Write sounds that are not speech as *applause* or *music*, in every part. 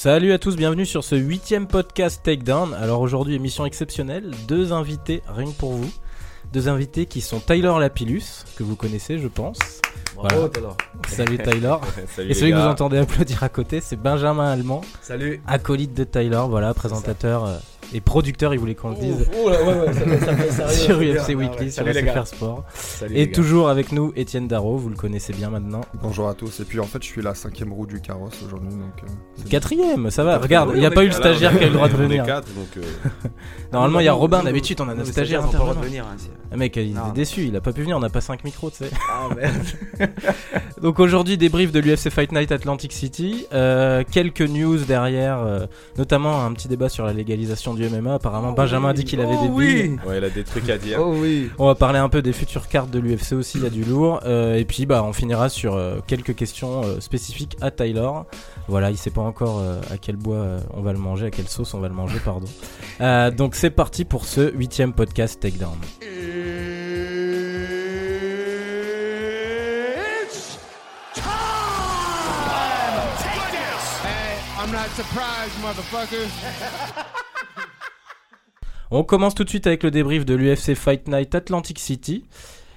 Salut à tous, bienvenue sur ce huitième podcast Takedown. Alors aujourd'hui, émission exceptionnelle, deux invités rien que pour vous. Deux invités qui sont Tyler Lapillus, que vous connaissez je pense. Bravo, Voilà. Taylor. Salut Tyler. *laughs* Salut Et celui que vous entendez applaudir à côté, c'est Benjamin Allemand, Salut. acolyte de Tyler, voilà, présentateur euh, et producteur, il voulait qu'on le dise, Oh là, ouais, ouais, ça, fait- ça fait sérieux. *laughs* sur UFC bien. Weekly, Ah ouais. sur Salut les gars. SFR Sport. Salut Et toujours avec nous, Étienne Darro, vous le connaissez bien maintenant. Bonjour à tous. Et puis en fait, je suis la cinquième roue du carrosse aujourd'hui. Donc, euh, Quatrième, ça va, regarde, il n'y a pas eu le stagiaire qui a eu le droit de venir. euh, *laughs* Normalement, il y a Robin, d'habitude on a notre stagiaire hein, Ah, mec, il est déçu, il a pas pu venir, on n'a pas 5 micros, tu sais. Ah merde. *laughs* Donc aujourd'hui, débrief de l'UFC Fight Night Atlantic City. Euh, quelques news derrière, euh, notamment un petit débat sur la légalisation du MMA. Apparemment, Benjamin a dit qu'il avait Oh des billes. oui. ouais, il a des trucs à dire. Oh oui. On va parler un peu des futures cartes de l'UFC aussi, il y a du lourd. Euh, et puis, bah, on finira sur euh, quelques questions euh, spécifiques à Tyler. Voilà, il sait pas encore euh, à quel bois euh, on va le manger, à quelle sauce on va le manger, pardon. Euh, donc c'est parti pour ce huitième podcast Takedown. It's time! Take this! Hey, I'm not surprised, motherfuckers. *laughs* On commence tout de suite avec le débrief de l'UFC Fight Night Atlantic City.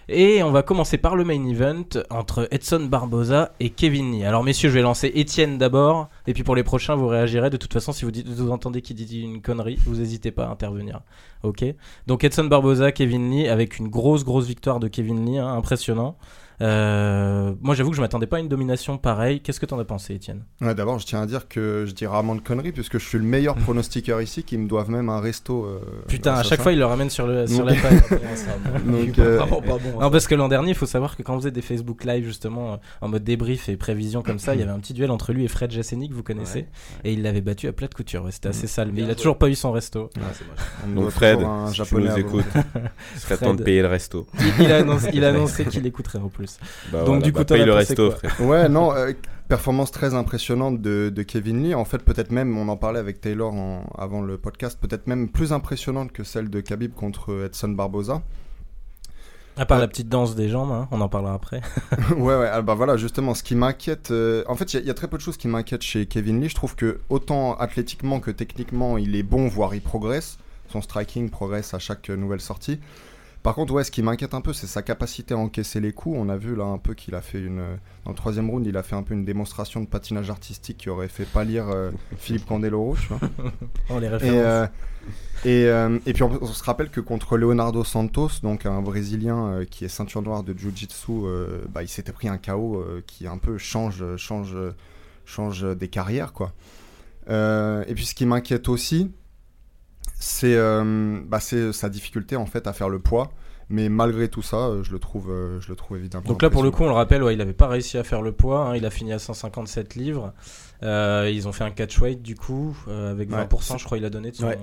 Et on va commencer par le main event entre Edson Barboza et Kevin Lee. Alors messieurs, je vais lancer Étienne d'abord, et puis pour les prochains, vous réagirez. De toute façon, si vous, entendez qu'il dit une connerie, vous n'hésitez pas à intervenir. Ok Donc Edson Barboza, Kevin Lee, avec une grosse, grosse victoire de Kevin Lee, hein, impressionnant. Euh, moi j'avoue que je m'attendais pas à une domination pareille. Qu'est-ce que t'en as pensé, Étienne? Ouais, D'abord, je tiens à dire que je dis rarement de conneries puisque je suis le meilleur *laughs* pronostiqueur ici qui me doivent même un resto. euh, Putain, à chaque ça. fois, il le ramène sur, le, sur *laughs* Donc- la page. Donc, euh, Vraiment pas bon. Non, parce que l'an dernier, il faut savoir que quand on faisait des Facebook Live, justement, en mode débrief et prévision comme ça, il y avait un petit duel entre lui et Fred Jassenik, vous connaissez, Ouais, et il l'avait battu à plat de couture. Ouais, C'était assez sale, mais Bien il a joué. toujours pas eu son resto. Ah, Donc Fred, un si tu nous écoutes, *laughs* il serait Fred. temps de payer le resto. Il, il a annoncé, il a annoncé qu'il écouterait en plus. Bah Donc, voilà, du coup, bah, paye as le resto, frère. Ouais, non, euh, performance très impressionnante de, de Kevin Lee. En fait, peut-être même, on en parlait avec Taylor en- avant le podcast, peut-être même plus impressionnante que celle de Khabib contre Edson Barboza. À part Ouais. la petite danse des jambes, hein, on en parlera après. *laughs* ouais, ouais, ah bah voilà, justement, ce qui m'inquiète. euh, en fait, il y, y a très peu de choses qui m'inquiètent chez Kevin Lee. Je trouve que, autant athlétiquement que techniquement, il est bon, voire il progresse. Son striking progresse à chaque euh, nouvelle sortie. Par contre, ouais, ce qui m'inquiète un peu, c'est sa capacité à encaisser les coups. On a vu là un peu qu'il a fait une. euh, Dans le troisième round, il a fait un peu une démonstration de patinage artistique qui aurait fait pâlir euh, *laughs* Philippe Candeloro, tu vois. Oh, les Et, références. euh, et, euh, et puis on, on se rappelle que contre Leonardo Santos, donc un Brésilien euh, qui est ceinture noire de Jiu-Jitsu, euh, bah, il s'était pris un KO euh, qui un peu change, change, change des carrières. Quoi. Euh, et puis ce qui m'inquiète aussi, c'est euh, bah, c'est sa difficulté en fait à faire le poids. Mais malgré tout ça, euh, je le trouve, euh, je le trouve évidemment. Donc là, pour le coup, on le rappelle, ouais, il avait pas réussi à faire le poids. hein, il a fini à 157 livres. Euh, ils ont fait un catchweight du coup, euh, avec Ouais, 20%, c'est- je crois, il a donné de son, Ouais.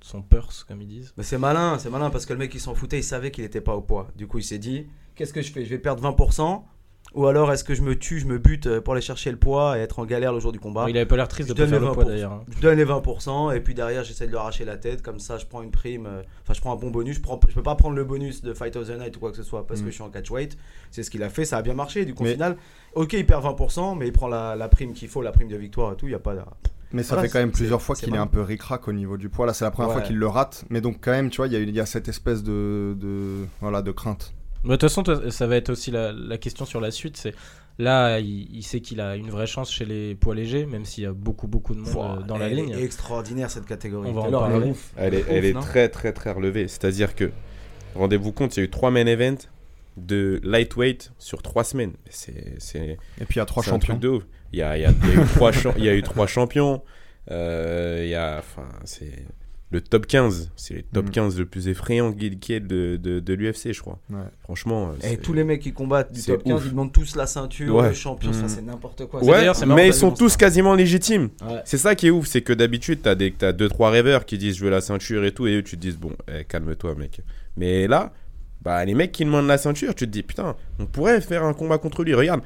son purse, comme ils disent. Mais c'est malin, c'est malin parce que le mec il s'en foutait, il savait qu'il était pas au poids. Du coup, il s'est dit qu'est-ce que je fais? Je vais perdre 20% ou alors est-ce que je me tue, je me bute euh, pour aller chercher le poids et être en galère le jour du combat il avait pas l'air triste je de pas faire le poids 20%. d'ailleurs. hein. Je donne les 20% et puis derrière j'essaie de lui arracher la tête comme ça je prends une prime euh, enfin je prends un bon bonus je prends je peux pas prendre le bonus de Fight of the Night ou quoi que ce soit parce Mm. que je suis en catchweight c'est ce qu'il a fait ça a bien marché du coup au final ok il perd 20% mais il prend la, la prime qu'il faut la prime de victoire et tout il y a pas de... Mais ça Voilà, fait quand même plusieurs fois qu'il est un peu ric-rac au niveau du poids. Là, c'est la première Ouais. fois qu'il le rate. Mais donc, quand même, tu vois, il y, a- il y a cette espèce de, de, voilà, de crainte. De toute façon, ça va être aussi la, la question sur la suite. C'est là, il, il sait qu'il a une vraie chance chez les poids légers, même s'il y a beaucoup, beaucoup de monde euh, dans la Elle ligne. est extraordinaire cette catégorie On va en Taylor, elle parler. est. Elle est, elle très très très relevée. C'est-à-dire que, rendez-vous compte, il y a eu trois main events de lightweight sur trois semaines. C'est c'est- Et puis, il y a trois champions. truc de ouf. Il y a, il y a- il y a eu trois il y a eu trois champions. Euh, il y a, enfin, c'est le top 15. C'est le top Mm. 15 le plus effrayant qui qui est de, de, de l'UFC, je crois. Ouais. Franchement. euh, Et c'est- tous les mecs qui combattent du top 15 ouf. ils demandent tous la ceinture Ouais. le champion ça Mm. c'est n'importe quoi Ouais, marrant, mais ils sont tous ça. quasiment légitimes. Ouais. C'est ça qui est ouf, c'est que d'habitude, t'as des, t'as deux, trois rêveurs qui disent je veux la ceinture et tout, et eux, tu te dis bon, eh, calme-toi, mec. Mais là, bah, les mecs qui demandent la ceinture, tu te dis putain, on pourrait faire un combat contre lui. Regarde,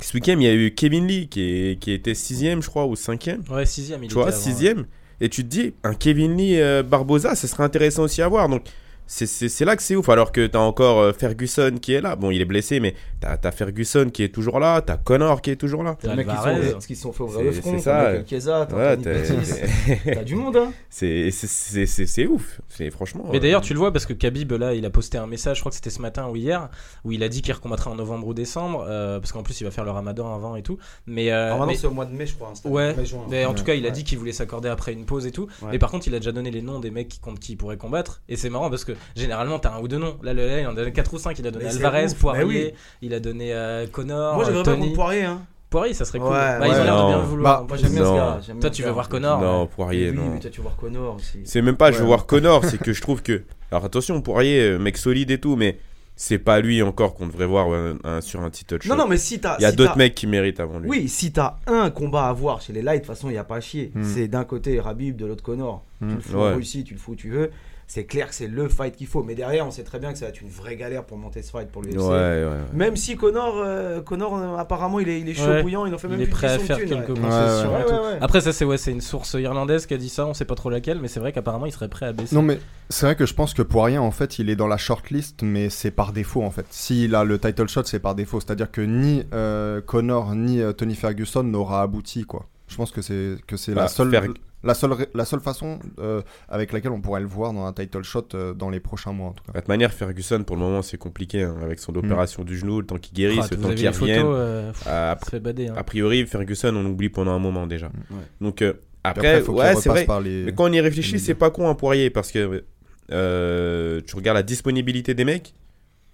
ce week-end, il y a eu Kevin Lee qui, est- qui était sixième, je crois, ou cinquième. Ouais, sixième, il Tu vois, était avant, sixième. Et tu te dis, un Kevin Lee euh, Barboza, ce serait intéressant aussi à voir. Donc, c'est- là que c'est ouf. Alors que t'as encore euh, Ferguson qui est là. Bon, il est blessé, mais t'as as Ferguson qui est toujours là. T'as Connor qui est toujours là. T'as les mecs qui sont, qui se sont fait ouvrir le front, *laughs* t'as du monde, hein. c'est ouf. C'est franchement. Mais euh, d'ailleurs, tu le vois parce que Khabib là, il a posté un message, je crois que c'était ce matin ou hier, où il a dit qu'il recombattrait en novembre ou décembre, euh, parce qu'en plus il va faire le Ramadan avant et tout. Mais, euh, mais- c'est au mois de mai, je crois. hein. Ouais, mais en tout cas, il a Ouais. dit qu'il voulait s'accorder après une pause et tout. Mais par contre, il a déjà donné les noms des mecs qui, contre qui il pourrait combattre. Et c'est marrant parce que généralement, t'as un ou deux noms. Là, le, là, il en a donné 4 ou 5. Il a donné Mais c'est Alvarez, ouf, Poirier, oui. il a donné euh, Connor, Moi, j'aimerais bien Tony. contre Poirier, hein. Poirier, ça serait cool. Ouais, bah, ils ouais, ont l'air de bien non. vouloir. Bah, Moi, j'aime bien ce Non. gars. j'aime Toi, tu veux voir Connor Non, Oui, Poirier, non. mais toi, tu veux voir Connor aussi. C'est même pas je veux Ouais. voir Connor, c'est que je trouve que. Alors attention, Poirier, euh, mec solide et tout, mais c'est pas lui encore qu'on devrait voir euh, un- sur un title shot. Non, non, mais si t'as. Il y a si d'autres t'as- mecs qui méritent avant lui. Oui, si t'as un combat à voir chez les light, de toute façon, il n'y a pas à chier. Hmm. C'est d'un côté Rabib, de l'autre Connor. Hmm. Tu le fous Ouais. en Russie, tu le fous où tu veux. C'est clair que c'est le fight qu'il faut. Mais derrière, on sait très bien que ça va être une vraie galère pour monter ce fight pour l'UFC. Ouais, ouais, ouais. Même si Connor, euh, Connor euh, apparemment, il est, il est chaud Ouais. bouillant, il en fait même Il est prêt à faire quelques ouais. concessions Ouais, et ouais, tout. ouais, ouais. Après, ça, c'est ouais, c'est une source irlandaise qui a dit ça. On sait pas trop laquelle, mais c'est vrai qu'apparemment, il serait prêt à baisser. Non mais c'est vrai que je pense que Poirier en fait il est dans la shortlist mais c'est par défaut en fait. S'il a le title shot c'est par défaut, c'est-à-dire que ni euh, Connor ni euh, Tony Ferguson n'aura abouti quoi. Je pense que c'est que c'est Bah, la seule Ferg- la seule la seule façon euh, avec laquelle on pourrait le voir dans un title shot euh, dans les prochains mois en tout cas. De toute manière, Ferguson, pour le moment, c'est compliqué hein, avec son opération du genou, le temps qu'il guérisse, Ah, le temps qu'il revienne. euh, Ah, bader. hein. A priori, Ferguson, on oublie pendant un moment déjà. Ouais. Donc euh, après, ouais, c'est vrai. par les Mais quand on y réfléchit, c'est pas con un Poirier parce que euh, tu regardes la disponibilité des mecs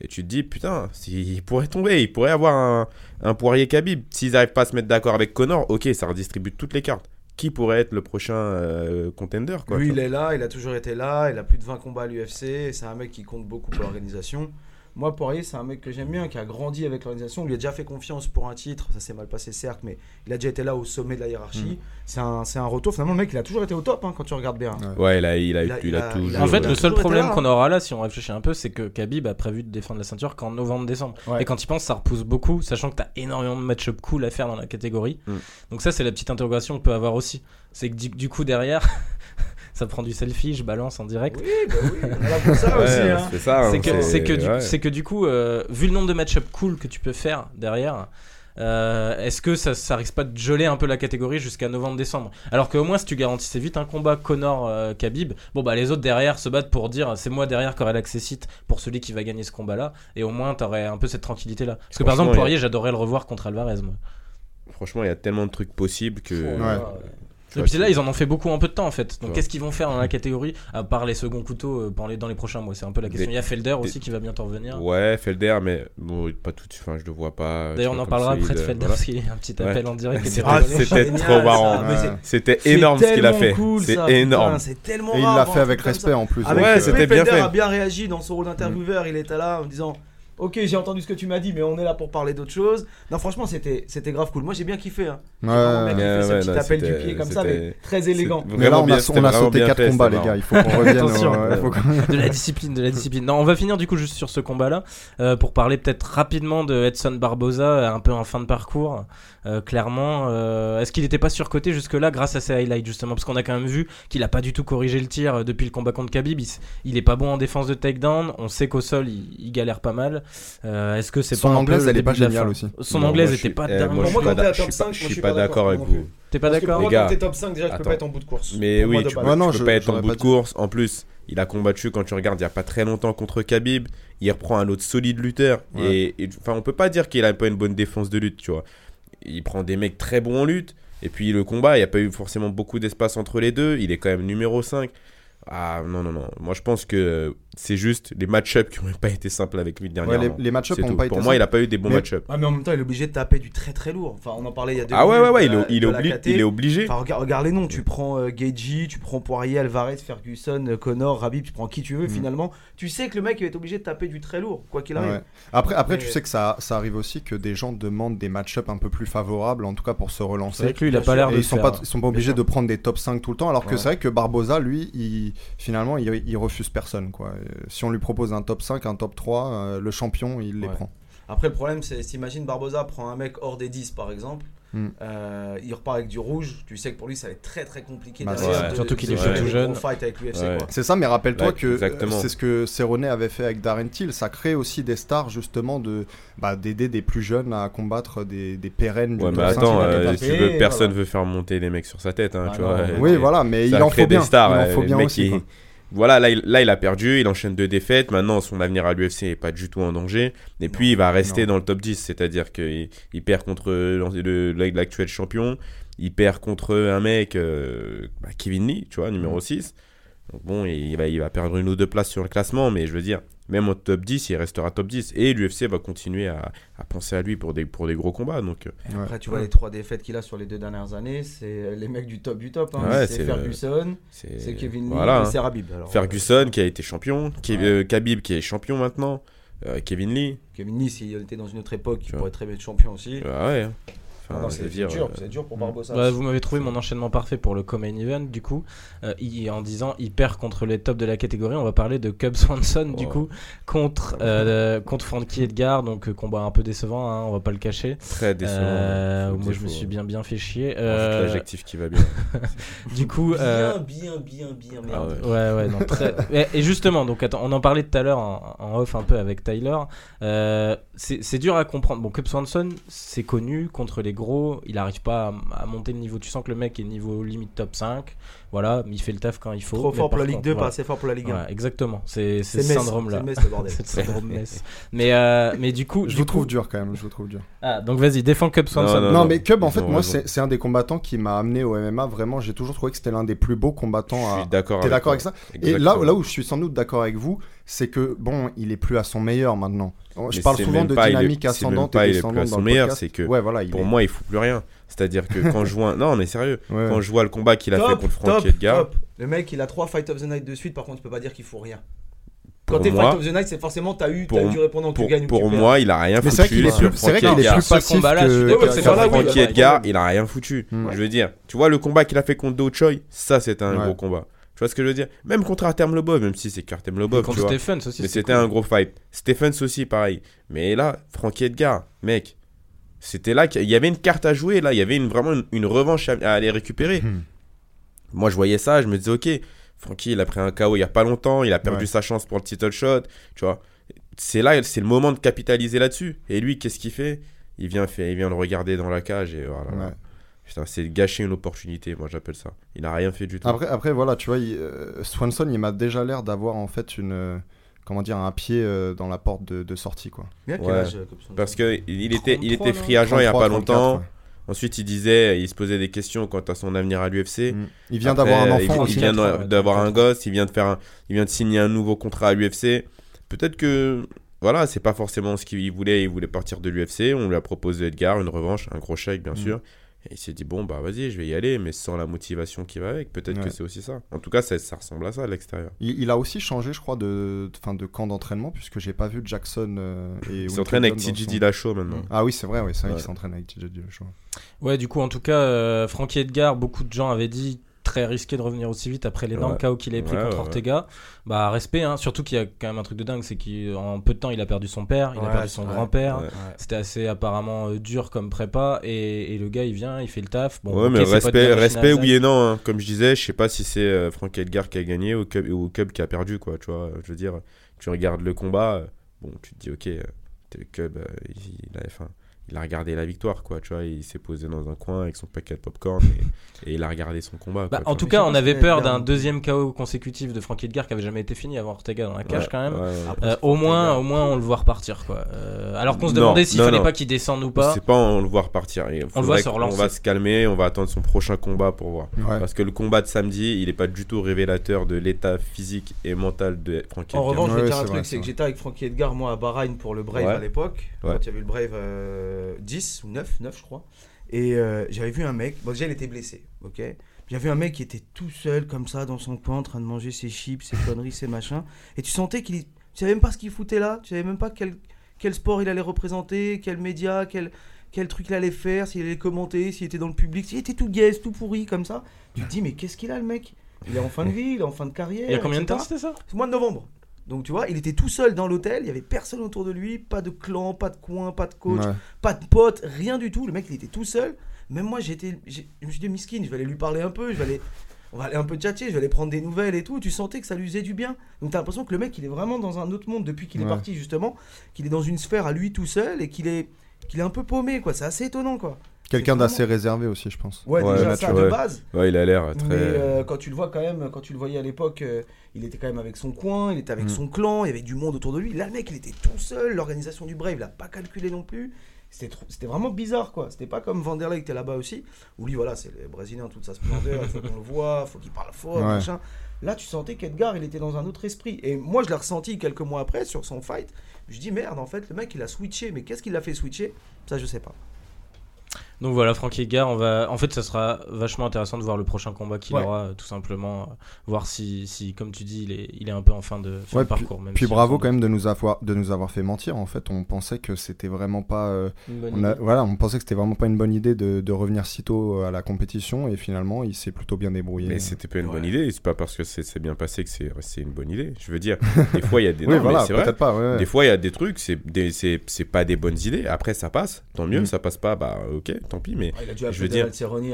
et tu te dis putain, il pourrait tomber, il pourrait avoir un, un Poirier Khabib. S'ils n'arrivent pas à se mettre d'accord avec Connor, ok, ça redistribue toutes les cartes. Qui pourrait être le prochain euh, contender quoi, Lui, il est là, il a toujours été là, il a plus de 20 combats à l'UFC, c'est un mec qui compte beaucoup pour l'organisation. Moi, Poirier, c'est un mec que j'aime bien, qui a grandi avec l'organisation, on lui a déjà fait confiance pour un titre, ça s'est mal passé certes, mais il a déjà été là au sommet de la hiérarchie. C'est un, c'est un retour, finalement, le mec, il a toujours été au top hein, quand tu regardes bien. Ouais. Ouais, il a, il a, Il a- il a toujours. En fait, le seul problème qu'on aura là, si on réfléchit un peu, c'est que Khabib a prévu de défendre la ceinture qu'en novembre-décembre. Ouais. Et quand il pense, ça repousse beaucoup, sachant que t'as énormément de match-up cool à faire dans la catégorie. Mm. Donc ça, c'est la petite interrogation qu'on peut avoir aussi. C'est que du, du coup, derrière, *laughs* ça prend du selfie, je balance en direct. Oui, bah oui, pour ça *laughs* Ouais, hein. c'est ça. hein, c'est que, c'est que, du, ouais. c'est que du coup, euh, vu le nombre de match-up cool que tu peux faire derrière, euh, est-ce que ça, ça risque pas de geler un peu la catégorie jusqu'à novembre-décembre? Alors qu'au moins, si tu garantissais vite un combat Connor-Khabib, bon bah les autres derrière se battent pour dire c'est moi derrière qui aurai l'accessite pour celui qui va gagner ce combat-là, et au moins t'aurais un peu cette tranquillité là. Parce que par exemple, y a- Poirier, j'adorerais le revoir contre Alvarez. Moi. Franchement, il y a tellement de trucs possibles que. Ouais. Et puis là, ils en ont fait beaucoup en peu de temps en fait. Donc qu'est-ce qu'ils vont faire dans la catégorie à part les seconds couteaux euh, dans les, dans les prochains mois? C'est un peu la question. Des- Il y a Felder des- aussi qui va bientôt revenir. Ouais, Felder, mais bon, pas tout. Enfin, je le vois pas. D'ailleurs, on en parlera après de euh, Felder voilà. parce qu'il y a un petit Ouais. appel en direct. *laughs* Ah, c'était génial, trop marrant. c'est- C'était énorme ce qu'il a fait. cool, C'est ça, énorme. putain, C'est tellement Et il l'a fait avec respect en plus. Ouais, donc, c'était bien Felder fait. a bien réagi dans son rôle d'intervieweur. Il était là en disant Ok, j'ai entendu ce que tu m'as dit, mais on est là pour parler d'autre chose. Non, franchement, c'était c'était grave cool. Moi, j'ai bien kiffé. Hein. Ouais, bien ouais. kiffé Ouais, ce ouais, petit appel du pied comme ça, mais très élégant. Mais là, on a, on a sauté bien 4 fait, combats, les gars. Il faut qu'on revienne. Attention. euh, il faut qu'on- *laughs* de la discipline, de la discipline. Non, on va finir du coup juste sur ce combat-là euh, pour parler peut-être rapidement de Edson Barboza, un peu en fin de parcours. Euh, clairement, euh, est-ce qu'il n'était pas surcoté jusque-là grâce à ses highlights justement? Parce qu'on a quand même vu qu'il a pas du tout corrigé le tir euh, depuis le combat contre Khabib. Il, s- il est pas bon en défense de takedown. On sait qu'au sol, il, il galère pas mal. Euh, est-ce que c'est Son pas un anglaise, elle est pas géniale aussi. Son Non, anglaise moi, je était suis- pas eh, dingue. moi, je suis pas quand t'es à d'ac- je top suis pas- 5, je moi, suis pas d'accord avec non vous. T'es pas d'accord? Moi, gars, quand t'es top 5, déjà, je peux pas être en bout de course. Mais oui, tu peux, tu pas être en bout de course. En plus, il a combattu quand tu regardes il y a pas très longtemps contre Khabib. Il reprend un autre solide lutteur. Ouais. Et, et- enfin, on peut pas dire qu'il a pas une bonne défense de lutte, tu vois. Il prend des mecs très bons en lutte. Et puis le combat, il n'y a pas eu forcément beaucoup d'espace entre les deux. Il est quand même numéro 5. Ah non, non, non. Moi, je pense que c'est juste les match-ups qui n'ont pas été simples avec lui Ouais, dernièrement. les, les match-ups C'est n'ont tout. pas été Pour moi, il n'a pas eu des bons Mais- match-ups. Ah, mais en même temps, il est obligé de taper du très très lourd. Enfin, on en parlait il y a deux Ah ouais, ouais, ouais, il la- est, il est obli- il est obligé. Enfin, regarde, regarde les noms. Tu prends euh, tu prends Poirier, Alvarez, Ferguson, euh, Connor, Rabib, tu prends qui tu veux. Mm. Finalement, tu sais que le mec il va être obligé de taper du très lourd, quoi qu'il arrive. Ouais. Après, après Mais- tu sais que ça, ça arrive aussi que des gens demandent des match-ups un peu plus favorables, en tout cas pour se C'est relancer. vrai que lui, il a pas l'air de ils sont pas, ils sont pas obligés de prendre des top 5 tout le temps, alors que Ouais. c'est vrai que Barbosa, lui, finalement, il, il refuse personne. Quoi. Euh, Si on lui propose un top 5, un top 3, euh, le champion, il les Ouais. prend. Après, le problème, c'est t'imagines Barboza prend un mec hors des 10 par exemple. Mm. Euh, il repart avec du rouge. Tu sais que pour lui, ça va être très très compliqué. Bah, ouais. de- Surtout qu'il est faire tout jeune. gros fights avec l'UFC. Ouais. C'est ça, mais rappelle-toi Ouais, que euh, c'est ce que Cerrone avait fait avec Darren Till. Ça crée aussi des stars, justement, de bah, d'aider des plus jeunes à combattre des, des pérennes. du Ouais, mais attends, 5. il a euh, tapé, si tu veux, personne voilà. veut faire monter les mecs sur sa tête, hein, Ah tu vois. Oui, voilà, mais il en crée faut des bien. stars, il en faut bien aussi. Voilà, là il, là, il a perdu, il enchaîne deux défaites. Maintenant, son avenir à l'UFC n'est pas du tout en danger. Et puis, il va rester non. dans le top 10. C'est-à-dire qu'il il perd contre l'actuel champion. Il perd contre un mec, euh, bah, Kevin Lee, tu vois, numéro Mm. 6. Donc bon, il va, il va perdre une ou deux places sur le classement. Mais je veux dire, même au top 10, il restera top 10. Et l'UFC va continuer à, à penser à lui pour des, pour des gros combats. Donc, euh, Ouais. Après, tu vois, les trois défaites qu'il a sur les deux dernières années, c'est les mecs du top du top. hein. Ouais, c'est le- Ferguson, c'est Kevin Lee voilà, et hein. c'est Rabib. Alors, Ferguson qui a été champion, Ke- Ouais. euh, Khabib qui est champion maintenant, euh, Kevin Lee. euh, Kevin Lee, s'il était dans une autre époque, il pourrait très bien être champion aussi. Ah ouais. Hein. Enfin, non, je c'est veux c'est dire, dur, euh, c'est dur pour Barbosa. Ouais, vous m'avez trouvé mon enchaînement parfait pour le co-main event du coup Euh, il- en disant il perd contre les tops de la catégorie on va parler de Cub Swanson du Oh. coup contre *laughs* euh, contre Frankie Edgar donc combat un peu décevant hein, on va pas le cacher Très décevant. Euh, Faut moi je me suis bien bien fait chier Euh, l'adjectif qui va bien. *laughs* du coup euh, bien, bien, bien, bien, Ah merde. ouais. Ouais, ouais, non, très- *laughs* et, et justement, donc attends, on en parlait tout à l'heure en, en off un peu avec Tyler. C'est c'est dur à comprendre. Bon, Cub Swanson, c'est connu contre les gros. Il arrive pas à, à monter le niveau. Tu sens que le mec est niveau limite top 5. Voilà, mais il fait le taf quand il faut. Trop Mais fort pour la Ligue contre, 2, pas assez fort pour la Ligue 1. Ouais, exactement. C'est ce syndrome-là. c'est le bordel. *laughs* C'est le syndrome *laughs* Metz. Mais, euh, mais du coup. Je du vous coup- trouve dur quand même, je vous trouve dur. Ah, donc vas-y, défends Cub Swanson. non, Non, mais Cub, en fait, moi, c'est c'est un des combattants qui m'a amené au MMA. Vraiment, j'ai toujours trouvé que c'était l'un des plus beaux combattants Je à. suis d'accord avec ça? Et là, là où je suis sans doute d'accord avec vous, c'est que bon, il est plus à son meilleur maintenant. Je Mais parle souvent de dynamique ascendante pas, et il est plus à descendante son dans le meilleur, c'est que ouais, voilà, il Pour est- moi, il fout plus rien. C'est-à-dire que quand je vois. Non, mais sérieux. ouais. Quand je vois le combat qu'il a fait contre Frankie top, Edgar, top. Le mec, il a 3 Fight of the Night de suite, par contre, tu peux pas dire qu'il faut rien. Quand t'es Fight of the Night, c'est forcément, t'as eu, t'as eu du répondant, tu pour, gagnes ou pour tu moi, il a rien Mais c'est vrai foutu qu'il est sur plus, c'est vrai qu'il est plus passif je que. Frankie Edgar, il a rien foutu. Je veux dire, tu vois le combat qu'il a fait contre Do Choi, ça c'était un Ouais. gros combat. Tu vois ce que je veux dire? Même contre Artem Lobov, même si c'est qu'Artem Lobov, tu contre vois. Stephens aussi. Mais c'était c'était cool. un gros fight. Stephens aussi, pareil. Mais là, Frankie Edgar, mec, c'était là qu'il y avait une carte à jouer. Là, il y avait une, vraiment une, une revanche à, à aller récupérer. Hmm. Moi, je voyais ça, je me disais, ok, Frankie, il a pris un KO il y a pas longtemps, il a perdu Ouais. sa chance pour le title shot, tu vois. C'est là, c'est le moment de capitaliser là-dessus. Et lui, qu'est-ce qu'il fait? Il vient, fait il vient le regarder dans la cage et voilà. Ouais. Putain, c'est gâcher une opportunité, moi j'appelle ça. Il a rien fait du tout. Après, après, voilà, tu vois, il- euh, Swanson, il m'a déjà l'air d'avoir en fait une. euh, comment dire, un pied euh, dans la porte de, de sortie, quoi. Ouais. âge, Parce que il était, il 33, était free agent il y a 33, pas 34, longtemps. ouais. Ensuite, il disait, il se posait des questions quant à son avenir à l'UFC. Mm. Il vient d'avoir un il- enfant il, aussi. vient de- ouais, d'avoir un gosse, il vient de faire un- il vient de signer un nouveau contrat à l'UFC. Peut-être que voilà, c'est pas forcément ce qu'il voulait, il voulait partir de l'UFC, on lui a proposé Edgar une revanche, un gros chèque bien Mm. sûr. Et il s'est dit bon bah vas-y, je vais y aller mais sans la motivation qui va avec, peut-être que c'est aussi ça. En tout cas, ça, ça ressemble à ça à l'extérieur. Il, il a aussi changé, je crois, de, de, fin, de camp d'entraînement, puisque j'ai pas vu Jackson euh, et Il s'entraîne avec TJ son- Dillashaw maintenant. Ah oui, c'est vrai, ouais, c'est vrai Ouais. qu'il s'entraîne avec TJ Dillashaw. Ouais, du coup, en tout cas, euh, Frankie Edgar, beaucoup de gens avaient dit très risqué de revenir aussi vite après l'énorme Ouais. chaos qu'il avait pris Ouais, contre ouais. Ortega. Bah, respect, hein. surtout qu'il y a quand même un truc de dingue, c'est qu'en peu de temps, il a perdu son père, il a perdu son grand-père. Ouais. C'était assez apparemment euh, dur comme prépa, et, et le gars, il vient, il fait le taf. Bon, ouais, mais pas respect, oui et non. hein. Comme je disais, je sais pas si c'est euh, Frank Edgar qui a gagné ou Cub, ou Cub qui a perdu, quoi. Tu vois, je veux dire, tu regardes le combat, euh, bon, tu te dis, ok, euh, t'es- Cub, euh, il, il a, enfin, il a regardé la victoire, quoi. Tu vois, il s'est posé dans un coin avec son paquet de popcorn et, et il a regardé son combat. Bah, quoi, en tout cas, on avait peur d'un deuxième KO consécutif de Frankie Edgar qui avait jamais été fini avant Ortega dans la cage quand même. Ouais, ouais. Après, Euh, au moins, Edgar. au moins, on le voit repartir quoi. Euh, alors qu'on se demandait s'il fallait non. pas qu'il descende ou pas. C'est pas on le voit repartir. Il On le voit se relancer. On va se calmer, on va attendre son prochain combat pour voir. Ouais. Parce que le combat de samedi, il est pas du tout révélateur de l'état physique et mental de Frankie En Edgar. revanche, je vais dire un truc, c'est que j'étais avec Frankie Edgar, moi, à Bahreïn pour le Brave à l'époque. Quand il y avait eu le Brave euh, 10 ou 9, 9 je crois. Et euh, j'avais vu un mec, bon déjà il était blessé, ok? J'avais un mec qui était tout seul comme ça dans son coin en train de manger ses chips, ses conneries, ses machins. Et tu sentais qu'il... Tu savais même pas ce qu'il foutait là, tu savais même pas quel, quel sport il allait représenter, quel média, quel, quel truc il allait faire, s'il allait commenter, s'il était dans le public. S'il était tout gaze, tout pourri comme ça. Tu te dis mais qu'est-ce qu'il a le mec? Il est en fin de vie, il est en fin de carrière. Il y a combien de temps c'était ça? C'est mois de novembre. Donc tu vois, il était tout seul dans l'hôtel, il y avait personne autour de lui, pas de clan, pas de coin, pas de coach, Ouais. pas de potes, rien du tout. Le mec, il était tout seul. Même moi, j'étais, je me suis dit, miskin, je vais aller lui parler un peu, je vais aller, on va aller un peu tchatcher, je vais aller prendre des nouvelles et tout. Tu sentais que ça lui faisait du bien. Donc t'as l'impression que le mec, il est vraiment dans un autre monde depuis qu'il est parti, justement, qu'il est dans une sphère à lui tout seul et qu'il est, qu'il est un peu paumé, quoi. C'est assez étonnant, quoi. Quelqu'un d'assez réservé aussi, je pense. Ouais, Ouais, déjà ça de base. Ouais, il a l'air très. Mais euh, quand tu le vois quand même, quand tu le voyais à l'époque, euh, il était quand même avec son coin, il était avec Mm. son clan, il y avait du monde autour de lui. Là, le mec, il était tout seul. L'organisation du Brave, il a pas calculé non plus. C'était trop- c'était vraiment bizarre, quoi. C'était pas comme Vanderlei qui était là-bas aussi, où lui, voilà, c'est le Brésilien, toute sa splendeur, il faut qu'on le voit, faut qu'il parle fort, Ouais. machin. Là, tu sentais qu'Edgar, il était dans un autre esprit. Et moi, je l'ai ressenti quelques mois après sur son fight. Je dis merde, en fait, le mec, il a switché. Mais qu'est-ce qu'il l'a fait switcher? Ça, je sais pas. Donc voilà, Frankie Edgar, on va... en fait, ça sera vachement intéressant de voir le prochain combat qu'il Ouais. aura, euh, tout simplement. euh, voir si, si, comme tu dis, il est, il est un peu en fin de, fin Ouais, de parcours. même Puis si bravo quand même de nous avoir de nous avoir fait mentir. En fait, on pensait que c'était vraiment pas. euh, Une bonne on a- idée. voilà, on pensait que c'était vraiment pas une bonne idée de, de revenir si tôt à la compétition et finalement il s'est plutôt bien débrouillé. Mais c'était pas une bonne idée. C'est pas parce que c'est bien passé que c'est une bonne idée. Je veux dire, des fois il y a des. *laughs* oui, non, voilà, c'est vrai. pas. ouais, ouais. Des fois, il y a des trucs, c'est des- c'est c'est pas des bonnes idées. Après, ça passe, tant mieux. Mm. Ça passe pas, bah ok, tant pis. Mais Ah, il a dû Je veux dire,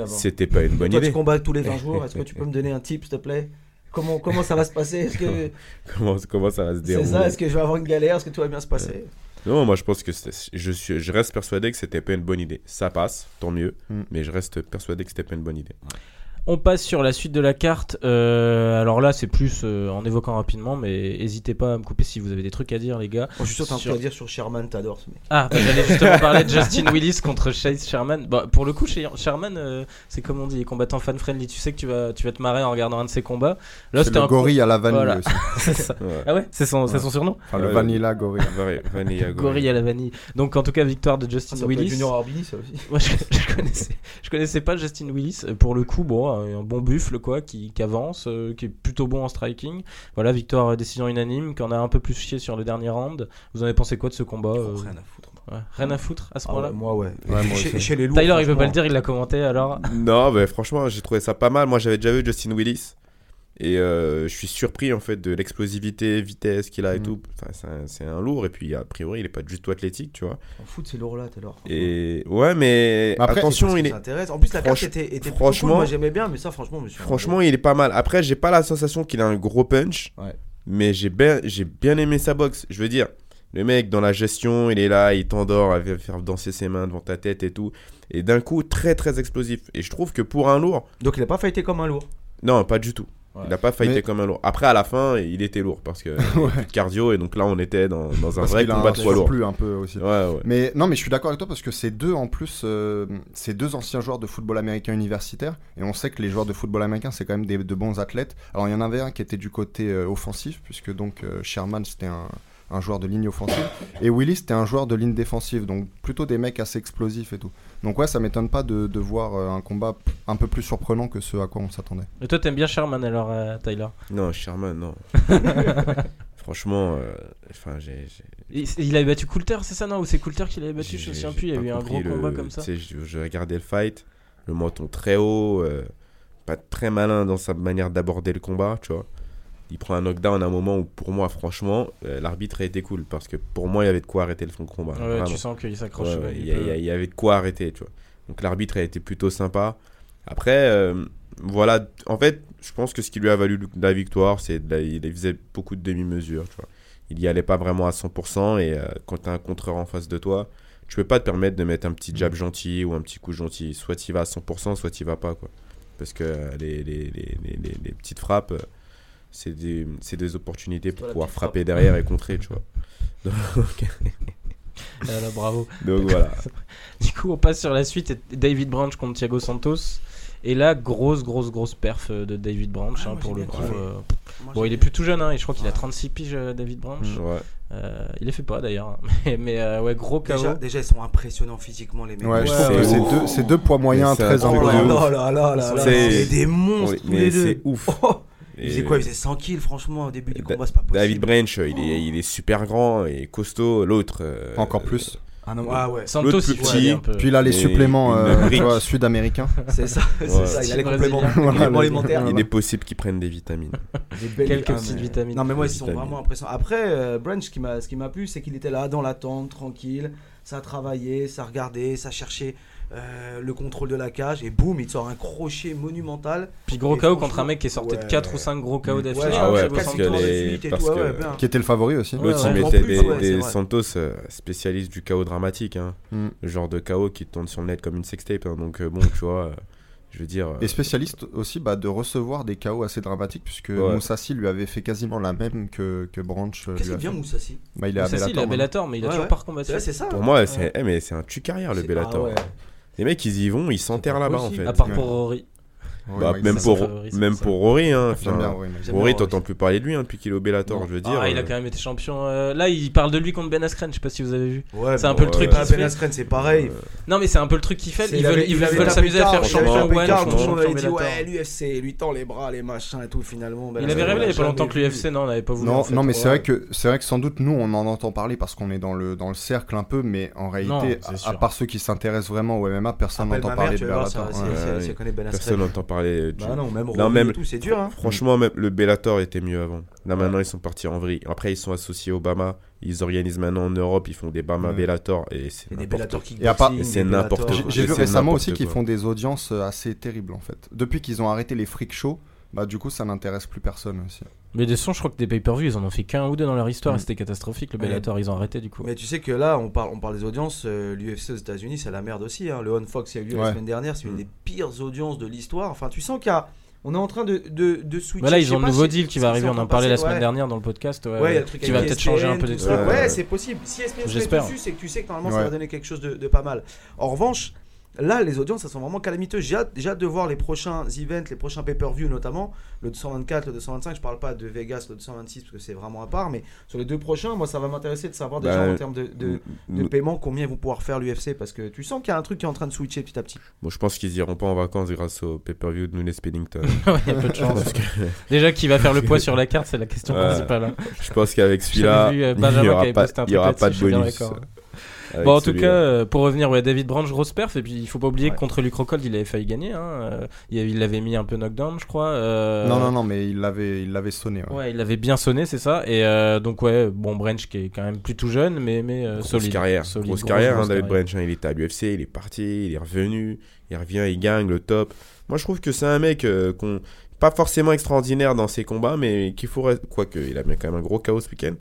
c'était pas une bonne Toi, idée. tu combats tous les 20 jours. Est-ce que tu peux me donner un tip, s'il te plaît? Comment, comment ça va se passer? Est-ce que *laughs* Comment, comment ça va se c'est dérouler? ça Est-ce que je vais avoir une galère? Est-ce que tout va bien se passer? Non, moi je pense que c'est- je, suis, je reste persuadé que c'était pas une bonne idée. Ça passe, tant mieux. Mm. Mais je reste persuadé que c'était pas une bonne idée. On passe sur la suite de la carte. Euh, alors là, c'est plus euh, en évoquant rapidement, mais n'hésitez pas à me couper si vous avez des trucs à dire, les gars. Je suis sûr que t'as un Sur- truc à dire sur Sherman, t'adores ce mec. Ah, bah, j'allais justement *laughs* parler de Justin Willis contre Chase Sherman. Bah, pour le coup, Sherman, euh, c'est comme on dit, combattant fan-friendly. Tu sais que tu vas, tu vas te marrer en regardant un de ses combats. Là, C'est c'était le un gorille à la vanille Voilà. aussi. *laughs* c'est ça. Ouais. Ah ouais, c'est son, c'est son surnom Enfin, le Ouais. vanilla gorille. *laughs* Vanilla Gorille à la vanille. Donc, en tout cas, victoire de Justin Ça peut être Willis. Junior Arbini, ça aussi. Moi, je, je connaissais, je connaissais pas Justin Willis. Pour le coup, bon, un, bon buffle, quoi, qui, qui avance, euh, qui est plutôt bon en striking. Voilà, victoire euh, décision unanime, qui en a un peu plus chié sur le dernier round. Vous en avez pensé quoi de ce combat euh, Oh, rien à foutre. moi. ouais, Rien à foutre à ce Ah moment-là ouais, moi, ouais. Ouais, moi chez, aussi. chez les lourds. Tyler, il veut pas le dire, il l'a commenté alors. Non, mais franchement, j'ai trouvé ça pas mal. Moi, j'avais déjà vu Justin Willis. Et euh, je suis surpris en fait de l'explosivité, vitesse qu'il a et Mm. tout. Enfin, c'est un- c'est un, lourd. Et puis, a priori, il est pas du tout athlétique, tu vois. En foot, c'est lourd là, Taylor. Et ouais, mais Après, attention, il est. Intéresse. En plus, la carte Franch- était, était franchement-. Moi, j'aimais bien, mais ça, franchement, je me suis. Franchement, il est pas mal. Après, j'ai pas la sensation qu'il a un gros punch. Ouais. Mais j'ai bien, j'ai bien aimé sa boxe. Je veux dire, le mec, dans la gestion, il est là, il t'endort à faire danser ses mains devant ta tête et tout. Et d'un coup, très très explosif. Et je trouve que pour un lourd, Donc, il a pas fighté comme un lourd. non, pas du tout. Ouais. Il a pas fighté Mais- comme un lourd. Après, à la fin, il était lourd parce que *laughs* plus de cardio. Et donc là, on était dans, dans un Parce vrai combat un de poids lourd. surplus un peu aussi. Ouais, ouais. Mais non, mais je suis d'accord avec toi parce que ces deux, en plus, euh, ces deux anciens joueurs de football américain universitaire, et on sait que les joueurs de football américain, c'est quand même des, de bons athlètes. Alors, il y en avait un qui était du côté euh, offensif, puisque donc euh, Sherman, c'était un, un joueur de ligne offensive, et Willis, c'était un joueur de ligne défensive, donc plutôt des mecs assez explosifs et tout. Donc, ouais, ça m'étonne pas de, de voir euh, un combat un peu plus surprenant que ce à quoi on s'attendait. Et toi, t'aimes bien Sherman alors, euh, Tyler? Non, Sherman, non. *laughs* Franchement, euh, enfin, j'ai. j'ai- il, il avait battu Coulter, c'est ça, non? Ou c'est Coulter qui l'avait battu? Je me souviens plus, il y a eu un gros le- combat comme ça. Je, je regardais le fight, le menton très haut, euh, pas très malin dans sa manière d'aborder le combat, tu vois. Il prend un knockdown à un moment où, pour moi, franchement, euh, l'arbitre a été cool parce que pour moi, il y avait de quoi arrêter le combat. Ouais, vraiment. tu sens qu'il s'accroche. Ouais, il y, peut- il avait de quoi arrêter, tu vois. Donc l'arbitre a été plutôt sympa. Après, euh, voilà, en fait, je pense que ce qui lui a valu la victoire, c'est de la- il faisait beaucoup de demi-mesures, tu vois. Il y allait pas vraiment à 100% et euh, quand tu as un contreur en face de toi, tu peux pas te permettre de mettre un petit Mm. jab gentil ou un petit coup gentil. Soit tu vas à 100%, soit tu vas pas, quoi. Parce que les, les, les, petites frappes, c'est des, c'est des opportunités pour pouvoir frapper derrière et contrer, tu vois. *laughs* Donc, *laughs* Ah, là, bravo. donc voilà. *laughs* Du coup, on passe sur la suite. David Branch contre Thiago Santos. Et là, grosse, grosse, grosse perf euh, de David Branch Ah, hein, pour le coup. euh, Moi, Bon, il est plus tout jeune, hein, et je crois qu'il a Ouais. 36 piges, euh, David Branch. Ouais. Euh, il les fait pas d'ailleurs. Mais, mais, euh, ouais, gros KO. Déjà, déjà, ils sont impressionnants physiquement, les mecs. Ouais, je Ouais, trouve que ouais, ces ouais. deux, poids moyens très c'est un Oh truc là de là ouf. là là là là, C'est- c'est des monstres Oui, tous mais les c'est deux. ouf. Oh, Et il faisait quoi? Il faisait 100 kills, franchement, au début du combat, c'est pas possible. David Branch, il est, il est super grand et costaud. L'autre. euh, Encore plus. Ah non, ah ouais, Santos, plus petit, aller un peu. Puis il a les Et suppléments euh, sud-américains. *laughs* c'est ça, c'est Ouais. ça, il a les compléments, alimentaires. Il est possible qu'ils prennent des vitamines. *laughs* Des belles Quelques petites mais- vitamines. Non mais moi ils sont vitamines. vraiment impressionnants. Après euh, Branch ce qui m'a ce qui m'a plu c'est qu'il était là dans l'attente tranquille, ça travaillait, ça regardait, ça cherchait euh, le contrôle de la cage, et boum, il te sort un crochet monumental. Puis gros KO contre un mec qui est sorti de ouais. 4 ou 5 gros KO d'affilée. Ouais, Ah parce que de les- parce tout. Qui était le favori aussi. Ouais, L'autre, ouais. il En mettait plus, des. Santos euh, spécialistes du chaos dramatique. Hein. Mm. Le genre de chaos qui tourne sur le net comme une sextape. hein. Donc, euh, bon, tu vois, euh, je veux dire. Et spécialiste aussi bah, de recevoir des KO assez dramatiques, puisque Ouais. Moussassi lui avait fait quasiment la même que, que Branch. Qu'est-ce qu'il vient. Moussassi bah, Il est à Ça, si, il a. Bellator, mais il a Ouais, toujours ouais. pas recombattu. C'est ça. Pour moi, c'est eh, mais c'est un tue-carrière le Bellator. Les mecs, ils y vont, ils s'enterrent là-bas en fait. À part pour Rory. Ouais, Bah, même pour, favori, même pour ça. pour Rory. Hein. Enfin, bien, Rory, t'entends plus parler de lui hein, depuis qu'il est au Bellator, Non. je veux dire. Ah, il a euh, quand même été champion. euh, Là, il parle de lui contre Ben Askren. Je sais pas si vous avez vu. Ouais, C'est un peu le truc se Ben fait. Askren, c'est pareil. euh, Non, mais c'est un peu le truc qu'ils font. C'est- Ils il veulent, ils il veulent s'amuser à faire champion avait dit ouais l'UFC lui tend les bras les machins et tout finalement Ben Il avait révélé il y a pas longtemps que l'UFC, non, on n'avait pas voulu. Non, fait. mais c'est vrai que c'est vrai que sans doute nous on en entend parler parce qu'on est dans le dans le cercle un peu, mais en réalité, à, part ceux qui s'intéressent vraiment au MMA, personne n'entend parler de Bellator. Ben Personne n'entend parler du. Bah non, même Non, même- et tout, c'est dur hein. Franchement, même le Bellator était mieux avant. Là maintenant, ils sont partis en vrille. Après, ils sont associés au Bama. Ils organisent maintenant en Europe. Ils font des Bama Ouais. Bellator et c'est n'importe Bellator quoi. C'est n'importe quoi. J'ai vu récemment aussi qu'ils font des audiences euh, assez terribles en fait. Depuis qu'ils ont arrêté les freak shows, bah du coup ça n'intéresse plus personne aussi. Mais des sons, je crois que des pay-per-view, ils en ont fait qu'un ou deux dans leur histoire Mm. et c'était catastrophique. Le. Bellator, ils ont arrêté du coup. Mais tu sais que là, on parle, on parle des audiences. euh, L'UFC aux États-Unis, c'est la merde aussi. Hein. Le On Fox, il y a eu lieu la semaine dernière. C'est une Mm. des pires audiences de l'histoire. Enfin, tu sens qu'il y a. On est en train de, de, de switcher. Bah là, ils ont le nouveau deal qui va arriver. On en parlait la semaine ouais. dernière dans le podcast. ouais, Ouais, il y a le truc qui va peut-être changer un peu des tout trucs. Ouais. Ouais, c'est possible. Si ESPN se met J'espère. dessus, c'est que tu sais que normalement ça va donner quelque chose de, de pas mal. En revanche, là, les audiences, elles sont vraiment calamiteuses. J'ai hâte, de voir les prochains events, les prochains pay-per-view notamment. Le 224, le 225, je parle pas de Vegas, le 226 parce que c'est vraiment à part. Mais sur les deux prochains, moi, ça va m'intéresser de savoir déjà Bah, en termes de, de, de paiement combien ils vont pouvoir faire l'UFC parce que tu sens qu'il y a un truc qui est en train de switcher petit à petit. Bon, je pense qu'ils iront pas en vacances grâce au pay-per-view de Nunes Pennington. *laughs* Ouais, il y a peu de chance. Déjà, qui va faire le poids sur la carte, c'est la question Ouais. principale. hein. je pense qu'avec celui-là, euh, il Benjamin y qui aura pas, y aura pas de bonus. Bon, en tout cas, euh, pour revenir, ouais, David Branch, grosse perf. Et puis, il faut pas oublier Ouais. que contre Luke Rockhold, il avait failli gagner. Hein. euh, il avait- il l'avait mis un peu knockdown, je crois. euh, Non non non, mais il l'avait il l'avait sonné. ouais. Ouais, il avait bien sonné, c'est ça. Et euh, donc, ouais, bon, Branch qui est quand même plus tout jeune, mais, mais grosse solide. carrière, Solide, grosse grosse, carrière, hein, grosse David carrière. Branch. hein, il était à l'UFC, il est parti, il est revenu, il revient, il gagne le top. Moi, je trouve que c'est un mec euh, qu'on pas forcément extraordinaire dans ses combats, mais qu'il faut quoique il a bien quand même un gros chaos ce week-end.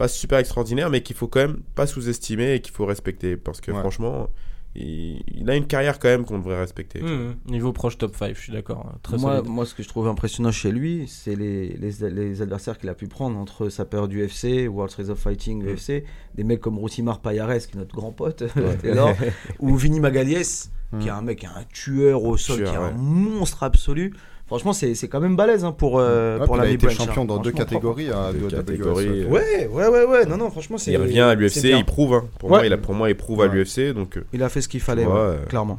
Pas super extraordinaire, mais qu'il faut quand même pas sous-estimer et qu'il faut respecter parce que Ouais. franchement, il, il a une carrière quand même qu'on devrait respecter. Mmh, niveau proche top 5, je suis d'accord. hein, Très Moi, solide. moi, ce que je trouve impressionnant chez lui, c'est les, les, les adversaires qu'il a pu prendre entre sa période UFC, World Series of Fighting, UFC, des mecs comme Routimar Payares, qui est notre grand pote, *laughs* *laughs* ou Vinny Magalies, qui est un mec, un tueur au sol, Tueur, qui est ouais. un monstre absolu. Franchement, c'est c'est quand même balèze hein, pour, euh, Ouais, pour puis il a été Branch, champion hein. dans deux catégories à Deux catégories, WSF. euh, Ouais, ouais, ouais, ouais. Non, non, franchement, c'est. Il revient à l'UFC, il prouve. hein. Pour, Ouais. moi, il a, pour moi, il prouve à l'UFC. Donc, euh, Il a fait ce qu'il fallait, Ouais, ouais, euh, clairement.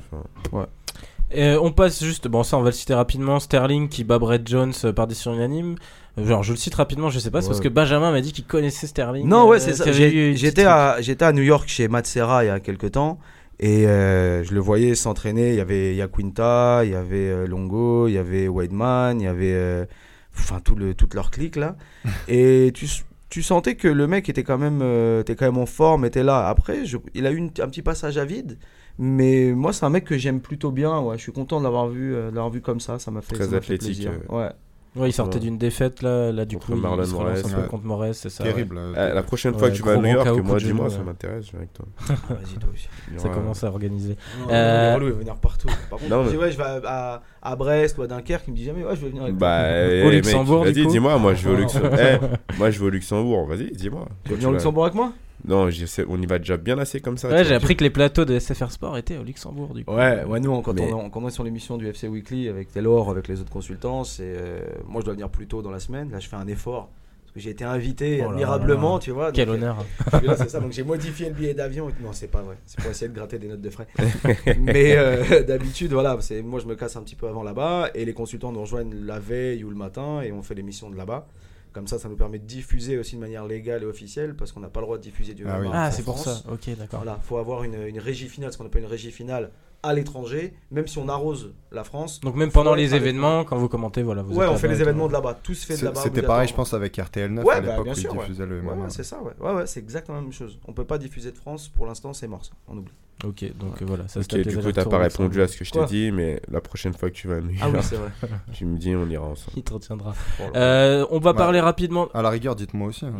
Euh, on passe juste, bon ça on va le citer rapidement, Sterling qui bat Brett Jones euh, par décision unanime. Euh, Genre je le cite rapidement, je sais pas, c'est parce que Benjamin m'a dit qu'il connaissait Sterling. Non, euh, ouais, c'est ça. J'étais à, j'étais à New York chez Matt Serra il y a quelques temps. Et euh, je le voyais s'entraîner. Il y avait Yaquinta, il y avait euh, Longo, il y avait Weidman, il y avait. euh, Enfin, tout le, toute leur clique là. *laughs* et tu, tu sentais que le mec était quand même, euh, était quand même en forme, était là. Après, je- il a eu une- un petit passage à vide. Mais moi, c'est un mec que j'aime plutôt bien. Ouais. Je suis content de l'avoir vu, de vu comme ça. Ça m'a fait, Très ça m'a fait athlétique, plaisir. Ouais. Ouais, il sortait Ouais. d'une défaite là, là du Contre coup il- Marlon il se relance un Moraes, peu ouais. contre Moraes, c'est ça. Terrible. euh, la prochaine Ouais, fois que tu vas à New York, moi, dis-moi, ça m'intéresse, je viens avec toi. *laughs* Vas-y, toi aussi. Ça commence à organiser. Euh, il est relou, il va venir partout. Par contre, Non, je dis, mais- ouais, je vais à, à- à Brest ou à Dunkerque, il me dit jamais, ouais, je vais venir avec toi. Bah, eh, Au Luxembourg, Vas-y, dis-moi, moi je vais au *laughs* Luxembourg. Eh, moi je vais au Luxembourg, vas-y, dis-moi. Tu veux Toi, venir au Luxembourg avec moi? Non, sais- on y va déjà bien assez comme ça. Ouais, j'ai appris que les plateaux de SFR Sport étaient au Luxembourg du coup. Ouais, ouais, nous, quand, Mais- on, quand on est sur l'émission du FC Weekly avec Taylor, avec les autres consultants, c'est. euh, moi, je dois venir plus tôt dans la semaine. Là, je fais un effort. Parce que j'ai été invité Oh là admirablement, là. tu vois. Quel euh, honneur. *laughs* c'est ça. Donc j'ai modifié le billet d'avion. Non, c'est pas vrai. C'est pour essayer de gratter des notes de frais. *laughs* Mais euh, *laughs* d'habitude, voilà, c'est moi je me casse un petit peu avant là-bas et les consultants nous rejoignent la veille ou le matin et on fait l'émission de là-bas. Comme ça, ça nous permet de diffuser aussi de manière légale et officielle parce qu'on n'a pas le droit de diffuser du Ah oui. Ah, c'est pour ça. Ok, d'accord. Voilà, faut avoir une, une régie finale, ce qu'on appelle une régie finale à l'étranger, même si on arrose la France. Donc même pendant les événements, quand vous commentez, voilà. Vous ouais, êtes on fait les événements de là-bas. Tout se fait de là-bas. C'était pareil, je pense, avec RTL 9 Ouais, à bah, l'époque bien où ils sûr, ouais. diffusaient le Ouais, c'est ça, ouais. Ouais, ouais, c'est exactement la même chose. On peut pas diffuser de France pour l'instant, c'est mort ça. On oublie. Ok, donc voilà, ça se Ok, du coup, t'as pas répondu à ce que je t'ai dit, mais la prochaine fois que tu vas à New Ah oui, York, c'est vrai. *laughs* tu me dis, on ira ensemble. Il te retiendra. Euh, on va Ouais. parler rapidement. À la rigueur, dites-moi aussi, hein.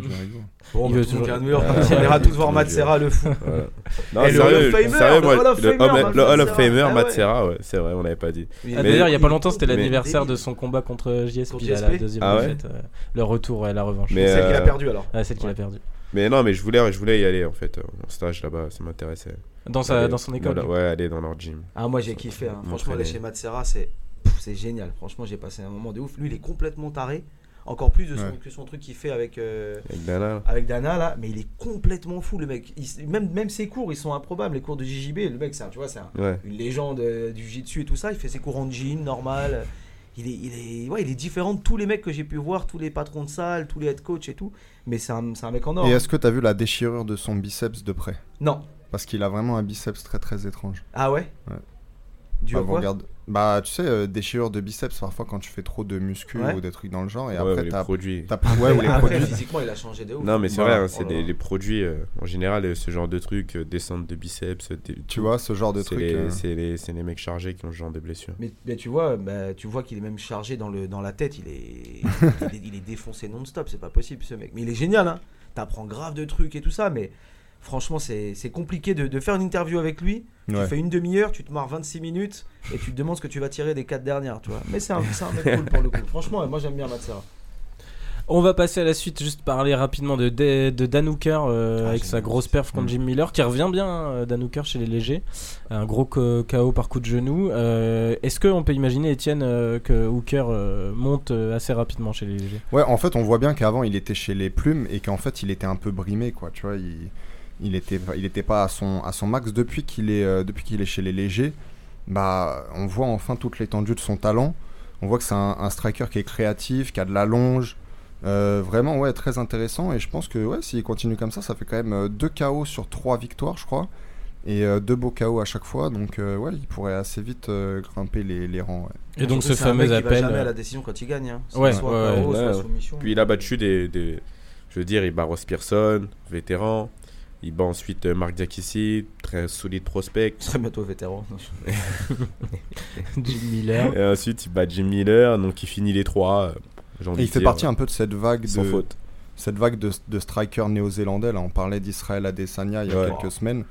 Bon, il bah, veut toujours- à New York. *laughs* On ira ouais, tous voir. Serra, le fou. Voilà. *laughs* Non, Et le sérieux, Hall of Famer, le Hall of. Famer, Ah Matt ouais. C'est vrai, on l'avait pas dit. D'ailleurs, il y a pas longtemps, c'était l'anniversaire de son combat contre JSP, la deuxième Ah défaite, euh, le retour, la revanche. Mais, C'est qu'il a euh, perdu alors. Celle qu'il a perdu. Mais non, mais je voulais, je voulais y aller en fait, en stage là-bas, ça m'intéressait. Dans, sa, Aller- dans son école. voilà, Ouais, aller dans leur gym. Ah, moi j'ai kiffé. hein. Franchement, aller chez Matt Serra, c'est c'est génial. Franchement, j'ai passé un moment de ouf. Lui, il est complètement taré. Encore plus de son, Ouais. que son truc qu'il fait avec, euh, Avec Dana. là. avec Dana là. Mais il est complètement fou, le mec. Il- même, même ses cours, ils sont improbables. Les cours de JJB, le mec, c'est un- tu vois, c'est un- Ouais. une légende euh, du jiu-jitsu et tout ça. Il fait ses cours en jean, normal. Il est, il, est, ouais, il est différent de tous les mecs que j'ai pu voir, tous les patrons de salle, tous les head coach et tout. Mais c'est un, un mec en or. Et est-ce que t'as vu la déchirure de son biceps de près? Non. Parce qu'il a vraiment un biceps très très étrange. Ah ouais? Ouais. Dû Bah, quoi? Regardez- Bah, tu sais, euh, déchirure de biceps, parfois quand tu fais trop de muscu Ouais. ou des trucs dans le genre, et Ouais, après les t'as. produits. t'as- Ouais, ou les Après, *laughs* produits. physiquement, il a changé de ouf. Non, mais c'est Voilà. vrai, hein, c'est Oh là des, là. les produits, euh, en général, euh, ce genre de trucs, euh, descente de biceps, des- Tu vois, ce genre de c'est trucs. les, euh, c'est les, c'est les mecs chargés qui ont ce genre de blessures. Mais, mais tu vois, bah, tu vois qu'il est même chargé dans, le, dans la tête. Il est, *laughs* il est, il est défoncé non-stop. C'est pas possible, ce mec. Mais il est génial. Hein. T'apprends grave de trucs et tout ça. Mais franchement, c'est c'est compliqué de, de faire une interview avec lui. ouais. Tu fais une demi-heure, tu te marres 26 minutes et tu te demandes ce que tu vas tirer des quatre dernières. Tu vois. Mais c'est un, un mec cool pour le coup. Franchement, moi j'aime bien Matt Serra. On va passer à la suite, juste parler rapidement de, de, de Dan Hooker euh, Ah, avec sa grosse perf contre. Jim Miller, qui revient bien, euh, Dan Hooker chez les légers. Un gros KO par coup de genou. Euh, Est-ce qu'on peut imaginer, Étienne, euh, que Hooker euh, monte euh, assez rapidement chez les légers? Ouais, en fait, on voit bien qu'avant il était chez les plumes et qu'en fait il était un peu brimé, quoi. Tu vois, il, il était, il était pas à son, à son max depuis qu'il est, euh, depuis qu'il est chez les légers. Bah, on voit enfin toute l'étendue de son talent. On voit que c'est un, un striker qui est créatif, qui a de la longe. Euh, vraiment, ouais, très intéressant. Et je pense que, ouais, s'il continue comme ça, ça fait quand même euh, deux KO sur trois victoires, je crois. Et euh, deux beaux KO à chaque fois. Donc, euh, ouais, il pourrait assez vite euh, grimper les, les rangs. ouais. Et donc ce fameux va appel. jamais à euh, la décision quand il gagne. Hein. Ouais, soit ouais, KO, ouais, soit ouais. soumission. Puis il a battu des, des- Je veux dire, il bat Ross Pearson, vétéran. Il bat ensuite euh, Mark Diakissi, très solide prospect. Serait bientôt vétéran. *laughs* Jim Miller. Et ensuite, il bat Jim Miller, donc il finit les trois. euh, Et il fait dire, partie un peu de cette vague sans de, faute. cette vague de, de strikers néo-zélandais. Là, on parlait d'Israël Adesanya il y a Ouais. quelques semaines.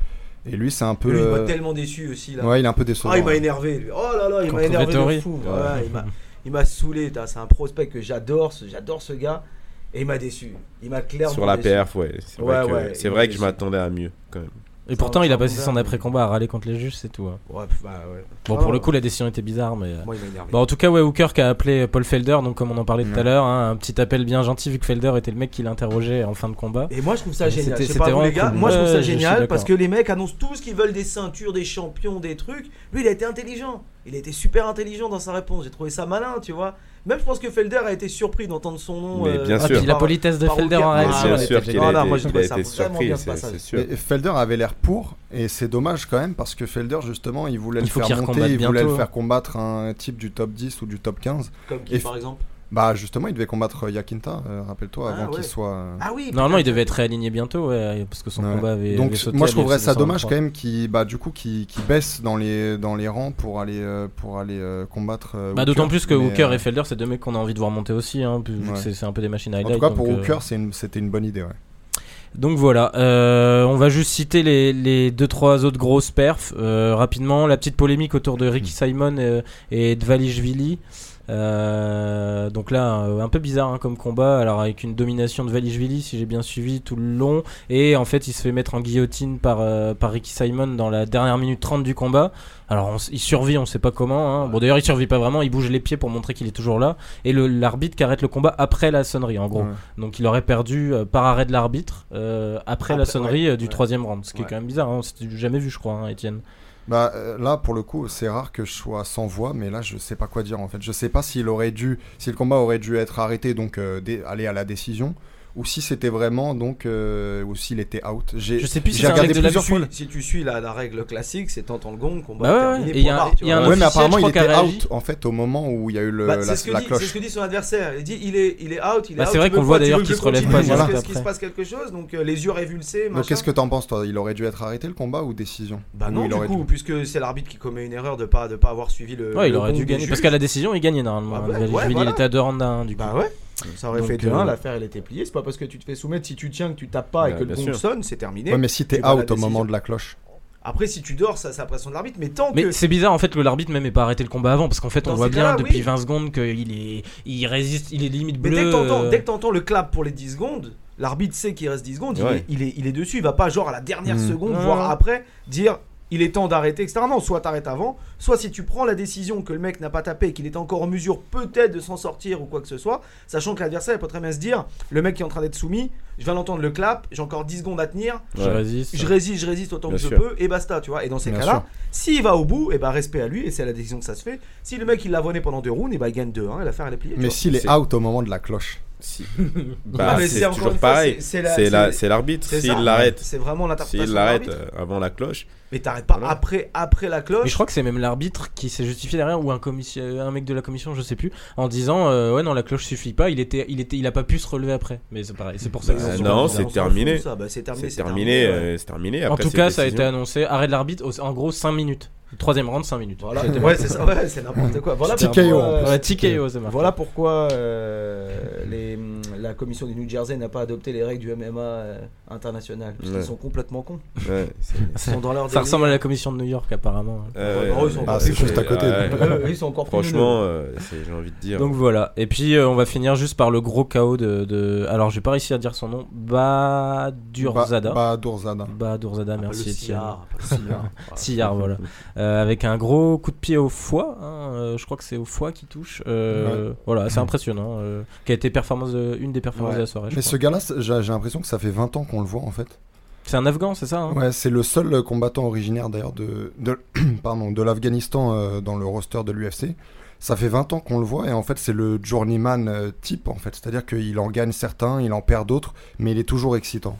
Et lui, c'est un peu. Lui, il m'a euh, tellement déçu aussi. Là. Ouais, il est un peu décevant. Ah, il m'a énervé, lui. Oh là là, il m'a énervé de fou. Ouais. Ouais, il m'a- il m'a saoulé. t'as- C'est un prospect que j'adore. ce- J'adore ce gars. Et il m'a déçu. Il m'a clairement Sur la déçu. perf, ouais. C'est Ouais, vrai que, ouais, c'est il vrai que je m'attendais à mieux, quand même. Et pourtant, il a passé son après-combat à râler contre les juges, c'est tout. hein. Ouais, bah ouais. Bon, Ah, pour le ouais. coup, la décision était bizarre, mais. euh, Moi, il m'a énervé. Bon, en tout cas, ouais, Hooker qui a appelé Paul Felder, donc comme on en parlait tout à l'heure, hein, un petit appel bien gentil vu que Felder était le mec qui l'interrogeait en fin de combat. Et moi je trouve ça génial. c'était- pas vous les vraiment gars, cool. moi je trouve ça génial parce que les mecs annoncent tout ce qu'ils veulent des ceintures, des champions, des trucs. Lui il a été intelligent. Il a été super intelligent dans sa réponse. J'ai trouvé ça malin, tu vois. Même je pense que Felder a été surpris d'entendre son nom. Mais bien Ah, sûr. puis la politesse de par Felder en Ah, réaction, ouais, bien sûr était qu'il géniale. Non, a non, moi, je il a ça été surpris, c'est sûr. Felder avait l'air pour, et c'est dommage quand même parce que Felder, justement, il voulait Il le faire monter, il voulait bientôt, le faire combattre un type du top 10 ou du top 15. Comme qui Et- par exemple? Bah, justement, il devait combattre Yakinta, euh, rappelle-toi, Ah, avant ouais. qu'il soit. euh, Ah oui. Normalement, il devait être réaligné bientôt, ouais, parce que son Ouais. combat avait. Donc, avait sauté moi, je trouverais ça dommage 223. quand même qu'il bah, du coup, qu'il qu'il baisse dans les, dans les rangs pour aller, euh, pour aller euh, combattre. euh, Bah, d'autant plus que Mais, Hooker euh, et Felder, c'est deux mecs qu'on a envie de voir monter aussi, hein, vu que Ouais. c'est un peu des machines à En tout cas, pour donc, euh, Hooker, c'était une bonne idée. Ouais. Donc voilà, euh, on va juste citer les, les deux trois autres grosses perfs euh, rapidement. La petite polémique autour de Ricky Simon euh, et Dvalishvili. Euh, donc là, un peu bizarre hein, comme combat. Alors avec une domination de Valishvili, si j'ai bien suivi tout le long, et en fait il se fait mettre en guillotine par euh, par Ricky Simon dans la dernière minute 30 du combat. Alors on il survit, on sait pas comment. hein. Bon d'ailleurs il survit pas vraiment, il bouge les pieds pour montrer qu'il est toujours là. Et l'arbitre qui arrête le combat après la sonnerie, en gros. Ouais. Donc il aurait perdu euh, par arrêt de l'arbitre après, la sonnerie ouais, du ouais. troisième round, ce qui est quand même bizarre. Hein. C'était jamais vu, je crois, hein, Étienne. Bah euh, là pour le coup c'est rare que je sois sans voix mais là je sais pas quoi dire en fait. Je sais pas s'il aurait dû si le combat aurait dû être arrêté donc euh, aller à la décision ou si c'était vraiment donc euh, ou s'il était out. J'ai Je sais plus si regardé règle de la plusieurs fois. Si tu suis la, la règle classique, c'est t'entends le gong, combat Bah ouais, terminé, un Ouais, mais apparemment il était réagi. out en fait au moment où il y a eu le, Bah, la, c'est ce, que la dit- cloche. c'est ce que dit son adversaire. Il dit il est, il est out, il est Bah, out. c'est vrai qu'on voit d'ailleurs qu'il se relève pas jusqu'à direct ce qu'il se passe quelque chose, donc euh, les yeux révulsés, Donc qu'est-ce que t'en penses toi? Il aurait dû être arrêté le combat ou décision? Bah non, il du aurait coup, puisque c'est l'arbitre qui commet une erreur de pas de pas avoir suivi le. Ouais, il aurait dû gagner. Parce qu'à la décision, il gagnait normalement. Bah voilà. il était à 2 rounds à 1 du coup. Bah ouais. Ça aurait Donc, fait 2-1, euh, l'affaire elle était pliée. C'est pas parce que tu te fais soumettre, si tu tiens, que tu tapes pas et Ouais, que le gong sonne, c'est terminé. Ouais, mais si t'es out au moment de la cloche. Après, si tu dors, ça pression de l'arbitre. Mais tant Mais que. c'est bizarre en fait que l'arbitre même ait pas arrêté le combat avant parce qu'en fait on Dans voit bien depuis oui. 20 secondes qu'il est il résiste il est limite Mais bleu. dès que t'entends, euh, dès que t'entends le clap pour les 10 secondes, l'arbitre sait qu'il reste 10 secondes, il, est, il, est, il est dessus, il va pas genre à la dernière Mm. seconde, voire après, dire il est temps d'arrêter, etc. Non, soit t'arrêtes avant, soit si tu prends la décision que le mec n'a pas tapé et qu'il est encore en mesure peut-être de s'en sortir ou quoi que ce soit, sachant que l'adversaire il peut très bien se dire le mec qui est en train d'être soumis, je viens d'entendre le clap, j'ai encore 10 secondes à tenir, je résiste. je résiste, je résiste autant Bien que je peux et basta, tu vois. Et dans ces cas-là, s'il va au bout, et ben respect à lui et c'est à la décision que ça se fait. Si le mec il l'a vonné pendant deux rounds, et ben il gagne 2-1 et l'affaire elle est pliée. Mais s'il est out au moment de la cloche. Si. *laughs* Ah, Bah, mais c'est toujours pareil. c'est- c'est la- C'est la- c'est- c'est l'arbitre. C'est S'il l'arrête, C'est vraiment l'interprétation. s'il l'arrête euh, avant la cloche, Mais t'arrêtes pas Voilà. après, après la cloche. Mais je crois que c'est même l'arbitre qui s'est justifié derrière ou un commission, un mec de la commission, je sais plus, en disant euh, ouais non la cloche suffit pas, il était, il était, il a pas pu se relever après. Mais c'est pareil, c'est pour ça. Bah, qu'ils ont non, c'est terminé. Bah, c'est terminé. c'est terminé. ouais. euh, C'est terminé. En tout c'est cas, ça a été annoncé arrêt de l'arbitre. En gros 5 minutes. Troisième round 5 minutes. Voilà. *laughs* ouais, c'est ça. Ouais, c'est n'importe quoi. Voilà TKO, pourquoi, euh, Ouais, TKO, c'est marqué. Voilà pourquoi euh, les, la commission du New Jersey n'a pas adopté les règles du MMA euh, international. Parce qu'ils Ouais. sont complètement cons. Ouais, c'est- Ils sont dans leur Ça ressemble à la commission de New York apparemment. euh, ils sont Ah, c'est juste à côté. ouais. Ils sont encore Franchement, euh, j'ai envie de dire. Donc voilà. Et puis euh, on va finir juste par le gros chaos de. de... Alors j'ai pas réussi à dire son nom. Badurzada. Ba- Badurzada. Badurzada, Appelle merci le Etienne. *laughs* Sillard, voilà. Euh, avec un gros coup de pied au foie. hein, euh, je crois que c'est au foie qui touche. Euh, Voilà, c'est impressionnant. euh, qui a été performance de- une des performances Ouais. de la soirée. Mais crois. ce gars-là, j'ai l'impression que ça fait 20 ans qu'on le voit en fait. C'est un Afghan, c'est ça hein Ouais, c'est le seul combattant originaire d'ailleurs de, de, *clears throat* pardon, de l'Afghanistan euh, dans le roster de l'UFC. Ça fait 20 ans qu'on le voit et en fait c'est le journeyman euh, type en fait. C'est-à-dire qu'il en gagne certains, il en perd d'autres, mais il est toujours excitant.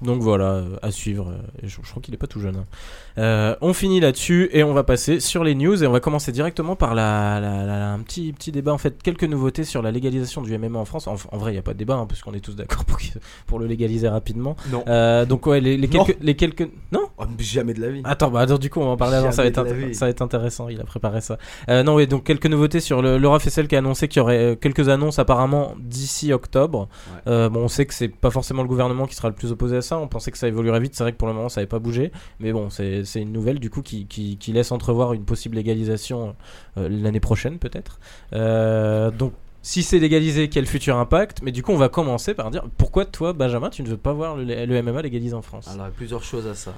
Donc voilà, euh, à suivre. je, je crois qu'il est pas tout jeune. Euh, on finit là-dessus et on va passer sur les news et on va commencer directement par la, la- la- un petit petit débat en fait, quelques nouveautés sur la légalisation du MMA en France. En, en vrai, il y a pas de débat hein, puisqu'on est tous d'accord pour, pour le légaliser rapidement. Non. Euh, donc ouais, les, les Non. quelques, les quelques, non? Oh, mais jamais de la vie. Attends, bah attends, du coup, on va en parler avant, ça va, être ça va être intéressant, il a préparé ça. Euh, non, oui, donc quelques nouveautés sur le Laura Fessel qui a annoncé qu'il y aurait quelques annonces apparemment d'ici octobre. Ouais. Bon, on sait que c'est pas forcément le gouvernement qui sera le plus opposé à ça, on pensait que ça évoluerait vite, c'est vrai que pour le moment ça n'avait pas bougé, mais bon, c'est c'est une nouvelle du coup qui, qui, qui laisse entrevoir une possible légalisation euh, l'année prochaine peut-être. Euh, donc. Si c'est légalisé, quel futur impact? Mais du coup, on va commencer par dire pourquoi toi, Benjamin, tu ne veux pas voir le, le MMA légalisé en France? Alors, il y a plusieurs choses à ça.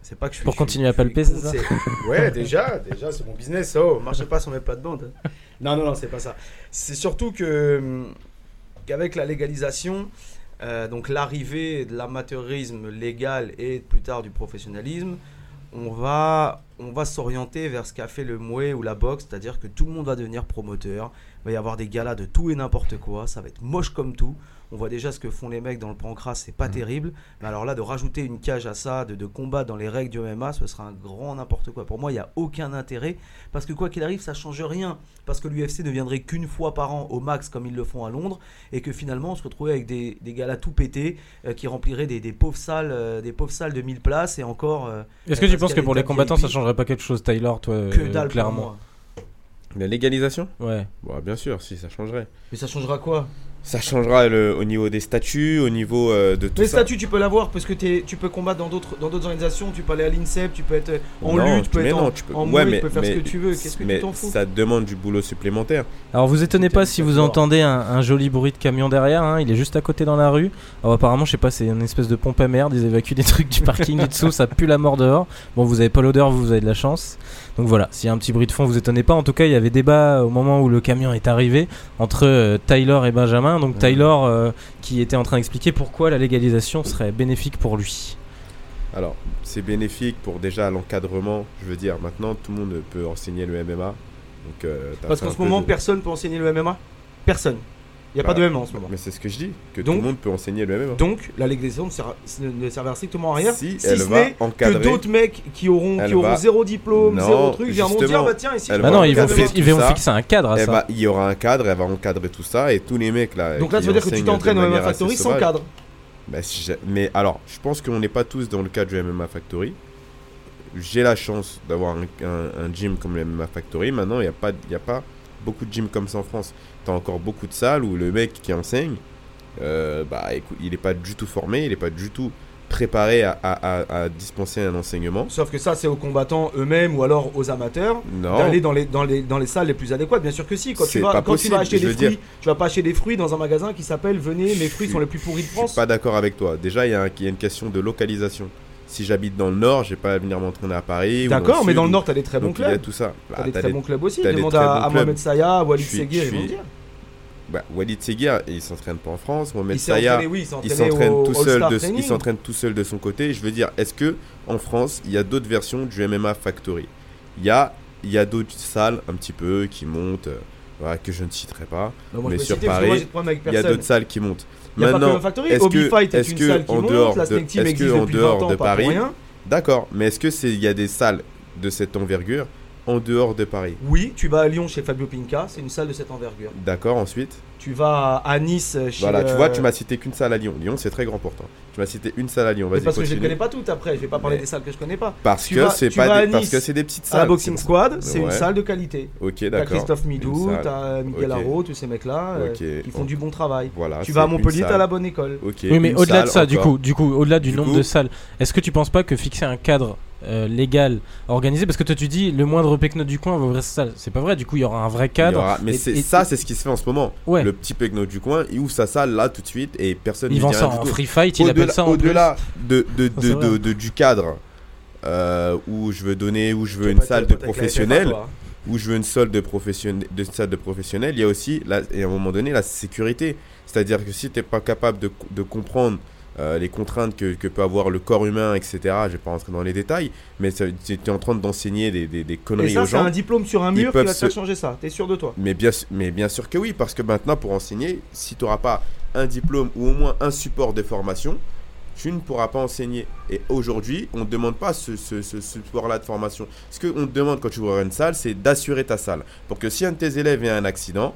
C'est pas que je suis. Pour je continuer à suis- palper, c'est ça? Ouais, déjà, déjà, c'est mon business. Oh, marchez pas sur mes plates-bandes. Non, non, non, c'est pas ça. C'est surtout que hum, qu'avec la légalisation, euh, donc l'arrivée de l'amateurisme légal et plus tard du professionnalisme, on va, s'orienter vers ce qu'a fait le mouet ou la boxe, c'est-à-dire que tout le monde va devenir promoteur. Il va y avoir des galas de tout et n'importe quoi. Ça va être moche comme tout. On voit déjà ce que font les mecs dans le pancras, c'est pas terrible. Mais alors là, de rajouter une cage à ça, de, de combat dans les règles du MMA, ce sera un grand n'importe quoi. Pour moi, il n'y a aucun intérêt. Parce que quoi qu'il arrive, ça change rien. Parce que l'UFC ne viendrait qu'une fois par an au max, comme ils le font à Londres. Et que finalement, on se retrouvait avec des, des galas tout pétés euh, qui rempliraient des, des pauvres salles, euh, des pauvres salles de 1000 places. Et encore. euh, Est-ce que parce tu penses que pour les combattants ça changerait pas quelque chose, Taylor, toi que euh, dalle pour clairement moi. La légalisation? Ouais. Bon, bien sûr, si ça changerait. Mais ça changera quoi? Ça changera le- au niveau des statuts, au niveau euh, de tout Les ça. statuts, tu peux l'avoir parce que t'es- tu peux combattre dans d'autres dans d'autres organisations. Tu peux aller à l'INSEP, tu peux être en Non, lutte, tu peux être non, en, tu peux- en ouais, mouet, mais- tu peux faire mais- ce que tu veux. Qu'est-ce que mais tu t'en fous? ça demande du boulot supplémentaire. Alors vous étonnez pas si vous entendez un, un joli bruit de camion derrière, hein, il est juste à côté dans la rue. Alors apparemment, je sais pas, c'est une espèce de pompe à merde, ils évacuent des trucs du parking du dessous, ça pue la mort dehors. Bon, vous avez pas l'odeur, vous avez de la chance. Donc voilà, s'il y a un petit bruit de fond, vous étonnez pas. En tout cas, il y avait débat au moment où le camion est arrivé entre euh, Taylor et Benjamin. Donc Taylor euh, qui était en train d'expliquer pourquoi la légalisation serait bénéfique pour lui. Alors, c'est bénéfique pour déjà l'encadrement. Je veux dire, maintenant, tout le monde peut enseigner le MMA. Donc, euh, Parce qu'en ce moment, de- personne peut enseigner le MMA. Personne. Il n'y a pas Bah, de MMA en ce moment. Mais c'est ce que je dis, que Donc- tout le monde peut enseigner le MMA. Donc, la légalisation ne, sert- ne servira strictement à rien. Si si elle ce va n'est que encadrer. d'autres mecs qui auront, qui auront va- zéro diplôme, Non, zéro truc, viendront dire justement, bah tiens, ici. Bah non, faire ils vont, encadrer ils vont fixer un cadre à Elle ça. va- il y aura un cadre, elle va encadrer tout ça et tous les mecs là. Donc là, ça veut dire que tu t'entraînes au MMA Factory sans cadre. bah, mais alors, je pense qu'on n'est pas tous dans le cadre du MMA Factory. J'ai la chance d'avoir un, un- un gym comme le MMA Factory. Maintenant, il n'y a, pas- y a pas beaucoup de gyms comme ça en France. Tu as encore beaucoup de salles où le mec qui enseigne, euh, bah, écoute, il n'est pas du tout formé, il n'est pas du tout préparé à, à- à- à dispenser un enseignement. Sauf que ça, c'est aux combattants eux-mêmes ou alors aux amateurs Non. d'aller dans les, dans, les, dans les salles les plus adéquates. Bien sûr que si. Quand, tu vas, pas quand tu vas acheter je des fruits, dire. tu vas pas acheter des fruits dans un magasin qui s'appelle Venez, mes fruits Je sont les plus pourris de Je France. suis pas d'accord avec toi. Déjà, il y, y a une question de localisation. Si j'habite dans le nord, je vais pas venir m'entraîner à Paris. D'accord, mais dans le Nord, t'as des très bons Donc il y a clubs. tout ça. Bah, T'as des t'as très des- bons clubs aussi. des Demande à, à Mohamed. Saya, à Walid Seguir, ils vont dire. Bah, Walid Seguir, il s'entraîne pas en France. Mohamed Saya, il s'entraîne tout seul il s'entraîne tout seul de son côté. Je veux dire, est-ce que en France, il y a d'autres versions du MMA Factory? Il y a, il y a d'autres salles un petit peu qui montent, euh, que je ne citerai pas. Mais sur Paris, j'ai Il y a d'autres salles qui montent. Il y a pas que Maintenant, Factory. est-ce que- Fight est est-ce une que salle qui en monte. dehors La de- Snake Team est-ce que existe en depuis dehors 20 ans, de pas Paris, pour rien. d'accord, mais est-ce que c'est il y a des salles de cette envergure en dehors de Paris? Oui, tu vas à Lyon chez Fabio Pinca, c'est une salle de cette envergure. D'accord, ensuite? Tu vas à Nice chez. Voilà, tu euh, vois, tu m'as cité qu'une salle à Lyon. Lyon, c'est très grand pour toi. Tu m'as cité une salle à Lyon. Vas-y, parce que je ne connais pas toutes après, je vais pas parler Mais- des salles que je connais pas. Parce Tu que c'est pas des, parce Nice, que c'est des petites À salles. la Boxing c'est Squad, c'est une salle de qualité. Ok, T'as d'accord. Christophe Midou, t'as Miguel Ok. Haro, tous ces mecs-là euh, Ok. qui font du bon travail. Voilà. tu vas à Montpellier, t'as la bonne école. Ok. Oui, mais au-delà de ça, du coup, du coup, au-delà du, Du nombre coup- de salles, est-ce que tu penses pas que fixer un cadre euh, légal, organisé, parce que toi tu dis le moindre pecno du coin va ouvrir sa salle, c'est pas vrai. Du coup, il y aura un vrai cadre. aura- Mais Et- c'est et- ça, c'est ce qui se fait en ce moment. Ouais. Le petit pecno du coin, il ouvre sa salle là tout de suite et personne Il ne vend ça en free fight, il appelle Au-delà ça au-delà de, de, de, c'est vrai. de- de- du cadre euh, où je veux donner, où je veux une salle de professionnels, hein. où je veux une salle de professionnels, de salle de professionnels, il y a aussi, la, et à un moment donné, la sécurité. C'est-à-dire que si tu n'es pas capable de, de comprendre euh, les contraintes que, que peut avoir le corps humain, etc., je vais pas rentrer dans les détails, mais tu es en train d'enseigner des, des, des Et conneries ça, aux gens. un diplôme sur un mur qui va te faire changer ça. T'es sûr de toi? Mais bien, mais bien sûr que oui, parce que maintenant, pour enseigner, si tu n'auras pas un diplôme ou au moins un support de formation, tu ne pourras pas enseigner. Et aujourd'hui, on ne demande pas ce, ce, ce support-là de formation. Ce qu'on te demande quand tu ouvres une salle, c'est d'assurer ta salle. Pour que si un de tes élèves a un accident,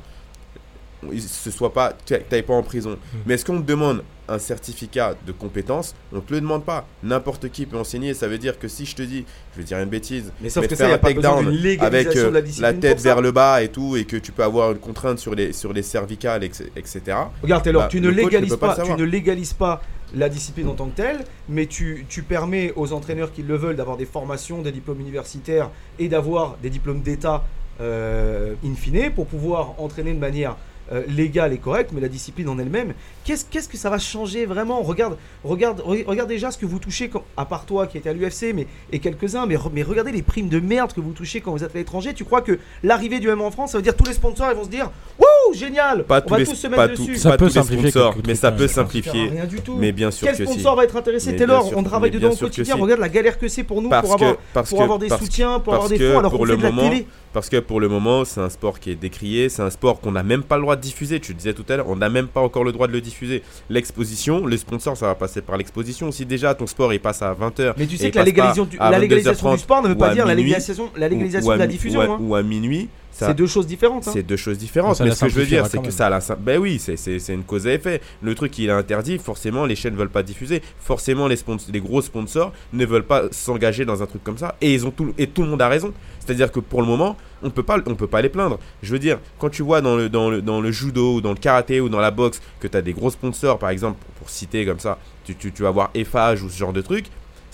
ce soit pas, tu n'ailles pas en prison. Mais est-ce qu'on te demande un certificat de compétence? On ne te le demande pas. N'importe qui peut enseigner. Ça veut dire que si je te dis, je vais dire une bêtise, Mais sauf mais que de ça, faire n'y a un takedown avec euh, la discipline. la tête vers le bas et tout, et que tu peux avoir une contrainte sur les, sur les cervicales, etc. Regarde Taylor, Bah, tu ne coach légalises pas tu ne légalises pas la discipline en tant que telle, mais tu, tu permets aux entraîneurs qui le veulent d'avoir des formations, des diplômes universitaires et d'avoir des diplômes d'État euh, in fine pour pouvoir entraîner de manière euh, légale et correcte, mais la discipline en elle-même, qu'est-ce qu'est-ce que ça va changer vraiment? Regarde, regarde, re- regarde déjà ce que vous touchez, à part toi qui était à l'UFC, mais et quelques-uns, mais, mais regardez les primes de merde que vous touchez quand vous êtes à l'étranger. Tu crois que l'arrivée du MMA en France, ça veut dire tous les sponsors ils vont se dire, wouh, génial, Pas on tous va les, tous se pas mettre tout- dessus. Ça pas peut tous les simplifier sponsors, quelques mais ça peut à simplifier. rien du tout. Mais bien sûr Quel que si. sponsor va être intéressé Taylor, on travaille dedans bien au quotidien. si. Regarde la galère que c'est pour nous Parce pour que, avoir, parce pour que, avoir des parce- soutiens, pour avoir des fonds, alors pour qu'on le fait de la moment, télé. Parce que pour le moment, c'est un sport qui est décrié, c'est un sport qu'on n'a même pas le droit de diffuser. Tu le disais tout à l'heure, on n'a même pas encore le droit de le diffuser. L'exposition, le sponsor, ça va passer par l'exposition. Si déjà ton sport il passe à 20h, Mais tu sais que la légalisation, du, à la légalisation 22h30 du sport ne veut pas dire la légalisation, la légalisation de la diffusion. ou à, hein. ou à minuit, C'est deux choses différentes. hein. C'est deux choses différentes. Mais ce que je veux dire, c'est que ça, la, ben oui, c'est- c'est c'est une cause à effet. Le truc, il est interdit. Forcément, les chaînes ne veulent pas diffuser. Forcément, les, spons- les gros sponsors ne veulent pas s'engager dans un truc comme ça. Et ils ont tout, et tout le monde a raison. C'est-à-dire que pour le moment, on peut pas, on peut pas les plaindre. Je veux dire, quand tu vois dans le, dans le, dans le judo ou dans le karaté ou dans la boxe que tu as des gros sponsors, par exemple, pour, citer comme ça, tu, tu, tu vas voir Eiffage ou ce genre de truc.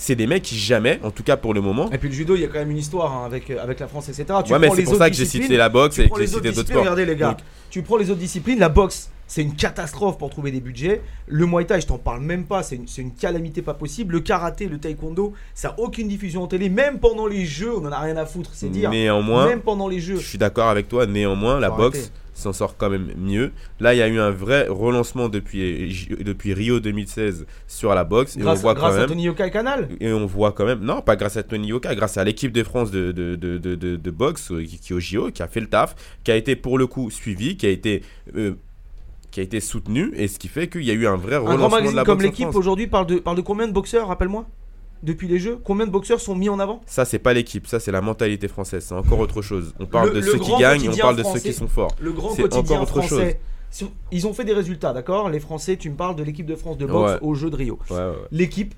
C'est des mecs qui jamais, en tout cas pour le moment. Et puis le judo, il y a quand même une histoire hein, avec, euh, avec la France, etc. Tu ouais, mais c'est pour ça que j'ai cité la boxe et que j'ai cité d'autres sports. regardez les gars, Donc- tu prends les autres disciplines, la boxe, c'est une catastrophe pour trouver des budgets. Le Muay Thai, je t'en parle même pas, c'est une, une calamité pas possible. Le karaté, le taekwondo, ça a aucune diffusion en télé, même pendant les jeux, on en a rien à foutre, c'est dire. Néanmoins, Même pendant les jeux. Je suis d'accord avec toi, néanmoins, la boxe s'en sort quand même mieux. Là, il y a eu un vrai relancement depuis, depuis Rio 2016 sur la boxe. Et Grâce, on voit grâce quand à même. Tony Yoka et Canal. Et on voit quand même, non, pas grâce à Tony Yoka, grâce à l'équipe de France de, de, de, de, de- de boxe euh, qui, qui est au JO, qui a fait le taf, qui a été pour le coup suivi, qui a été euh, qui a été soutenu et ce qui fait qu'il y a eu un vrai Un grand relancement de magazine la comme l'équipe aujourd'hui parle de, parle de combien de boxeurs, rappelle-moi Depuis les Jeux? Combien de boxeurs sont mis en avant? Ça, c'est pas l'équipe, ça, c'est la mentalité française. C'est encore autre chose. On parle Le- de le ceux qui gagnent et on parle de ceux qui sont forts. Le grand quotidien encore autre français. Si- Ils ont fait des résultats, d'accord? Les Français, tu me parles de l'équipe de France de boxe Ouais. aux Jeux de Rio. Ouais, ouais, ouais. L'équipe,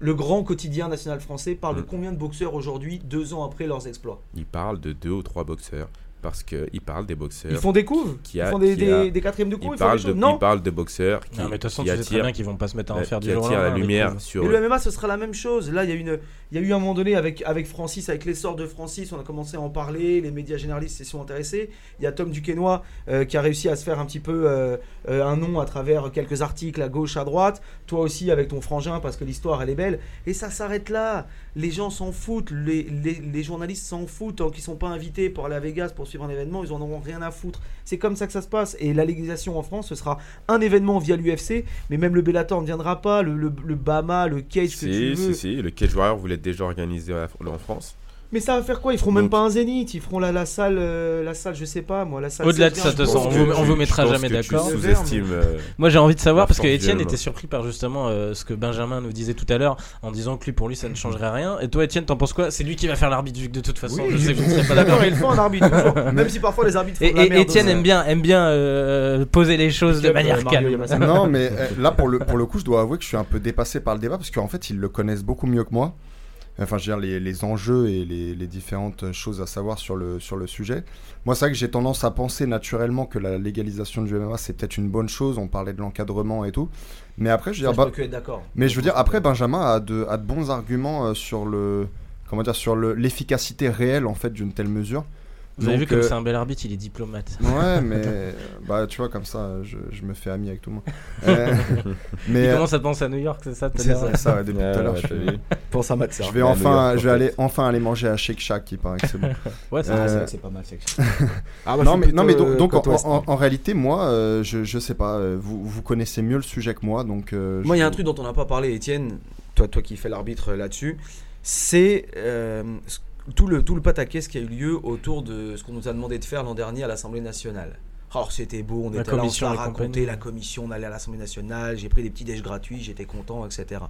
le grand quotidien national français, parle de Mm. combien de boxeurs aujourd'hui, deux ans après leurs exploits? Ils parlent de deux ou trois boxeurs parce qu'ils parlent des boxeurs. Ils font des couves Qui Ils a- font des, qui des, a- des quatrièmes de coups Ils Ils font des parlent, de, choses ils Non parlent de boxeurs qui, Non, mais de toute façon, qui tu sais très bien qu'ils vont pas se mettre à en euh, faire du jour au attirent la lumière coups. sur. Mais le MMA, ce sera la même chose. Là, il y a, une, y a eu un moment donné avec, avec Francis, avec l'essor de Francis, on a commencé à en parler, les médias généralistes s'y sont intéressés. Il y a Tom Duquesnoy euh, qui a réussi à se faire un petit peu euh, euh, un nom à travers quelques articles à gauche, à droite. Toi aussi avec ton frangin, parce que l'histoire, elle est belle. Et ça s'arrête là. Les gens s'en foutent, les, les, les journalistes s'en foutent. Tant qu'ils sont pas invités pour aller à Vegas pour suivre un événement, ils en auront rien à foutre. C'est comme ça que ça se passe. Et la légalisation en France, ce sera un événement via l'UFC, mais même le Bellator ne viendra pas, le, le, le Bama, le Cage que tu veux. si, si, le Cage Warrior voulait déjà organisé en France. Mais ça va faire quoi? Ils feront même Donc- pas un zénith, ils feront la, la salle, euh, la salle, je sais pas moi, la salle. Au-delà de ça, je de toute pense façon, on vous- on vous mettra jamais d'accord. euh, Moi j'ai envie de savoir parce que Étienne était surpris par justement euh, ce que Benjamin nous disait tout à l'heure en disant que lui pour lui ça ne changerait rien. Et toi Étienne t'en penses quoi? C'est lui qui va faire l'arbitre vu que de toute façon Oui, je sais que vous ne serez pas d'accord, *laughs* il faut un arbitre, toujours. même si parfois les arbitres font Et, Étienne aime bien, aime bien euh, poser les choses de manière euh, calme. Non, mais là, pour le, pour le coup, je dois avouer que je suis un peu dépassé par le débat parce qu'en fait, ils le connaissent beaucoup mieux que moi. Enfin, je veux dire, les, les enjeux et les, les différentes choses à savoir sur le, sur le sujet. Moi, c'est vrai que j'ai tendance à penser naturellement que la légalisation du MMA, c'est peut-être une bonne chose. On parlait de l'encadrement et tout. Mais après, je veux dire, bah, mais je veux dire, après, Benjamin a de, a de bons arguments euh, sur le. Comment dire, sur le- l'efficacité réelle en fait d'une telle mesure. Vous avez vu comme euh, c'est un bel arbitre, il est diplomate. Ouais, *laughs* mais *laughs* bah tu vois comme ça, je, je me fais ami avec tout le monde. *laughs* Euh, mais Il euh, commence à penser à New York, c'est ça tout à c'est l'heure ça, ça, ouais, depuis ouais, tout à l'heure. ouais. Pense à Max. je vais enfin, York, je vais aller enfin aller manger à Shake Shack, il paraît que c'est bon. Ouais, c'est Euh, vrai. c'est vrai que c'est pas mal, c'est Ah, non mais non mais donc, donc, en, en- en réalité moi, euh, je, je sais pas, euh, vous, vous connaissez mieux le sujet que moi, donc. euh, Moi, il y a un truc dont on n'a pas parlé, Étienne, toi, toi qui fais l'arbitre là-dessus, c'est euh, ce- tout le, tout le pataquès qui a eu lieu autour de ce qu'on nous a demandé de faire l'an dernier à l'Assemblée nationale. Alors c'était beau, on La était là, on se commission l'a la commission, on allait à l'Assemblée nationale, j'ai pris des petits déj gratuits, j'étais content, etc.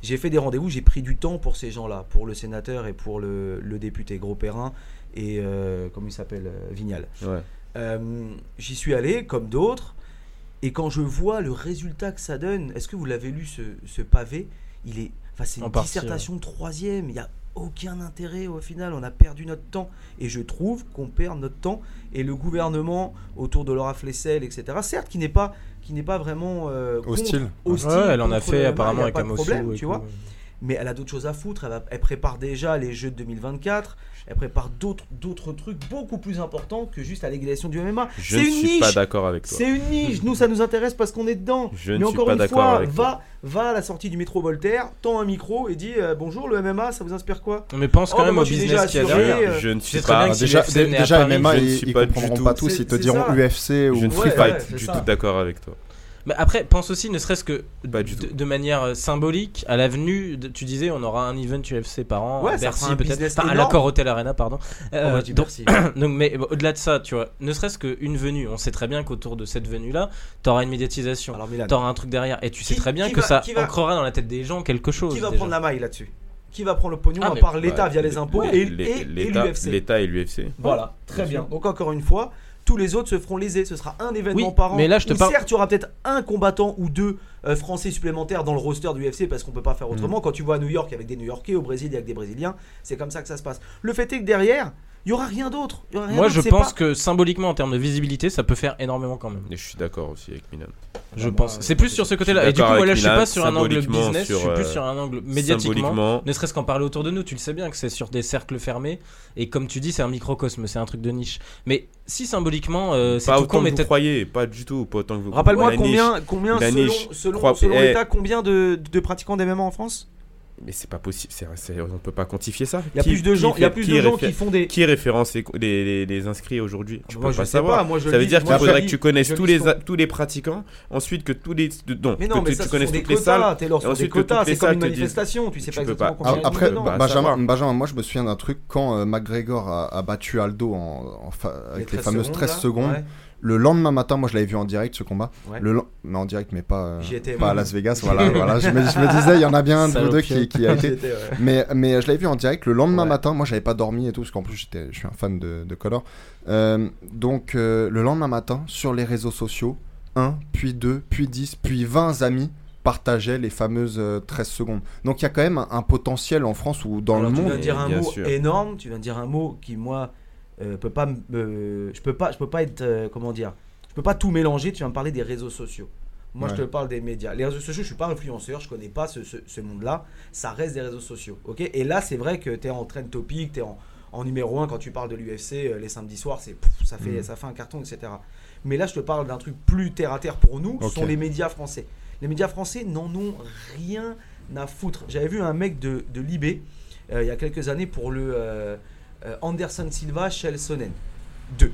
J'ai fait des rendez-vous, j'ai pris du temps pour ces gens-là, pour le sénateur et pour le, le député Gros Perrin et, euh, comment il s'appelle, euh, Vignal. Ouais. Euh, J'y suis allé, comme d'autres, et quand je vois le résultat que ça donne, est-ce que vous l'avez lu ce, ce pavé? Il est, enfin, c'est En une partie, dissertation troisième. Il n'y a aucun intérêt au final. On a perdu notre temps, et je trouve qu'on perd notre temps. Et le gouvernement autour de Laura Flessel, etc. Certes, qui n'est pas, qui n'est pas vraiment euh, contre- Hostile. hostile Ouais, elle en a fait apparemment avec et tu vois mais elle a d'autres choses à foutre. Elle, va- elle prépare déjà les Jeux de 2024. Elle prépare d'autres d'autres trucs beaucoup plus importants que juste la légalisation du MMA. Je C'est ne une suis pas d'accord avec toi. C'est une niche. Nous, ça nous intéresse parce qu'on est dedans. Je Mais ne suis encore pas une d'accord fois, avec toi. va, va à la sortie du métro Voltaire, tend un micro et dit euh, bonjour le MMA, ça vous inspire quoi? Mais pense Oh, quand bah, même au je suis business déjà qu'il y a derrière. euh, Je ne suis pas. déjà, déjà Paris, MMA, je ne ils, suis ils pas du comprendront tout. pas tous, ils te diront ça. UFC Je ou ne Free suis pas du tout d'accord avec toi. Mais après, pense aussi, ne serait-ce que Pas du de, tout. de manière euh, symbolique, à l'avenue, de- tu disais, on aura un event UFC par an, Ouais, à ça Bercy un peut-être, business enfin, à énorme. l'accord Hotel Arena, pardon. Euh, va *coughs* donc, mais bon, au-delà de ça, tu vois, ne serait-ce qu'une venue, on sait très bien qu'autour de cette venue-là, t'auras une médiatisation, Alors Milan, t'auras un truc derrière, et tu sais Qui- très bien qui que va- ça qui va- ancrera dans la tête des gens quelque chose. qui va déjà. prendre la maille là-dessus? Qui va prendre le pognon Ah, à mais- part l'État Bah, via les impôts et, les- et- et l'État- l'UFC L'État et l'UFC. Voilà, très bien. Donc encore une fois, tous les autres se feront léser. Ce sera un événement Oui, par an. mais là, je te parle- Certes, il y aura peut-être un combattant ou deux euh, Français supplémentaires dans le roster du UFC parce qu'on peut pas faire Mm. autrement. Quand tu vois à New York avec des New-Yorkais, au Brésil avec des Brésiliens, c'est comme ça que ça se passe. Le fait est que derrière, il y aura rien d'autre. Moi, je pense pas- que symboliquement, en termes de visibilité, ça peut faire énormément quand même. Et je suis d'accord aussi avec Milan. Je pense. C'est plus sur ce côté-là. Et du coup, d'accord moi là, avec je suis pas sur un angle business, je suis plus sur un angle médiatiquement. Symboliquement, Ne serait-ce qu'en parler autour de nous, tu le sais bien que c'est sur des cercles fermés. Et comme tu dis, c'est un microcosme, c'est un truc de niche. Mais si symboliquement, euh, c'est pas tout autant con, mais que vous peut-être. croyez, pas du tout, pas autant que vous Rappelle-moi combien, combien selon, selon, eh. l'État, combien de, de pratiquants d'MMA en France? Mais c'est pas possible, c'est- c'est- on peut pas quantifier ça. Il y a Qui- plus de qui gens, il y a plus qui de gens qui font des. Qui référence les, les, les- les inscrits aujourd'hui? Tu Moi, peux je pas sais savoir. pas, moi, je ça veut lis- dire qu'il faudrait lis- que tu connaisses tous les, a- tous les pratiquants, ensuite que tous les. Donc, Mais non, que mais tu, ça, tu connaisses toutes les quotas, salles. Ensuite que quotas, toutes les c'est comme une salles disent- manifestation, tu sais pas exactement combien Après, Benjamin, moi je me souviens d'un truc quand euh, McGregor a, battu Aldo avec les 13 fameuses secondes, 13 là, secondes. Le lendemain matin, moi je l'avais vu en direct ce combat. Ouais. Le mais en direct, mais pas, euh, étais, pas à Las Vegas. *laughs* Voilà, voilà. Je, me, je me disais, il y en a bien un de vous deux qui, qui a été. Ouais. Mais, mais je l'avais vu en direct le lendemain Ouais. matin. Moi, j'avais pas dormi et tout, parce qu'en plus, j'étais, je suis un fan de, de Conor. Euh, donc, euh, le lendemain matin, sur les réseaux sociaux, 1, puis 2, puis 10, puis 20 amis partageaient les fameuses euh, 13 secondes. Donc, il y a quand même un, un potentiel en France ou dans Alors, le tu monde. viens de dire un mot sûr. énorme. Tu viens de dire un mot qui moi euh, peut pas, me- euh, je peux pas, je peux pas être, euh, comment dire, je peux pas tout mélanger. Tu viens me parler des réseaux sociaux. Moi, Ouais. je te parle des médias. Les réseaux sociaux, je suis pas influenceur, je connais pas ce, ce- ce monde-là. Ça reste des réseaux sociaux, ok? Et là, c'est vrai que tu es en trend topic, tu es en, en numéro 1 quand tu parles de l'UFC les samedis soirs, c'est ça fait, Mhm. ça fait un carton, etc. Mais là, je te parle d'un truc plus terre à terre pour nous, ce sont les médias français. Les médias français n'en ont rien à foutre. J'avais vu un mec de, de Libé il y a quelques années pour le Anderson Silva Chelsonen 2.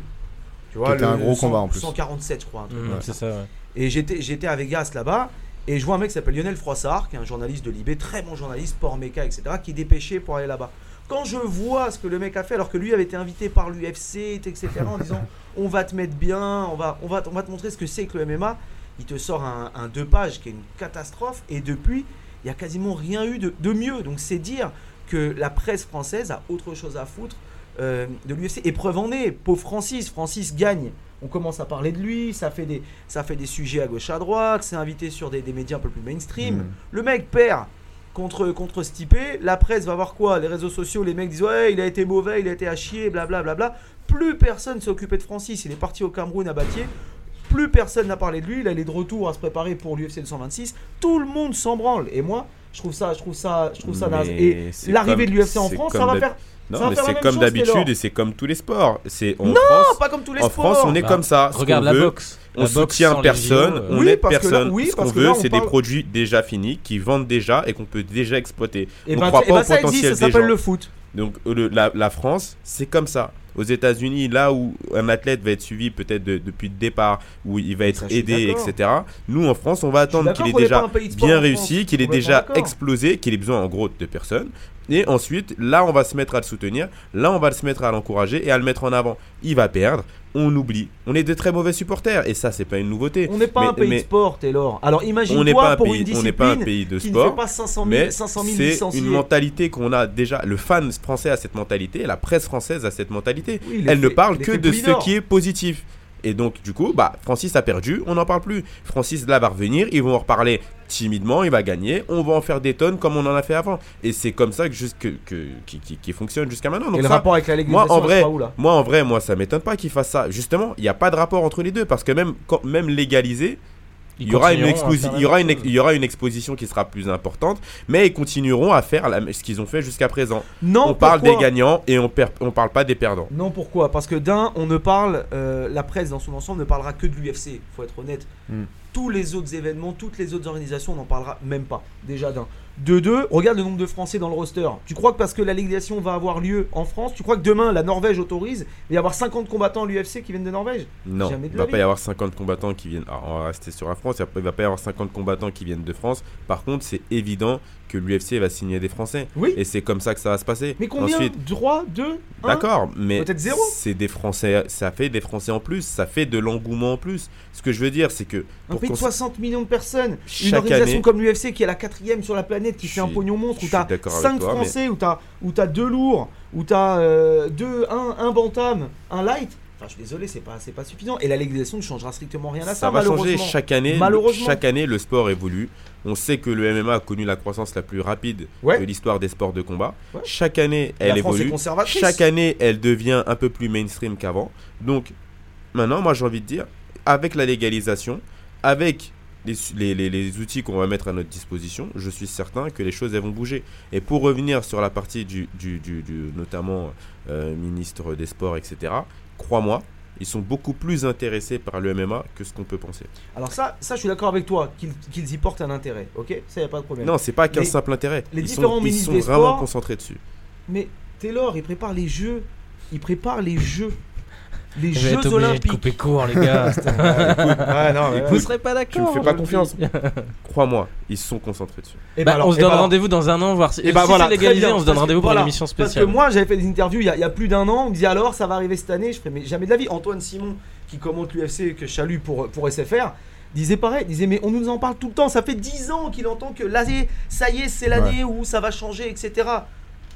Tu Qui était un gros combat, en plus. 147, je crois. un truc Mmh, c'est ça. ça, ouais. Et j'étais, j'étais à Vegas là-bas. Et je vois un mec qui s'appelle Lionel Froissart, qui est un journaliste de Libé, très bon journaliste, sport méca, etc., qui est dépêché pour aller là-bas. Quand je vois ce que le mec a fait, alors que lui avait été invité par l'UFC, etc., en disant *laughs* on va te mettre bien, on va, on va, on va te montrer ce que c'est que le MMA, il te sort un, un deux pages qui est une catastrophe. Et depuis, il n'y a quasiment rien eu de, de mieux. Donc c'est dire que la presse française a autre chose à foutre euh, de l'UFC. Et preuve en est, pauvre Francis, Francis gagne. On commence à parler de lui, ça fait des, ça fait des sujets à gauche à droite, c'est invité sur des, des médias un peu plus mainstream. Mm. Le mec perd contre, contre Stipe, la presse va voir quoi? Les réseaux sociaux, les mecs disent ouais, il a été mauvais, il a été à chier, blablabla. Bla, bla. Plus personne s'est occupé de Francis, il est parti au Cameroun à Batier. Plus personne n'a parlé de lui, il est de retour à se préparer pour l'UFC 226. Tout le monde s'en branle. Et moi, je trouve ça, je trouve ça, je trouve ça naze. Et l'arrivée de l'UFC en France, ça va faire. Non, Ça mais c'est comme d'habitude et c'est comme tous les sports. C'est en Non, France. pas comme tous les En sports. France, on est Bah, comme ça. Ce Regarde qu'on la veut, boxe. On La soutient personne, JO, euh, on Oui, aide parce que là- personne. oui, Ce parce qu'on veut, on c'est parle- des produits déjà finis qui vendent déjà et qu'on peut déjà exploiter. Et on ben, croit et pas ben, au ça existe, potentiel ça des s'appelle le foot. Donc le- la, la France, c'est comme ça. Aux États-Unis, là où un athlète va être suivi peut-être de- depuis le départ, où il va être Ça, aidé, etc. Nous, en France, on va attendre qu'il ait est déjà bien en réussi, qu'il ait déjà explosé, qu'il ait besoin en gros de personnes. Et ensuite, là, on va se mettre à le soutenir, là, on va se mettre à l'encourager et à le mettre en avant. Il va perdre, on oublie. On est de très mauvais supporters et ça, c'est pas une nouveauté. On n'est pas Mais- un pays mais de sport, Taylor. Alors on n'est imagine-toi pas un pour pays, une on discipline n'est pas un pays de qui ne sport. fait pas 500 000, Mais 500 000 c'est licenciés. une mentalité qu'on a déjà. Le fan français a cette mentalité, la presse française a cette mentalité. Oui, Elle ne parle que de ce qui est positif. Et donc, du coup, bah, Francis a perdu, on n'en parle plus. Francis, là, va revenir, ils vont en reparler timidement, il va gagner, on va en faire des tonnes comme on en a fait avant. Et c'est comme ça que, juste que, que- qui, qui- qui fonctionne jusqu'à maintenant. Donc Et le ça, rapport avec la moi, légalisation, en vrai, sera où, là moi, en vrai, moi, ça m'étonne pas qu'il fasse ça. Justement, il n'y a pas de rapport entre les deux parce que même, quand, même légalisé, il y, aura une il, y aura une il y aura une exposition qui sera plus importante, mais ils continueront à faire la- ce qu'ils ont fait jusqu'à présent. Non, on parle des gagnants et on per- on parle pas des perdants. Non, pourquoi? Parce que d'un, on ne parle, euh, la presse dans son ensemble ne parlera que de l'UFC, faut être honnête. Hmm. Tous les autres événements, toutes les autres organisations, on n'en parlera même pas, déjà d'un. De deux, regarde le nombre de Français dans le roster. Tu crois que parce que la légalisation va avoir lieu en France, tu crois que demain la Norvège autorise, il va y avoir 50 combattants à l'UFC qui viennent de Norvège? Non, Jamais de il la va pas y avoir 50 combattants qui viennent. Alors, on va rester sur la France. Il va pas y avoir 50 combattants qui viennent de France. Par contre, c'est évident que l'UFC va signer des Français. Oui. Et c'est comme ça que ça va se passer. Mais combien Ensuite, 3, 2, 1 D'accord, mais Peut-être zéro. c'est des Français, ça fait des Français en plus, ça fait de l'engouement en plus. Ce que je veux dire, c'est que Un pour pays de qu'on s- 60 millions de personnes, une organisation année- comme l'UFC qui est la quatrième sur la planète, qui fait un pognon monstre, où t'as d'accord avec 5 toi, mais- Français, où t'as où t'as deux lourds, où t'as euh, deux, un, un bantam, un light. Enfin, je suis désolé, c'est pas, c'est pas suffisant. Et la légalisation ne changera strictement rien à ça, ça va changer chaque année. Malheureusement. Chaque année, le sport évolue. On sait que le MMA a connu la croissance la plus rapide Ouais. de l'histoire des sports de combat. Ouais. Chaque année, La elle est évolue. conservatrice. Chaque année, elle devient un peu plus mainstream qu'avant. Donc, maintenant, moi, j'ai envie de dire, avec la légalisation, avec les, les- les- les outils qu'on va mettre à notre disposition, je suis certain que les choses elles vont bouger. Et pour revenir sur la partie du, du- du- du- notamment euh, ministre des Sports, etc., crois-moi, ils sont beaucoup plus intéressés par le MMA que ce qu'on peut penser. Alors ça, ça, je suis d'accord avec toi, qu'ils qu'ils y portent un intérêt, ok? Ça, y a pas de problème. Non, c'est pas qu'un simple intérêt. les ils différents sont, ils sont des vraiment Sports- concentrés dessus. Mais Taylor, il prépare les jeux. Il prépare les jeux. Les Je vais être Jeux de Olympiques. couper court, les gars. *laughs* Ouais, non, mais- Vous serez pas d'accord Tu me fais pas je le confiance. dis. Crois-moi, ils sont concentrés dessus. Eh ben Bah, alors- on se eh ben donne alors- rendez-vous dans un an, voir si, Et bah si voilà, c'est très légalisé. bien, On se donne parce que- rendez-vous pour voilà, l'émission Parce spéciale. que moi, j'avais fait des interviews il y, a, il y a plus d'un an. On me disait alors, ça va arriver cette année? Je ferais, mais jamais de la vie. Antoine Simon, qui commente l'UFC que je salue pour, pour SFR, disait pareil, disait mais on nous en parle tout le temps, ça fait 10 ans qu'il entend que là, ça y est, c'est l'année où ça va changer, etc.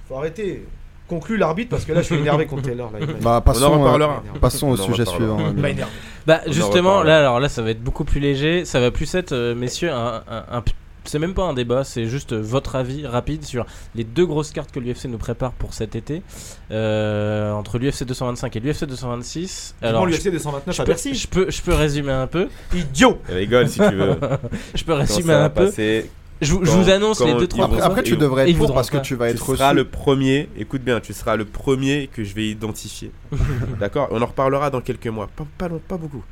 Faut arrêter. Conclue l'arbitre parce que là je suis énervé contre Taylor. Là, Bah, passons, en euh, reparlera. passons au sujet suivant. Bah justement, là alors là ça va être beaucoup plus léger, ça va plus être euh, messieurs un, un- un- c'est même pas un débat, c'est juste euh, votre avis rapide sur les deux grosses cartes que l'UFC nous prépare pour cet été euh, entre l'UFC 225 et l'UFC 226. Alors l'UFC 229 je à Bercy. je peux je peux résumer un peu, Idiot Rigole si tu veux. *laughs* je peux résumer un peu. passer, Je, vous- je quand- vous annonce les deux trois grosses- Après, tu devrais être pour parce que tu vas tu être reçu. seras le premier, écoute bien, tu seras le premier que je vais identifier. *laughs* D'accord? On en reparlera dans quelques mois. Pas, pas, long- pas beaucoup.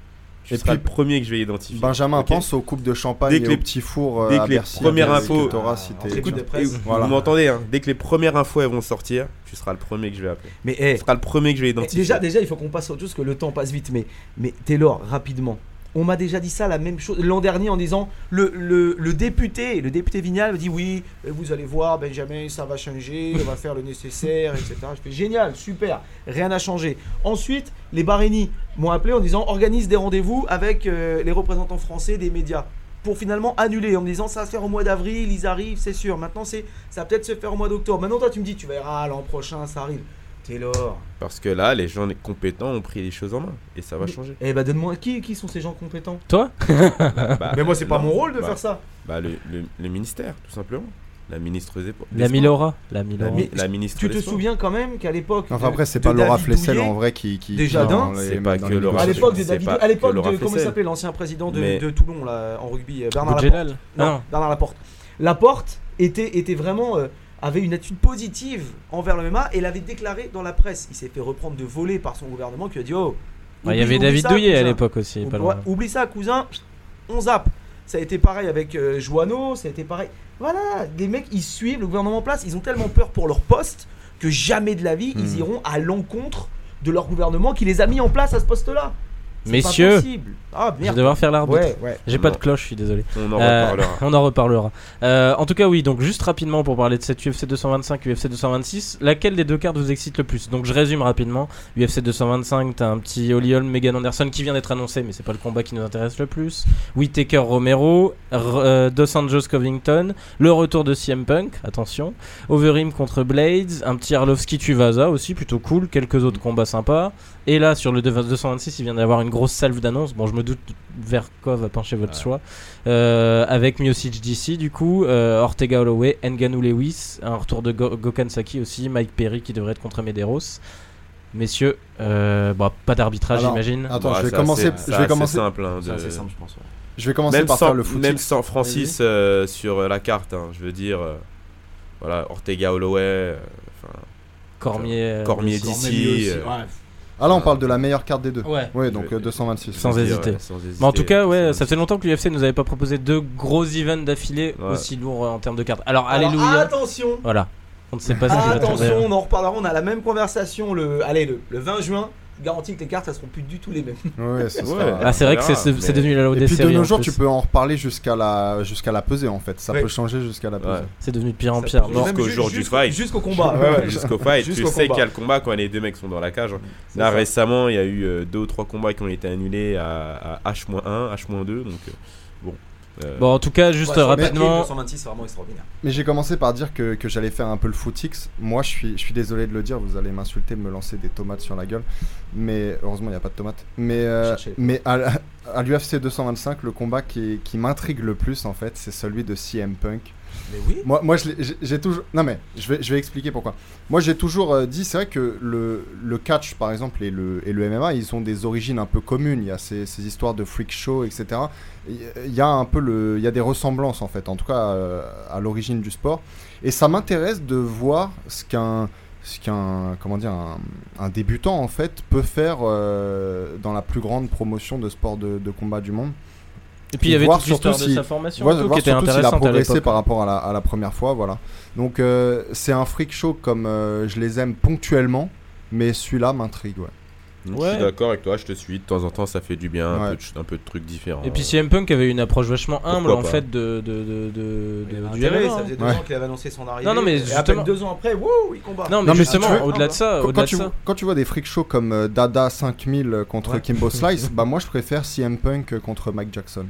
Tu Et seras puis, le premier que je vais identifier. Benjamin, pense aux coupes de champagne Dès que et les- aux petits fours euh, dès à que les Bercy. premières infos- que t'auras si Ah. Vous m'entendez hein? Dès que les premières infos elles vont sortir, tu seras le premier que je vais appeler. Mais eh, Tu seras le premier que je vais eh, identifier. déjà, déjà, il faut qu'on passe autre chose, que le temps passe vite. Mais, mais Taylor, rapidement. On m'a déjà dit ça, la même chose l'an dernier en disant le, le, député, le député Vignal me dit oui, euh, vous allez voir, Benjamin, ça va changer, on va faire le nécessaire, etc. Je fais génial, super, rien n'a changé. Ensuite, les Baréni m'ont appelé en disant organise des rendez-vous avec euh, les représentants français des médias pour finalement annuler en me disant ça va se faire au mois d'avril, ils arrivent, c'est sûr. Maintenant, c'est ça va peut-être se faire au mois d'octobre. Maintenant, toi, tu me dis, tu verras, l'an prochain, ça arrive. Taylor. Parce que là, les gens compétents ont pris les choses en main et ça va changer. Eh bah donne-moi qui, qui sont ces gens compétents? Toi? *laughs* Bah, Mais moi c'est pas mon rôle de bah, faire ça. Bah, le, le- le ministère, tout simplement. La ministre des La. Milora, la La, Milora. mi- la ministre Tu te souviens quand même qu'à l'époque Enfin, après, c'est pas Laura Flessel en vrai qui. qui Déjà d'un, c'est pas que Laura à l'époque de David, à l'époque de comment il s'appelait l'ancien président de, Mais- de Toulon là en rugby euh, Bernard Laporte. Non. Bernard Laporte. Laporte était était vraiment euh, avait une attitude positive envers le MMA et l'avait déclaré dans la presse. Il s'est fait reprendre de voler par son gouvernement qui a dit oh. Ouais, Il y avait David ça, Douillet à l'époque aussi, pas Oublie, loin. oublie ça, cousin, on zappe. Ça a été pareil avec euh, Joanneau, ça a été pareil. Voilà, des mecs, ils suivent le gouvernement en place, ils ont tellement peur pour leur poste que jamais de la vie, ils Hmm. iront à l'encontre de leur gouvernement qui les a mis en place à ce poste-là. C'est pas Messieurs, possible. Ah je vais devoir faire l'arbitre. Ouais, ouais. J'ai pas de cloche, je suis désolé. On en Euh, reparlera. *laughs* on en reparlera. Euh, en tout cas, oui, donc juste rapidement pour parler de cette UFC 225, UFC 226, laquelle des deux cartes vous excite le plus? Donc je résume rapidement. UFC 225, t'as un petit Holly Holm, Megan Anderson qui vient d'être annoncé, mais c'est pas le combat qui nous intéresse le plus. Whitaker Romero, euh, Dos Anjos Covington, le retour de CM Punk, attention. Overeem contre Blades, un petit Arlovski Tuivasa aussi, plutôt cool, quelques autres combats sympas. Et là, sur le 226, il vient d'avoir une grosse salve d'annonces. Bon, je me doute vers quoi va pencher votre Ouais. choix. Euh, avec Miocic DC, du coup, euh, Ortega Holloway, Nganou Lewis, un retour de Go- Gokhan Saki aussi, Mike Perry qui devrait être contre Medeiros. Messieurs, euh, bon, pas d'arbitrage, j'imagine. Attends, Bah, je vais commencer. assez- Je vais commencer. simple. hein, C'est de- assez simple, je pense. ouais. Je vais commencer Même par sans, faire le foot. même sans Francis euh, sur la carte, hein, je veux dire, euh, voilà, Ortega Holloway, euh, Cormier, euh, Cormier aussi. Euh, Ah là, on parle de la meilleure carte des deux. Ouais. Ouais, donc Je- euh, 226. Sans hésiter. ouais, sans hésiter, Mais en tout cas, ouais, ça fait longtemps que l'UFC nous avait pas proposé deux gros events d'affilée Ouais. aussi lourds euh, en termes de cartes. Alors, Alors, alléluia. attention. Voilà. On ne sait pas ce qui va. Attention, on en reparlera. On a la même conversation le, allez, le, le 20 juin. Garantie que les cartes, elles seront plus du tout les mêmes. Ouais, sera- Ah, c'est vrai que c'est c'est mais- devenu la loi Et des puis de séries. nos jours, plus. tu peux en reparler jusqu'à la jusqu'à la pesée en fait. Ça Ouais. peut changer jusqu'à la pesée. Ouais. C'est devenu de pire en pire. Jusqu'au ju- jour du jusqu'au- fight. Jusqu'au combat. Jusqu'au fight, tu Jusqu'au sais qu'il y a le combat quand les deux mecs sont dans la cage. C'est Là ça. récemment, il y a eu euh, deux ou trois combats qui ont été annulés à, à H-1, H-2, donc euh, bon. Euh, Bon, en tout cas, juste Ouais, rapidement. papier, 226, c'est vraiment extraordinaire. Mais j'ai commencé par dire que, que j'allais faire un peu le footix. Moi, je suis, je suis désolé de le dire, vous allez m'insulter, me lancer des tomates sur la gueule. Mais heureusement, il n'y a pas de tomates. Mais, euh, mais à, à l'UFC 225, le combat qui, qui m'intrigue le plus, en fait, c'est celui de CM Punk. Mais oui. Moi, moi j'ai toujours. Non, mais je vais, je vais expliquer pourquoi. Moi, j'ai toujours euh, dit, c'est vrai que le, le catch, par exemple, et le, et le MMA, ils ont des origines un peu communes. Il y a ces, ces histoires de freak show, etc. Il y a un peu le, il y a des ressemblances, en fait, en tout cas, euh, à l'origine du sport. Et ça m'intéresse de voir ce qu'un ce qu'un comment dire un débutant en fait peut faire euh, dans la plus grande promotion de sport de, de combat du monde Et puis il y avait toute l'histoire surtout de si- sa formation voir, et tout, qui était surtout s'il a intéressante à progressé par rapport à la, à la première fois voilà. Donc euh, c'est un freak show comme euh, je les aime ponctuellement mais celui-là m'intrigue ouais Je Ouais. suis d'accord avec toi, je te suis. De temps en temps, ça fait du bien, un, peu, de, un peu de trucs différents. Et puis CM Punk avait une approche vachement humble Pourquoi en pas. fait de, de, de, du ça hein. faisait deux Ouais. ans qu'il avait annoncé son arrivée. Non, non, mais et à peine justement- deux ans après, wouh, il combat. Non, mais, mais justement, si au-delà de ça, Quand, au-delà quand de tu, ça. quand tu vois des freak shows comme euh, Dada 5000 contre Ouais. Kimbo *laughs* Slice, bah moi je préfère CM Punk contre Mike Jackson.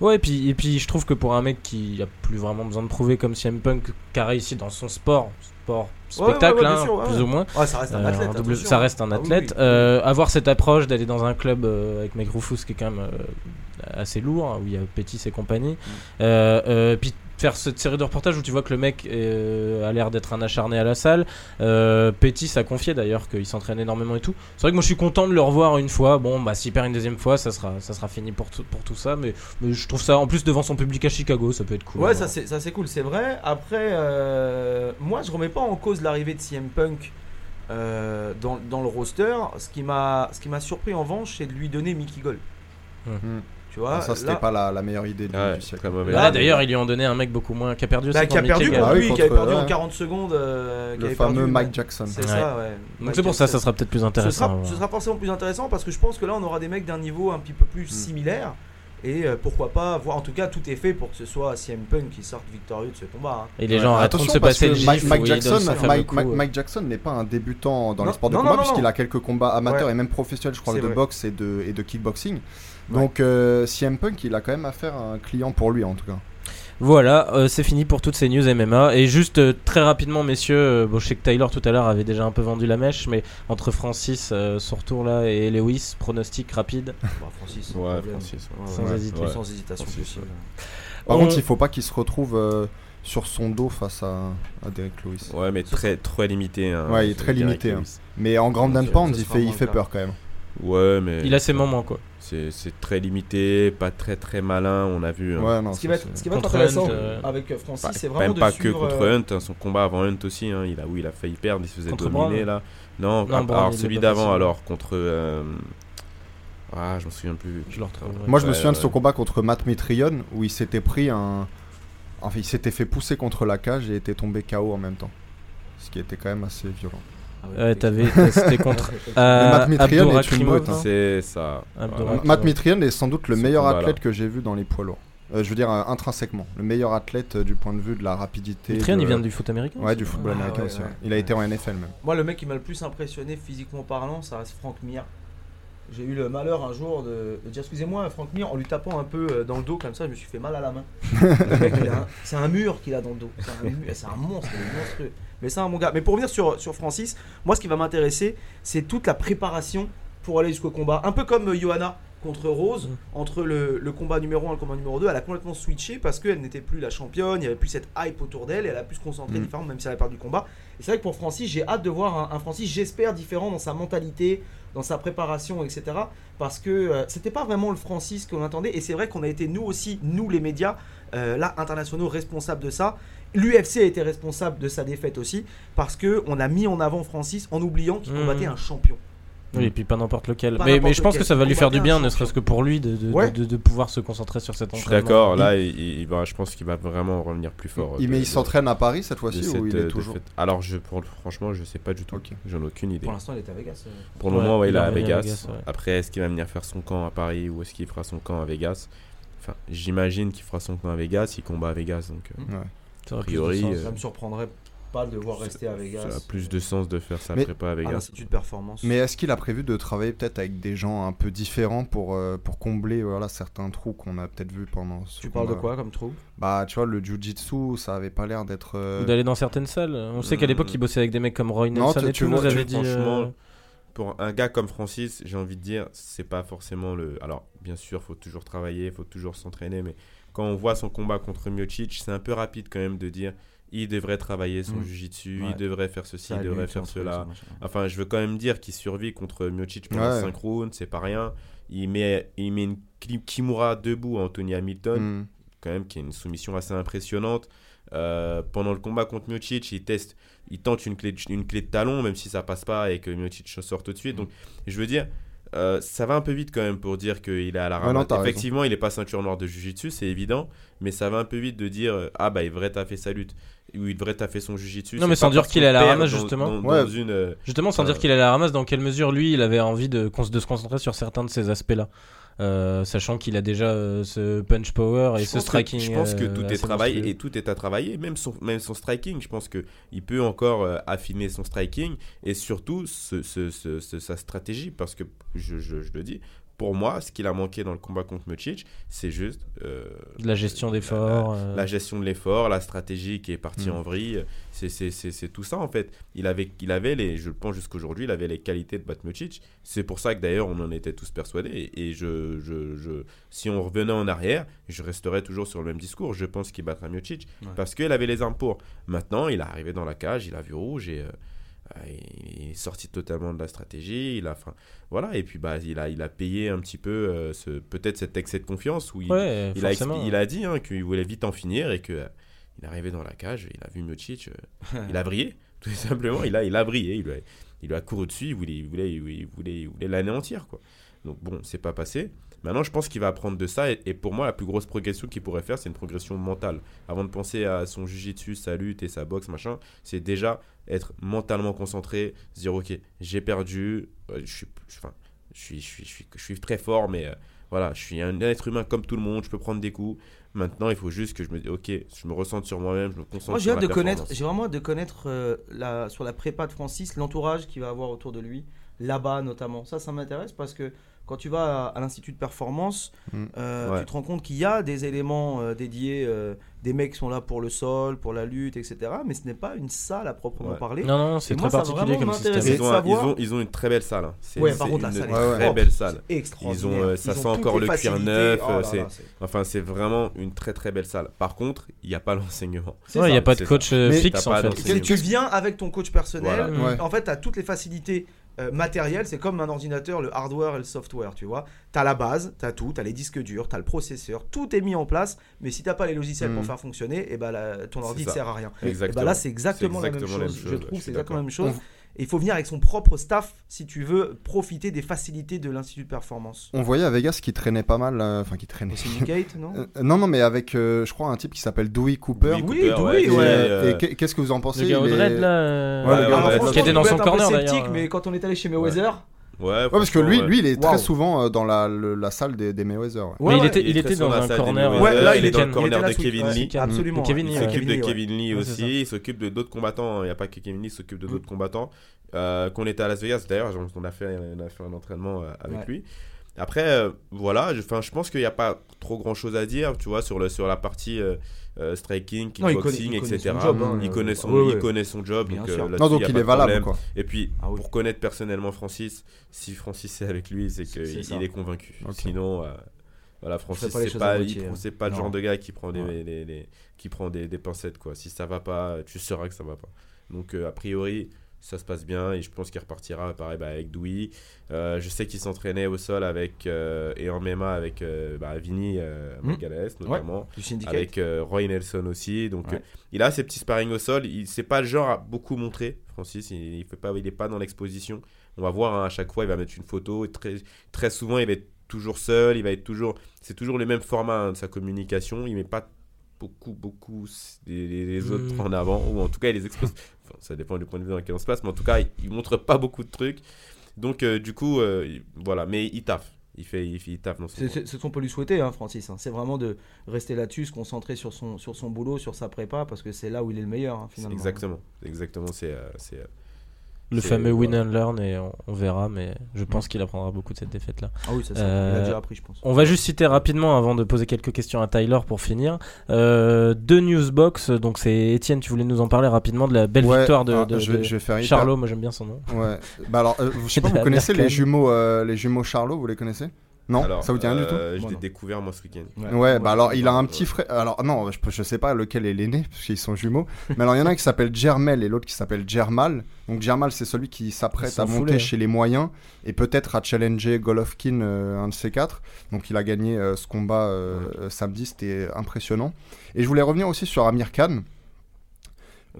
Ouais, et puis, et puis je trouve que pour un mec qui a plus vraiment besoin de prouver comme CM Punk, qui a réussi dans son sport, sport Ouais, ouais, spectacle, ouais, hein, plus ouais. ou moins, Ouais, ça reste un Euh, athlète. en double- attention. ça reste un Ah oui, athlète. oui. Euh, avoir cette approche d'aller dans un club euh, avec Mike Rufus qui est quand même euh, assez lourd, hein, où il y a Pétis et compagnie. Mm. Euh, euh, puis faire cette série de reportages où tu vois que le mec euh, a l'air d'être un acharné à la salle. Euh, Pétis a confié d'ailleurs qu'il s'entraîne énormément et tout. C'est vrai que moi je suis content de le revoir une fois. Bon, bah s'il perd une deuxième fois, ça sera, ça sera fini pour tout, pour tout ça. Mais, mais je trouve ça en plus devant son public à Chicago, ça peut être cool. Ouais, ça c'est ça, c'est cool, c'est vrai. Après, euh, moi je remets pas en cause l'arrivée de CM Punk euh, dans, dans le roster. Ce qui m'a ce qui m'a surpris en revanche, c'est de lui donner Mickey Gall. Mhm. Tu vois, Ah, ça c'était là- pas la, la meilleure idée du, Ouais, du siècle. Là, Là, d'ailleurs, ils lui ont donné un mec beaucoup moins qui a perdu bah, qui a perdu contre. Ah lui, qui avait perdu en ouais. 40 secondes. euh, Le fameux perdu, Mike ouais. Jackson. C'est Ouais. ça, ouais. Donc c'est pour ça, ça sera peut-être plus Ce intéressant. sera, ouais. ce sera forcément plus intéressant parce que je pense que là on aura des mecs d'un niveau un petit peu plus similaire et euh, pourquoi pas voir en tout cas tout est fait pour que ce soit CM Punk qui sorte victorieux de ce combat. hein. Et les Ouais, gens arrêteront de attention, se passer le Mike, Mike Jackson, Mike, coup, Mike- euh. Mike Jackson n'est pas un débutant dans Non, les sports de non, combat puisqu'il a quelques combats amateurs Ouais. et même professionnels, je crois, de vrai. boxe et de, et de kickboxing. Donc euh, CM Punk, il a quand même affaire à un client pour lui en tout cas. Voilà, euh, c'est fini pour toutes ces news MMA. Et juste euh, très rapidement, messieurs, euh, bon, je sais que Tyler tout à l'heure avait déjà un peu vendu la mèche, mais entre Francis, euh, son retour là, et Lewis, pronostic rapide. *laughs* Bah, Francis, sans Ouais, problème. Francis. Ouais, Sans ouais. hésiter. Ouais. Sans hésitation Francis, possible. Par On- contre, il faut pas qu'il se retrouve euh, sur son dos face à, à Derek Lewis. Ouais, mais très, très limité. hein, Ouais, il est très Derek limité, hein. Mais en Grand ça il fait, il fait peur quand même. Ouais, mais. Il a ses moments quoi. C'est c'est très limité, pas très très malin, on a vu. hein. Ouais, non, Ce qui va être, c'est- ce qui va être Contre intéressant Hunt, euh, avec euh, Francis, Bah, c'est même vraiment de pas que suivre, contre euh, Hunt, hein, son combat avant Hunt aussi, hein, il a, où il a failli perdre, il se faisait Contre dominer Brown là. Non, Non, ah, Brown, alors celui d'avant alors contre. euh, Ah, je me souviens plus. Je le retrouve. Moi, je me Ouais, souviens de son combat contre Matt Mitrione où il s'était pris un. Enfin, il s'était fait pousser contre la cage et était tombé KO en même temps. Ce qui était quand même assez violent. Ah ouais, t'avais, c'était *laughs* contre euh, Matt Mitrione est une Abdurakhimov, brute, hein. C'est ça. Voilà. Matt est sans doute le meilleur athlète que j'ai vu dans les poids lourds. Euh, je veux dire, euh, intrinsèquement. Le meilleur athlète euh, du point de vue de la rapidité. Mitrione, de- il vient du foot américain Ouais, du football Ah, américain ouais, aussi. ouais. ouais. Il a été en NFL même. Moi, le mec qui m'a le plus impressionné physiquement parlant, ça reste Frank Mir. J'ai eu le malheur un jour de, dire excusez-moi, Frank Mir, en lui tapant un peu euh, dans le dos comme ça, je me suis fait mal à la main. C'est un mur qu'il a dans le dos. C'est un, monstre, monstrueux. Mais c'est un bon gars. Mais pour revenir sur, sur Francis, moi, ce qui va m'intéresser, c'est toute la préparation pour aller jusqu'au combat. Un peu comme euh, Johanna contre Rose, Mm. entre le, le combat numéro 1 et le combat numéro 2, elle a complètement switché parce qu'elle n'était plus la championne, il n'y avait plus cette hype autour d'elle, elle a pu se concentrer Mm. différemment, même si elle a perdu le combat. Et c'est vrai que pour Francis, j'ai hâte de voir un, un Francis, j'espère, différent dans sa mentalité, dans sa préparation, etc. Parce que euh, c'était pas vraiment le Francis qu'on attendait. Et c'est vrai qu'on a été, nous aussi, nous les médias, euh, là, internationaux, responsables de ça. L'UFC a été responsable de sa défaite aussi. Parce que on a mis en avant Francis en oubliant qu'il Mhm. combattait un champion. Oui, et puis pas n'importe lequel. Pas mais, je pense que ça va lui faire du bien, ne serait-ce que pour lui, de, de, Ouais. de, de pouvoir se concentrer sur cet Je suis entraînement. d'accord, là, il, il va, je pense qu'il va vraiment revenir plus fort. Il, de- mais il s'entraîne à Paris cette fois-ci ou il euh, est toujours. défaite. Alors, je, pour, franchement, je sais pas du tout. J'en ai aucune idée. Pour l'instant, il est à Vegas. euh. Pour le Ouais, moment, ouais, il il est à Vegas. à Vegas, ouais. Après, est-ce qu'il va venir faire son camp à Paris ou est-ce qu'il fera son camp à Vegas? Enfin, j'imagine qu'il fera son camp à Vegas, il combat à Vegas. Donc, euh, a priori, euh, Ça me surprendrait pas de le voir ça- rester à Vegas. ça a plus de sens de faire sa Mais- prépa à à Vegas. l'Institut de performance. Mais est-ce qu'il a prévu de travailler peut-être avec des gens un peu différents pour, euh, pour combler voilà, certains trous qu'on a peut-être vus pendant ce tu parles de quoi comme trou? Bah, tu vois, le jiu-jitsu, ça avait pas l'air d'être. euh, Ou d'aller dans certaines salles. On sait qu'à l'époque, il bossait avec des mecs comme Roy Non, Nelson tu- et tu tout. vois, nous avait dit. franchement, euh, Pour un gars comme Francis, j'ai envie de dire, c'est pas forcément le. Alors, bien sûr, faut toujours travailler, faut toujours s'entraîner, mais quand on voit son combat contre Miocic, c'est un peu rapide quand même de dire il devrait travailler son Mm. jiu-jitsu, Ouais. il devrait faire ceci, Ça il devrait faire cela. Enfin, je veux quand même dire qu'il survit contre Miocic pendant Ouais. 5 rounds, c'est pas rien. Il met, il met une Ki- Kimura debout à Anthony Hamilton, hmm. quand même, qui est une soumission assez impressionnante. Euh, pendant le combat contre Miocic, il teste, il tente une clé, de, une clé de talon, même si ça passe pas et que Miocic sort tout de suite. Donc, je veux dire, euh, ça va un peu vite quand même pour dire qu'il est à la ramasse. raison. Effectivement, il est pas ceinture noire de Jiu-Jitsu, c'est évident, mais ça va un peu vite de dire ah bah il devrait taffer sa lutte ou il devrait taffer son Jiu-Jitsu. Non, mais sans dire qu'il est à la ramasse, dans- justement. Dans, Ouais. dans une, euh, Justement, sans Euh, dire qu'il est à la ramasse, dans quelle mesure lui, il avait envie de, se concentrer sur certains de ces aspects-là? Euh, Sachant qu'il a déjà euh, ce punch power et je ce que- striking. je pense que euh, tout est travaillé monstrueux. et tout est à travailler, même son, même son striking. Je pense que il peut encore euh, affiner son striking et surtout ce- ce- ce- ce- sa stratégie parce que je, je- je le dis. Pour moi, ce qu'il a manqué dans le combat contre Miocic, c'est juste euh, De la gestion d'effort. euh, la gestion de l'effort, la stratégie qui est partie Mm. en vrille, c'est- c'est c'est- c'est tout ça en fait. Il avait, il avait les, je le pense jusqu'aujourd'hui, il avait les qualités de Batmocic. C'est pour ça que d'ailleurs on en était tous persuadés. Et, et je, je, je- si on revenait en arrière, je resterais toujours sur le même discours. Je pense qu'il battra Ouais. parce qu'il avait les armes pour. Maintenant, il est arrivé dans la cage, il a vu rouge et euh, est sorti totalement de la stratégie. Il a, enfin, voilà. Et puis bah, il a, il a payé un petit peu euh, ce, peut-être cet excès de confiance où il, ouais, il a, il dit hein, qu'il voulait vite en finir et que euh, il est arrivé dans la cage, il a vu Miocic, euh, *laughs* il a brillé, *laughs* tout simplement, il a, il a brillé, il lui a, il lui a couru dessus, il voulait, il voulait, il voulait, il voulait l'anéantir quoi. Donc bon, c'est pas passé. Maintenant, je pense qu'il va apprendre de ça et, et pour moi, la plus grosse progression qu'il pourrait faire, c'est une progression mentale. Avant de penser à son jujitsu, sa lutte et sa boxe, machin, c'est déjà être mentalement concentré, se dire ok, j'ai perdu, euh, je suis, je- enfin, je suis, je suis, je suis, je suis très fort, mais euh, voilà, je suis un être humain comme tout le monde, je peux prendre des coups. Maintenant, il faut juste que je me dise, ok, je me ressente sur moi-même, je me concentre Moi, j'ai sur hâte la de connaître, j'ai vraiment hâte de connaître euh, la, sur la prépa de Francis l'entourage qu'il va avoir autour de lui, là-bas notamment. Ça, ça m'intéresse parce que quand tu vas à, à l'Institut de performance, Mm. euh, Ouais. tu te rends compte qu'il y a des éléments euh, dédiés, euh, des mecs qui sont là pour le sol, pour la lutte, etc. Mais ce n'est pas une salle à proprement Ouais. parler. Non, non, c'est très particulier comme système. Ils ont, savoir- ils, ont, ils ont une très belle salle. hein. C'est Ouais, par contre, la une salle est très propre. belle salle. Extraordinaire. Ils ont, euh, ça sent encore le cuir neuf, Oh là là, Enfin, c'est vraiment une très très belle salle. Par contre, il n'y a pas l'enseignement. il n'y a pas de coach fixe en fait. Tu viens avec ton coach personnel. Ouais. En fait, tu as toutes les facilités euh, matérielles. C'est comme un ordinateur, le hardware et le software, tu vois. Tu as la base, tu as tout, tu as les disques durs, tu as le processeur, tout est mis en place. Mais si tu pas les logiciels pour Mm. faire fonctionner, et ben la- ton C'est ordi ne sert à rien. Et Exactement. bah là, c'est exactement, la même chose. même Je chose, trouve je c'est suis exactement la même chose. Et il faut venir avec son propre staff si tu veux profiter des facilités de l'Institut de performance. On voyait à Vegas qui traînait pas mal, euh, enfin qui traînait. Syndicate, non *laughs* Euh, non, non, mais avec, euh, je crois, un type qui s'appelle Dewey Cooper. Dewey Oui, Cooper, oui, Et, ouais. euh, Et, et qu'est- qu'est-ce que vous en pensez Le gars est- là. euh, Ouais, gars Ouais, franchement, qui était dans son corner, sceptique, d'ailleurs. Mais quand on est allé chez Ouais. Mayweather, Ouais, Ouais, parce que lui, ouais. lui, il est très souvent euh, dans la, le- la salle des, des Mayweather. ouais. Mais Ouais, il était, il était dans un corner. Mayweather, Ouais, là, il est dans le corner de Kevin. Lee. Ken- Absolument. Kevin Il s'occupe de Kevin Lee aussi, il s'occupe de d'autres combattants, il n'y a pas que Kevin Lee, il s'occupe de d'autres combattants. Euh, qu'on était à Las Vegas, d'ailleurs, on a fait, on a fait un entraînement euh, avec lui. Après, euh, voilà, je, 'fin, je pense qu'il n'y a pas trop grand chose à dire, tu vois, sur, le, sur la partie euh, euh, striking, Non, il connaît- kickboxing, il etc. son job, hein, il, euh, connaît son, ouais, ouais. il connaît son job, Bien donc sûr. euh, Non, donc y a il pas est valable, quoi. Et puis, Ah oui. pour connaître personnellement Francis, si Francis est avec lui, c'est qu'il est convaincu. Sinon, euh, voilà, Francis, c'est pas, hein. c'est pas le genre de gars qui prend des, Ouais. les- les- qui prend des, des pincettes, quoi. Si ça va pas, tu sauras que ça va pas. Donc, euh, a priori, ça se passe bien et je pense qu'il repartira pareil bah, avec Dewey. Euh, je sais qu'il s'entraînait au sol avec euh, et en MMA avec euh, bah, Vinny euh. Magalhaes, notamment. Avec euh, Roy Nelson aussi. Donc, Ouais. il a ses petits sparring au sol. Il c'est pas le genre à beaucoup montrer, Francis. Il, il fait pas, il est pas dans l'exposition. On va voir hein, à chaque fois, il va mettre une photo. Et très, très souvent, il va être toujours seul. Il va être toujours. C'est toujours le même format hein, de sa communication. Il met pas beaucoup, beaucoup les, les- les autres en avant. Ou en tout cas, il les expose. *laughs* Enfin, ça dépend du point de vue dans lequel on se place. Mais en tout cas, il, il montre pas beaucoup de trucs. Donc, euh, du coup, euh, il- voilà. Mais il taffe. Il fait, il, fait- il taffe dans son C'est ce qu'on peut lui souhaiter, hein, Francis. hein. C'est vraiment de rester là-dessus, se concentrer sur son, sur son boulot, sur sa prépa, parce que c'est là où il est le meilleur, hein, finalement. Exactement. Exactement. C'est. c'est, euh, Le fameux win and learn et on, on verra, mais je pense qu'il apprendra beaucoup de cette défaite là. Ah oui, c'est ça. Euh, Il a déjà appris, je pense. On va juste citer rapidement avant de poser quelques questions à Tyler pour finir. Euh, deux newsbox, donc c'est Étienne, tu voulais nous en parler rapidement de la belle Ouais, victoire de, ah, de- je, vais, de je vais faire hyper- Charlot, moi j'aime bien son nom. Ouais. Bah alors, euh, je sais pas, *laughs* vous connaissez les jumeaux, euh, les jumeaux Charlot, vous les connaissez? Non, Alors, ça vous dit rien du tout euh, Je l'ai non. découvert moi ce week-end. Ouais, bah alors il a un ouais. petit frère. Alors non, je, je sais pas lequel est l'aîné, parce qu'ils sont jumeaux. Mais alors il y en a un qui s'appelle Germel et l'autre qui s'appelle Germal. Donc Germal, c'est celui qui s'apprête à monter foulés, hein. chez les moyens et peut-être à challenger Golovkin, euh, un de ces quatre. Donc il a gagné euh, ce combat euh, samedi, c'était impressionnant. Et je voulais revenir aussi sur Amir Khan.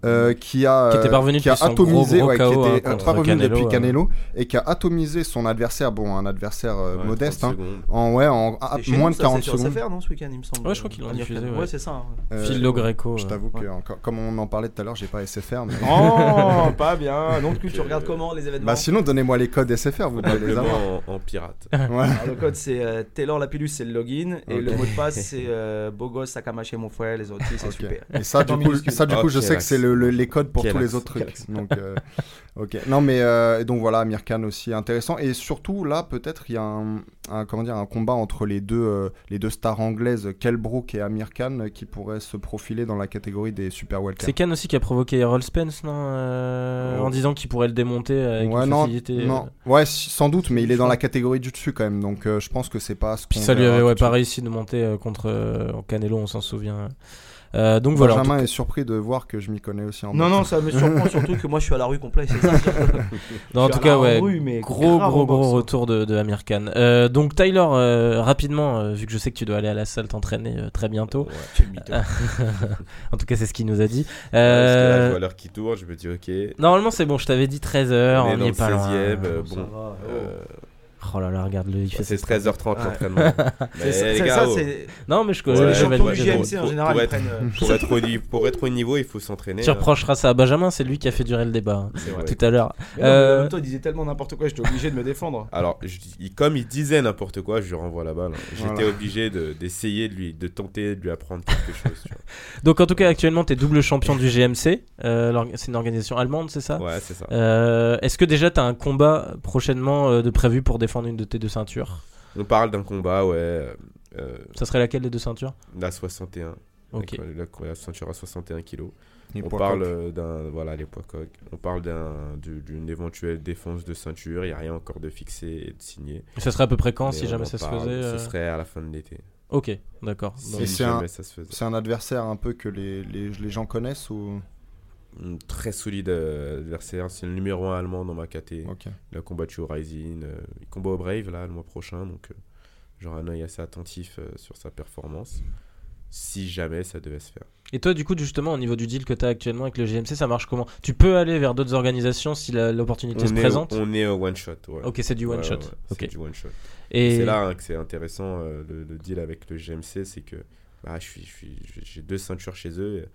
Euh, qui a Qui était parvenu qui a atomisé, gros, gros ouais, qui était hein, euh, Canelo, depuis euh. Canelo et qui a atomisé son adversaire, bon un adversaire euh, Ouais, modeste, 30 hein, en ouais en moins nous, de ça, 40 c'est sur secondes. SFR, non, ce week-end, il me semble. Ouais, je crois l'ont Amir diffusé, ouais. Ouais, c'est ça. hein. Euh, Philo Greco. Je euh. t'avoue que encore- comme on en parlait tout à l'heure, j'ai pas SFR. Mais... Oh, *laughs* pas bien. Donc, tu Euh, regardes comment les événements bah sinon donnez-moi les codes SFR, vous devez les avoir. En, pirate. *laughs* Le code c'est euh, Taylor Lapillus, c'est le login. Et le mot de passe *laughs* c'est euh, Bogos Sakamaché mon frère, les autres, c'est super. Et ça, du coup, ça, du coup, je sais que c'est le, le- les codes pour tous les autres trucs. Donc, euh, *laughs* ok. Non, mais euh, donc voilà, Amir Khan aussi intéressant. Et surtout, là, peut-être, il y a un, un- comment dire, un combat entre les deux, euh, les deux stars anglaises, Kell Brook et Amir Khan, qui pourrait se profiler dans la catégorie des super welter. C'est Khan aussi qui a provoqué Errol Spence, non euh, Oh. En disant qu'il pourrait le démonter avec Ouais, une non, facilité. non. Ouais, si- sans doute, mais il est dans la catégorie du dessus quand même. Donc, euh, je pense que c'est pas ce Puis qu'on ça lui avait ouais, pas réussi de monter euh, contre euh, Canelo, on s'en souvient. Euh, donc voilà. Benjamin est surpris de voir que je m'y connais aussi en Non, boxe. non, ça me surprend surtout que moi je suis à la rue complet. C'est ça. cas- *laughs* non, en tout cas, ouais. rue, mais Gros, gros, gros retour de, de Amir Khan. Euh, donc Tyler, euh, rapidement, euh, vu que je sais que tu dois aller à la salle t'entraîner euh, très bientôt. Ouais. *laughs* En tout cas, c'est ce qu'il nous a dit. Ouais, parce que là, je Euh, vois l'heure qui tourne, je me dis, ok. Normalement, c'est bon, je t'avais dit 13h, on on, est pas loin. 16e. euh, Ça bon, va, oh. euh, là là, regarde-le, il fait c'est ses 13h30 Ouais. l'entraînement. *laughs* C'est Non, mais je Ouais, c'est je les champions du GMC en général. pour ils être- prennent, euh, *laughs* pour être, au, ni- pour être au niveau, il faut s'entraîner. Tu hein. reprocheras ça à Benjamin, c'est lui qui a fait durer le débat hein, tout à l'heure. Euh, En même temps, il disait tellement n'importe quoi, j'étais obligé de me défendre. Alors, je comme il disait n'importe quoi, je lui renvoie la balle. hein. J'étais Voilà. obligé de- d'essayer de, lui, de tenter de lui apprendre quelque chose. tu *laughs* Donc en tout cas, actuellement, tu es double champion du GMC. Euh, c'est une organisation allemande, c'est ça? Ouais, c'est ça. Euh, Est-ce que déjà tu as un combat prochainement euh, de prévu pour défendre une de tes deux ceintures On parle d'un combat, ouais. euh, euh, Ça serait laquelle des deux ceintures? la 61. Ok. avec, La, la ceinture à 61 kilos. Les On parle euh, d'un. Voilà, les poids coqs. On parle d'un- du- d'une éventuelle défense de ceinture. Il n'y a rien encore de fixé et de signé. Ça serait à peu près quand, Mais si jamais ça se faisait euh, Ce serait à la fin de l'été. Ok, d'accord. Si Et c'est un- un adversaire un peu que les, les, les gens connaissent ou Très solide euh, adversaire. C'est le numéro 1 allemand dans ma KT. Il a combattu au Rising. euh, il combat au Brave là, le mois prochain. Donc, euh, j'aurai un œil assez attentif euh, sur sa performance. Si jamais ça devait se faire. Et toi, du coup, justement, au niveau du deal que tu as actuellement avec le GMC, ça marche comment? Tu peux aller vers d'autres organisations si l'opportunité se présente? on est au one shot. Ouais. Ok, c'est du one Ouais, shot. ouais, c'est Ok. du one shot. Et C'est là hein, que c'est intéressant euh, le, le deal avec le GMC, c'est que bah, je suis, je suis, j'ai deux ceintures chez eux et,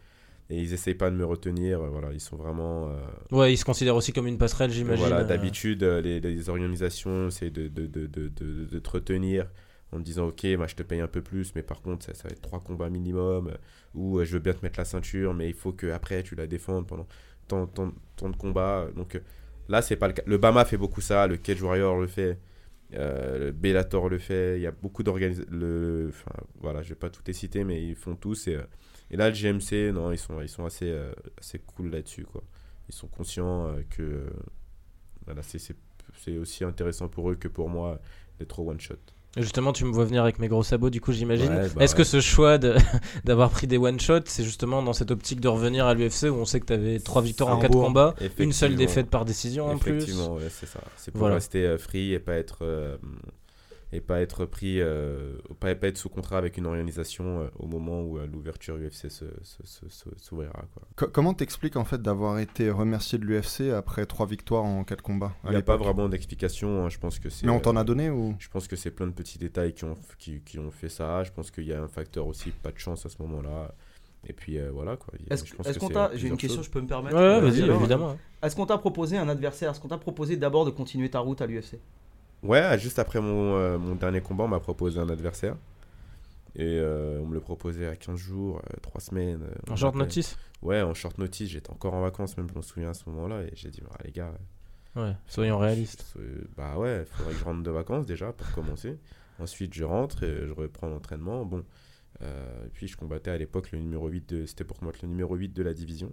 et ils essayent pas de me retenir. euh, Voilà, ils sont vraiment. euh, ouais, ils se considèrent aussi comme une passerelle, j'imagine. voilà, euh. d'habitude, euh, les, les organisations essaient de, de, de, de, de, de te retenir en te disant Ok, je te paye un peu plus, mais par contre, ça, ça va être trois combats minimum. ou euh, je veux bien te mettre la ceinture, mais il faut que après tu la défendes pendant tant, tant, tant de combats. Donc là, c'est pas le cas. Le Bama fait beaucoup ça, le Cage Warrior le fait. Euh, le Bellator le fait, il y a beaucoup d'organisations. Enfin, voilà, je vais pas tout les citer, mais ils font tous. Et, et là, le GMC, non, ils sont, ils sont assez, euh, assez cool là-dessus. quoi. Ils sont conscients euh, que euh, voilà, c'est- aussi intéressant pour eux que pour moi d'être au one-shot. Justement, tu me vois venir avec mes gros sabots, du coup, j'imagine. Ouais, bah Est-ce ouais. que ce choix de- *laughs* d'avoir pris des one-shots, c'est justement dans cette optique de revenir à l'UFC où on sait que tu avais 3 victoires en C'est 4 beau, hein. combats, une seule défaite par décision en plus Effectivement, ouais, c'est ça. C'est pour Voilà. rester free et pas être euh, et pas être pris, euh, pas, pas être sous contrat avec une organisation euh, au moment où euh, l'ouverture UFC se- se- se- se- s'ouvrira. comment t'expliques en fait d'avoir été remercié de l'UFC après trois victoires en quatre combats Il n'y a pas vraiment d'explication. hein, Je pense que c'est. Mais on t'en a donné ou? Je pense que c'est plein de petits détails qui ont, qui, qui ont fait ça. Je pense qu'il y a un facteur aussi, pas de chance à ce moment-là. Et puis euh, voilà quoi. Il y a- Est-ce que qu'on t'a. J'ai une question, choses. je peux me permettre? Ouais, Euh, vas-y, évidemment. Est-ce qu'on t'a proposé un adversaire? Est-ce qu'on t'a proposé d'abord de continuer ta route à l'UFC Ouais, juste après mon, euh, mon dernier combat, on m'a proposé un adversaire. Et euh, on me le proposait à 15 jours, 3 semaines. euh, on En short notice Ouais, en short notice. J'étais encore en vacances, même, je m'en souviens à ce moment-là. Et j'ai dit, bah, les gars, Ouais, soyons réalistes. bah ouais, il faudrait que je rentre de vacances déjà pour commencer. Ensuite, je rentre et je reprends l'entraînement. Bon. Euh, et puis, je combattais à l'époque le numéro 8 de. C'était pour combattre le numéro 8 de la division.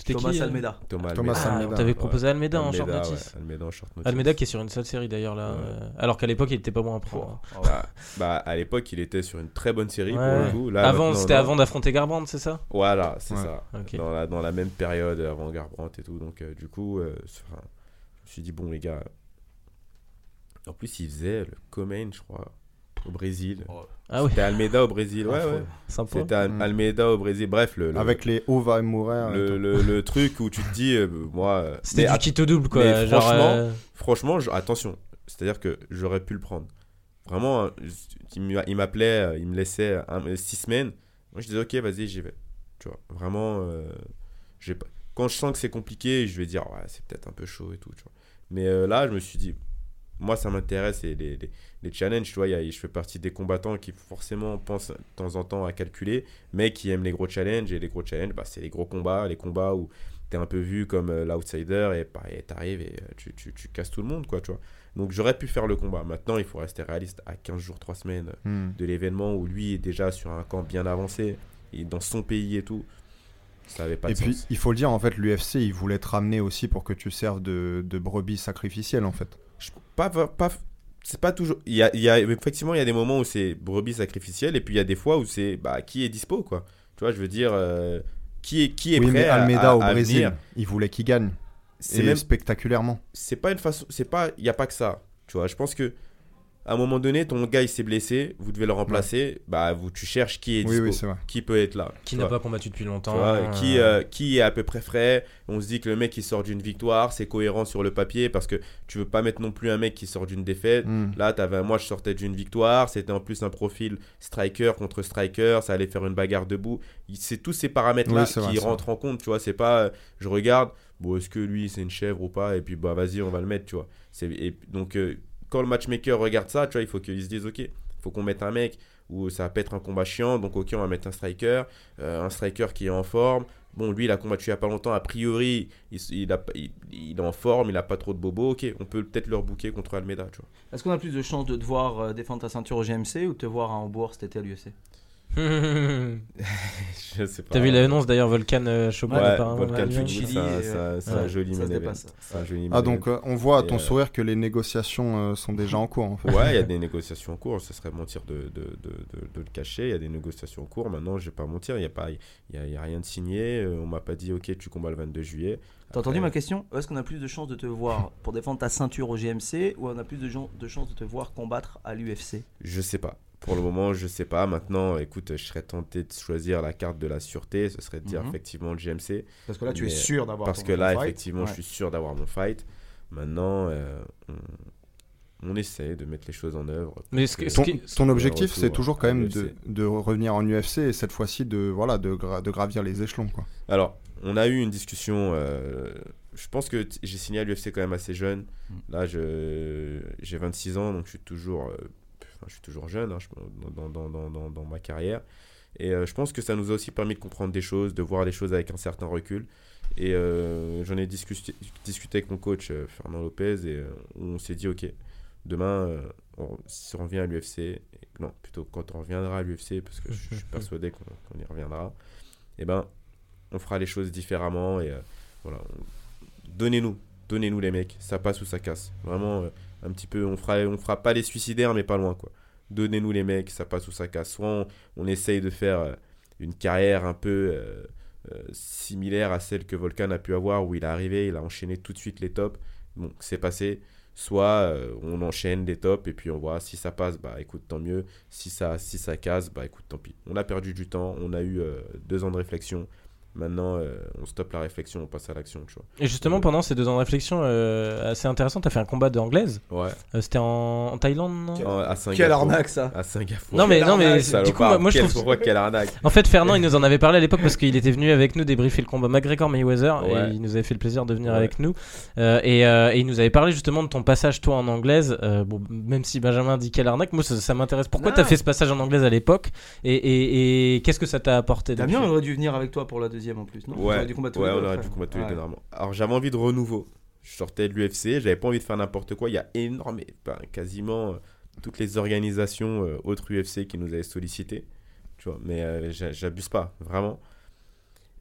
C'était Thomas qui euh Almeida. Thomas, Thomas Almeida. Ah, Almeida. on t'avait Ouais. proposé Almeida, en short notice. ouais, Almeida en short notice. Almeida qui est sur une sale série d'ailleurs là. Ouais. euh, alors qu'à l'époque il était pas bon à prendre. Bah, bah, à l'époque, il était sur une très bonne série Ouais. pour le coup. Là, avant, c'était avant d'affronter Garbrandt, c'est ça? Voilà, c'est Ouais. ça. Dans, la, dans la même période avant Garbrandt et tout. Donc, euh, du coup, euh, enfin, je me suis dit, bon, les gars. En plus, il faisait le Comain, je crois. Au Brésil. Ah oui, C'était Almeida au Brésil, ouais, ouais. sympa. C'était Al- Mm. Almeida au Brésil. Bref, le, le, Avec les Ova et Mourer. le, le- le *laughs* truc où tu te dis, euh, moi. euh, C'était mais du kit au double, quoi. mais genre, franchement, euh, Franchement, je- attention. C'est-à-dire que j'aurais pu le prendre. Vraiment, hein, il m'a- il m'appelait, il me laissait un- six semaines. Moi, je disais, ok, vas-y, j'y vais. Tu vois, vraiment, euh, j'ai pas... quand je sens que c'est compliqué, je vais dire, ouais, c'est peut-être un peu chaud et tout. Tu vois. Mais euh, là, je me suis dit, moi, ça m'intéresse et les, les, les challenges, tu vois, il y a- je fais partie des combattants qui forcément pensent de temps en temps à calculer, mais qui aiment les gros challenges. Et les gros challenges, bah, c'est les gros combats, les combats où tu es un peu vu comme euh, l'outsider et pareil, t'arrives et euh, tu, tu, tu casses tout le monde, quoi, tu vois. Donc j'aurais pu faire le combat. Maintenant, il faut rester réaliste à 15 jours, 3 semaines Hmm. de l'événement où lui est déjà sur un camp bien avancé et dans son pays et tout. Ça avait pas Et de puis, sens. il faut le dire, en fait, l'UFC, il voulait te ramener aussi pour que tu serves de, de brebis sacrificielle, en fait. Je- pas, pas, c'est pas toujours. Il y a, il y a- effectivement, il y a des moments où c'est brebis sacrificielle et puis il y a des fois où c'est bah, qui est dispo, quoi. Tu vois, je veux dire, euh, qui est, qui est oui, prêt mais à- Almeida à- au à Brésil, venir. il voulait qu'il gagne. C'est même spectaculairement. c'est pas une façon c'est pas il y a pas que ça tu vois je pense que à un moment donné ton gars il s'est blessé vous devez le remplacer bah vous tu cherches qui est Oui, dispo oui, qui peut être là qui n'a pas combattu depuis longtemps. vois, euh, qui, euh, qui est à peu près frais on se dit que le mec il sort d'une victoire c'est cohérent sur le papier parce que tu veux pas mettre non plus un mec qui sort d'une défaite Hmm. Là, avais, moi, je sortais d'une victoire. C'était en plus un profil striker contre striker. Ça allait faire une bagarre debout. C'est tous ces Oui, c'est vrai, qui rentrent en compte. Tu vois, c'est pas, euh, je regarde, bon, est-ce que lui, c'est une chèvre ou pas Et puis, bah, vas-y, on va le mettre. Tu vois. C'est- Et donc, euh, quand le matchmaker regarde ça, tu vois, il faut qu'il se dise, ok, il faut qu'on mette un mec où ça va être un combat chiant. Donc, ok, on va mettre un striker, euh, un striker qui est en forme. Bon, lui, il a combattu il y a pas longtemps. A priori, il, il, est en forme, il a pas trop de bobos. Ok, on peut peut-être le rebooker contre Almeida. Tu vois. Est-ce qu'on a plus de chances de te voir euh, défendre ta ceinture au GMC ou de te voir à Hambourg cet été à l'UFC *laughs* *laughs* Je sais pas. T'as vu l'annonce d'ailleurs, Volcan euh, Shogun Ouais, Volcan euh, c'est un ouais, joli Ah, donc euh, on voit à ton euh, sourire que les négociations euh, sont déjà en cours, en fait. Ouais, il y a *laughs* des négociations en cours, ce serait mentir de, de, de, de, de le cacher. Il y a des négociations en cours. Maintenant, je vais pas mentir, il n'y a, pas- il y a, il y a rien de signé. On m'a pas dit, ok, tu combats le 22 juillet. T'as entendu ma question? Est-ce qu'on a plus de chances de te voir pour défendre ta ceinture au GMC ou on a plus de, gens- de chances de te voir combattre à l'UFC Je sais pas. Pour le moment, je sais pas. Maintenant, écoute, je serais tenté de choisir la carte de la sûreté. Ce serait de dire Mhm. effectivement le GMC. Parce que là, tu es sûr d'avoir Parce ton- que là, fight. effectivement, je suis sûr d'avoir mon fight. Maintenant, euh, on, on essaie de mettre les choses en œuvre. Mais ce que- Parce ce Ton, qui- ton objectif, retour c'est toujours quand même de, de revenir en UFC et cette fois-ci de, voilà, de, gra- de gravir les échelons. Quoi. Alors, on a eu une discussion. euh, je pense que j'ai signé à l'UFC quand même assez jeune. Mm. Là, je, j'ai 26 ans, donc je suis toujours, euh, enfin, je suis toujours jeune hein, je- dans, dans, dans, dans, dans ma carrière. Et euh, je pense que ça nous a aussi permis de comprendre des choses, de voir les choses avec un certain recul. Et euh, j'en ai discuté, discuté avec mon coach euh, Fernand Lopez et euh, on s'est dit ok, demain, on, si on revient à l'UFC, non, plutôt quand on reviendra à l'UFC, parce que je, je suis *laughs* persuadé qu'on y reviendra, et ben, on fera les choses différemment et voilà. on- Donnez-nous, donnez-nous les mecs, ça passe ou ça casse. Vraiment, un petit peu, on fera, on fera pas les suicidaires, mais pas loin quoi. Donnez-nous les mecs, ça passe ou ça casse. Soit on, essaye de faire euh, une carrière un peu euh, euh, similaire à celle que Volcan a pu avoir, où il est arrivé, il a enchaîné tout de suite les tops. Bon, c'est passé. Soit on enchaîne les tops et puis on voit si ça passe, bah écoute, tant mieux. Si ça, si ça casse, bah écoute, tant pis. On a perdu du temps, on a eu deux ans de réflexion. Maintenant, euh, on stoppe la réflexion, on passe à l'action, tu Et justement, pendant ces deux ans de réflexion euh, assez intéressant, t'as fait un combat d'anglaise. vois. Ouais. Euh, C'était en, en Thaïlande, non En- à Singapour. Quelle arnaque ça À Singapour. Non, mais, non, mais du coup, moi, moi, je trouve. fois, quelle arnaque. En fait, Fernand, il nous en avait parlé à l'époque parce qu'il était venu avec nous débriefer le combat McGregor-Mayweather Ouais. et il nous avait fait le plaisir de venir Ouais. avec nous. Euh, et, euh, et il nous avait parlé justement de ton passage, toi, en anglaise. Euh, bon, même si Benjamin dit quelle arnaque, moi, ça, ça m'intéresse. Pourquoi Non. t'as fait ce passage en anglaise à l'époque et, et, et qu'est-ce que ça t'a apporté Damien, on aurait dû venir avec toi pour la deuxième en plus, non On Ouais, aurait dû combattre tous ouais les deux on aurait dû combattre tous les Ouais. deux normalement. Alors j'avais envie de renouveau. Je sortais de l'UFC, j'avais pas envie de faire n'importe quoi. Il y a énormément, ben, quasiment euh, toutes les organisations euh, autres UFC qui nous avaient sollicité. Tu vois, mais euh, j'a- j'abuse pas, vraiment.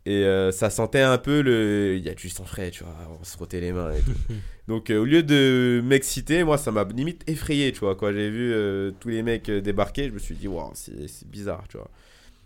Et euh, ça sentait un peu le. Il y a du sang frais, tu vois, on se frottait les mains et tout. *laughs* Donc euh, au lieu de m'exciter, moi ça m'a limite effrayé, tu vois. Quand j'ai vu euh, tous les mecs débarquer, je me suis dit, waouh, c'est c'est bizarre, tu vois.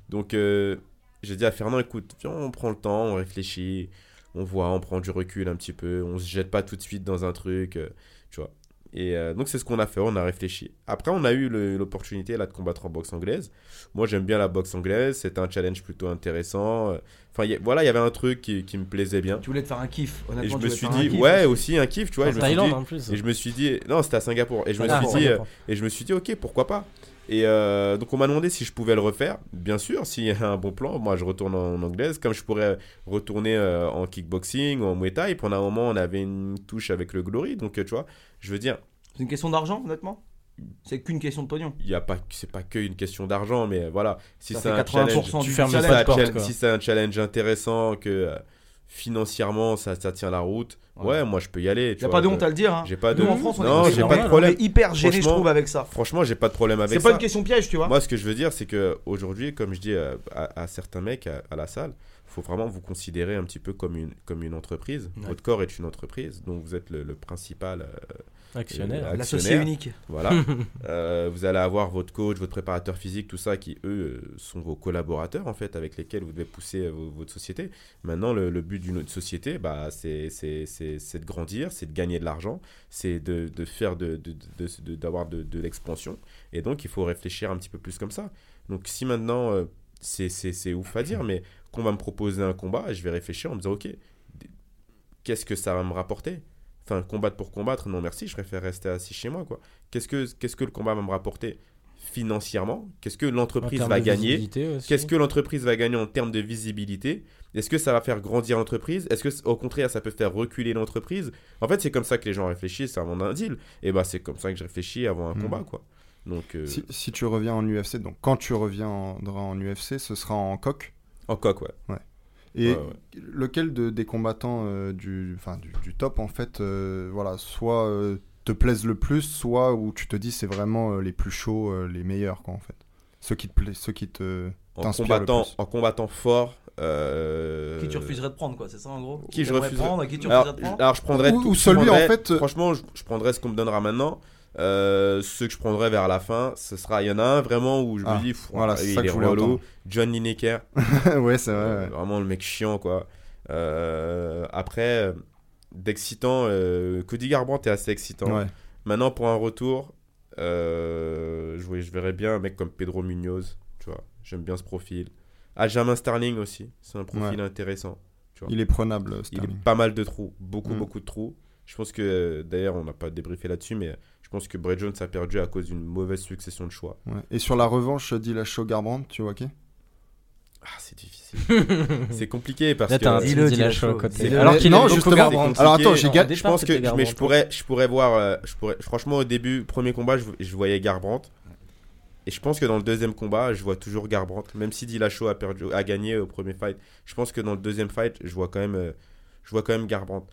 Donc euh, j'ai dit à Fernand, écoute, viens, on prend le temps, on réfléchit, on voit, on prend du recul un petit peu, on se jette pas tout de suite dans un truc, euh, tu vois. Et euh, donc c'est ce qu'on a fait, on a réfléchi. Après on a eu l'opportunité là de combattre en boxe anglaise. Moi j'aime bien la boxe anglaise, c'était un challenge plutôt intéressant. Euh, Enfin y a- voilà, il y avait un truc qui, qui me plaisait bien. Tu voulais te faire un kiff, honnêtement. Et je me suis dit, kiff ouais, aussi un kiff, tu vois. En je me suis Thaïlande dit- en plus. et je me suis dit, non, c'était à Singapour. Et je me suis dit, et je me suis dit, ok, pourquoi pas. Et euh, donc on m'a demandé si je pouvais le refaire. Bien sûr, s'il y a un bon plan, moi je retourne en anglaise, comme je pourrais retourner euh, en kickboxing ou en muay thai. Pendant un moment, on avait une touche avec le Glory, donc euh, tu vois, je veux dire, C'est une question d'argent, honnêtement? C'est qu'une question de pognon. il y a pas, c'est pas que une question d'argent, mais voilà, si c'est un 80% challenge, Tu fermes si c'est un intéressant que euh, financièrement ça, ça tient la route, ouais, Ouais. moi je peux y aller. Tu a vois, pas de honte à le dire. hein. J'ai pas de, Nous en France, on non, est, j'ai pas de problème. on est hyper gêné, je trouve, avec ça. Franchement, j'ai pas de problème avec C'est ça. pas une question piège, tu vois. Moi, ce que je veux dire, c'est que aujourd'hui, comme je dis euh, à, à certains mecs à, à la salle, faut vraiment vous considérer un petit peu comme une, comme une entreprise. Ouais. Votre corps est une entreprise, donc vous êtes le, le principal euh, Actionnaire. euh, L'associé actionnaire. unique. Voilà. *laughs* Euh, vous allez avoir votre coach, votre préparateur physique, tout ça, qui eux euh, sont vos collaborateurs en fait, avec lesquels vous devez pousser euh, vo- votre société. Maintenant, le, le but d'une autre société, bah, c'est c'est- c'est- c'est de grandir, c'est de gagner de l'argent, c'est de, de faire de, de- de- de- d'avoir de, de l'expansion. Et donc, il faut réfléchir un petit peu plus comme ça. Donc, si maintenant, euh, c'est- c'est c'est ouf à dire, mais qu'on va me proposer un combat, je vais réfléchir en me disant, ok, qu'est-ce que ça va me rapporter? Enfin, combattre pour combattre, non merci, je préfère rester assis chez moi, quoi. Qu'est-ce que, qu'est-ce que le combat va me rapporter financièrement? Qu'est-ce que En l'entreprise va gagner? Qu'est-ce que l'entreprise va gagner en termes de visibilité? Est-ce que ça va faire grandir l'entreprise? Est-ce que au contraire ça peut faire reculer l'entreprise? En fait, c'est comme ça que les gens réfléchissent avant un deal. Et bah c'est comme ça que je réfléchis avant un Mhm. combat quoi. Donc euh, Si, si tu reviens en UFC, donc quand tu reviendras en UFC, ce sera en coq? en coq ouais. Et Ouais, ouais. lequel de- des combattants euh, du, enfin, du, du top, en fait, euh, voilà, soit euh, te plaisent le plus, soit où tu te dis c'est vraiment euh, les plus chauds, euh, les meilleurs, quoi, en fait. Ceux qui te plaisent, ceux qui te. En combattant le plus. en combattant fort euh, Qui tu refuserais de prendre, quoi, c'est ça en gros? Qui je refuserais- prendre, qui tu alors, refuserais de prendre? alors, je prendrais Ou- tout- ou je celui, en fait, franchement je, je prendrais ce qu'on me donnera maintenant Euh, ceux que je prendrais vers la fin ce sera il y en a un vraiment où je Ah, me dis pff, voilà, il c'est ça que est je. John Lineker *laughs* ouais, c'est vrai. Ouais. Vraiment le mec chiant, quoi. Euh, après, d'excitant, euh, Cody Garbrandt est assez excitant. Ouais. Maintenant, pour un retour, je, verrais bien un mec comme Pedro Munoz, tu vois. J'aime bien ce profil. Aljamain Starling aussi, c'est un profil intéressant. Il est prenable, Il Sterling. est pas mal de trous, beaucoup, Mm. beaucoup de trous. Je pense que, d'ailleurs, on n'a pas débriefé là-dessus, mais pense que Bray Jones a perdu à cause d'une mauvaise succession de choix. Ouais. Et sur la revanche d'Ilacho Garbrandt, tu vois qui? Ah, c'est difficile. *laughs* c'est compliqué parce Là, que. Dis-le, dis-le. Alors qu'il non, est justement. Garbrandt. Alors attends, j'ai ga- Je pense que mais je pourrais, je pourrais voir. euh, je pourrais, franchement, au début, premier combat, je, je voyais Garbrandt. Et je pense que dans le deuxième combat, je vois toujours Garbrandt. Même si Dillashaw a, perdu, a gagné au premier fight, je pense que dans le deuxième fight, je vois quand même, euh, je vois quand même Garbrandt.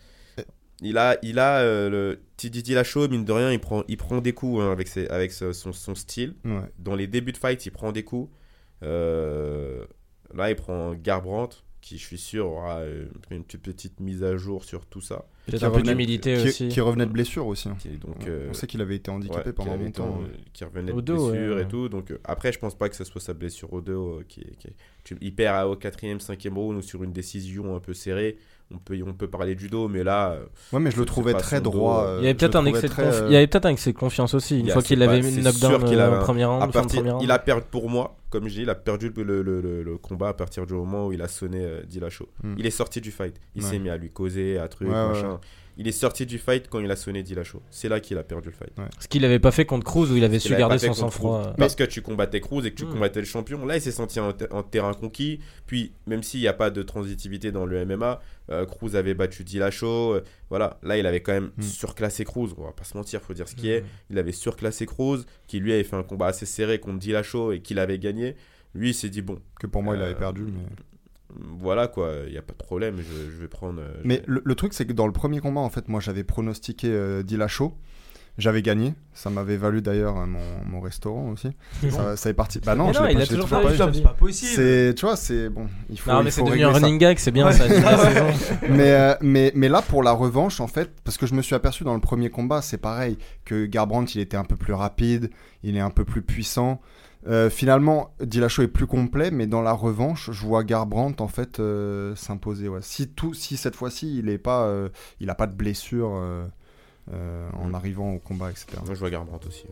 Il a, il a euh, le Tidi Dillashaw, mine de rien, il prend, il prend des coups hein, avec, ses, avec ce- son, son style. Ouais. Dans les débuts de fight, il prend des coups. Euh, là, il prend Garbrandt, qui, je suis sûr, aura euh, une petite, petite mise à jour sur tout ça. Peut-être un peu d'humilité aussi. qui revenait de blessure aussi. hein. Qui, est donc, On- euh, On sait qu'il avait été handicapé ouais, pendant qui avait été, longtemps. euh, qui revenait Au de dos, blessure ouais. et tout. Donc, euh, après, je pense pas que ce soit sa blessure au dos euh, qui, est- qui Il perd à- au quatrième, cinquième round ou sur une décision un peu serrée. On peut, on peut parler du dos, mais là, euh, Ouais, mais je le trouvais très droit. euh, euh, Il y avait peut-être un excès de très, confi- euh, il y avait peut-être un excès de confiance aussi. Une a- fois qu'il avait mis le knockdown sûr qu'il euh, au un- premier round, à de partir, premier round. il a perdu pour moi, comme je dis, il a perdu le, le- le- le- le combat à partir du moment où il a sonné euh, Dillashaw. Hmm. Il est sorti du fight. Il Ouais. s'est mis à lui causer, à truc, Ouais, ouais, machin. Il est sorti du fight quand il a sonné Dillashaw. C'est là qu'il a perdu le fight. Ce qu'il avait pas fait contre Cruz où il avait su garder son sang-froid. Parce que tu combattais Cruz et que tu Hmm. combattais le champion. Là, il s'est senti en terrain conquis. Puis, même s'il n'y a pas de transitivité dans le MMA, euh, Cruz avait battu Dillashaw. euh, voilà, là, il avait quand même Hmm. surclassé Cruz. On va pas se mentir, faut dire ce qui Hmm. est. Il avait surclassé Cruz, qui lui avait fait un combat assez serré contre Dillashaw et qu'il avait gagné. Lui, il s'est dit, bon, Que pour moi, il Euh, avait perdu. Mais, voilà quoi, il n'y a pas de problème, je, je vais prendre. euh, je mais vais- le, le truc, c'est que dans le premier combat, en fait, moi, j'avais pronostiqué euh, Dillashaw. J'avais gagné. Ça m'avait valu d'ailleurs mon, mon restaurant aussi. ça, ça est parti. Bah non, je il pas- a toujours pas pas c'est pas possible. C'est, tu vois, c'est bon. Il faut. Non, mais c'est devenu un ça. running gag, c'est bien ça. la saison. *laughs* mais, euh, mais, mais là, pour la revanche, en fait, parce que je me suis aperçu dans le premier combat, c'est pareil, que Garbrandt, il était un peu plus rapide, il est un peu plus puissant. Euh, finalement, Dillashaw est plus complet, mais dans la revanche, je vois Garbrandt en fait euh, s'imposer. Ouais. Si tout, si cette fois-ci, il est pas, euh, il a pas de blessure, euh, euh, en arrivant au combat, etc. Moi, je vois Garbrandt aussi.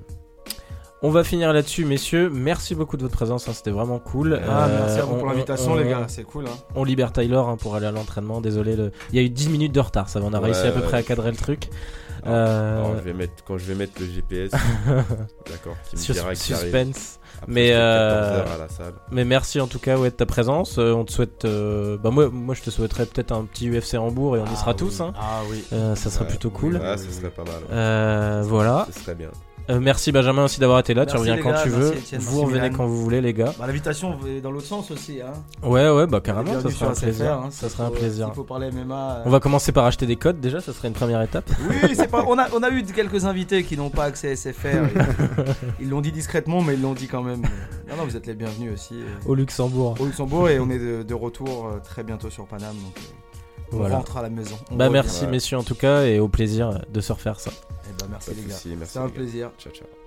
On va finir là-dessus, messieurs. Merci beaucoup de votre présence, hein, c'était vraiment cool. Ah, Euh, merci à vous on- pour l'invitation, on- les gars. C'est cool. Hein. On libère Tyler hein, pour aller à l'entraînement. Désolé, le- il y a eu 10 minutes de retard. Ça, va, on a Ouais, réussi à peu ouais. près à cadrer le truc. Euh, alors, je vais mettre, quand je vais mettre le GPS, *laughs* d'accord, qui me Sus- dira suspense. Mais, euh, 14 heures à la salle. Mais merci en tout cas ouais, de ta présence. Euh, on te souhaite. euh, Bah moi, moi, je te souhaiterais peut-être un petit UFC Hambourg et on y sera Ah tous. oui. hein. Ah oui. Euh, ça serait Ouais, plutôt cool. Ouais, ce serait pas mal. Euh, voilà. Ce serait bien. Euh, merci Benjamin aussi d'avoir été là. tu reviens quand gars. tu veux. Vous revenez quand vous voulez, les gars. Bah, L'invitation est dans l'autre sens aussi. Hein. Ouais, ouais, bah carrément, ça Bienvenue serait un plaisir. Hein. ça serait un plaisir. faut parler MMA. euh, On va commencer par acheter des codes déjà, ça serait une première étape. Oui, c'est pas. On a, on a eu quelques invités qui n'ont pas accès à SFR. *laughs* Ils- l'ont dit discrètement, mais ils l'ont dit quand même. Non, non, vous êtes les bienvenus aussi. euh, Au Luxembourg. Au Luxembourg et on est de, de retour très bientôt sur Paname. Donc on Voilà. rentre à la maison. On Bah merci messieurs en tout cas et au plaisir de se refaire ça. Bah, merci les gars. merci, C'est un gars. plaisir. Ciao, ciao.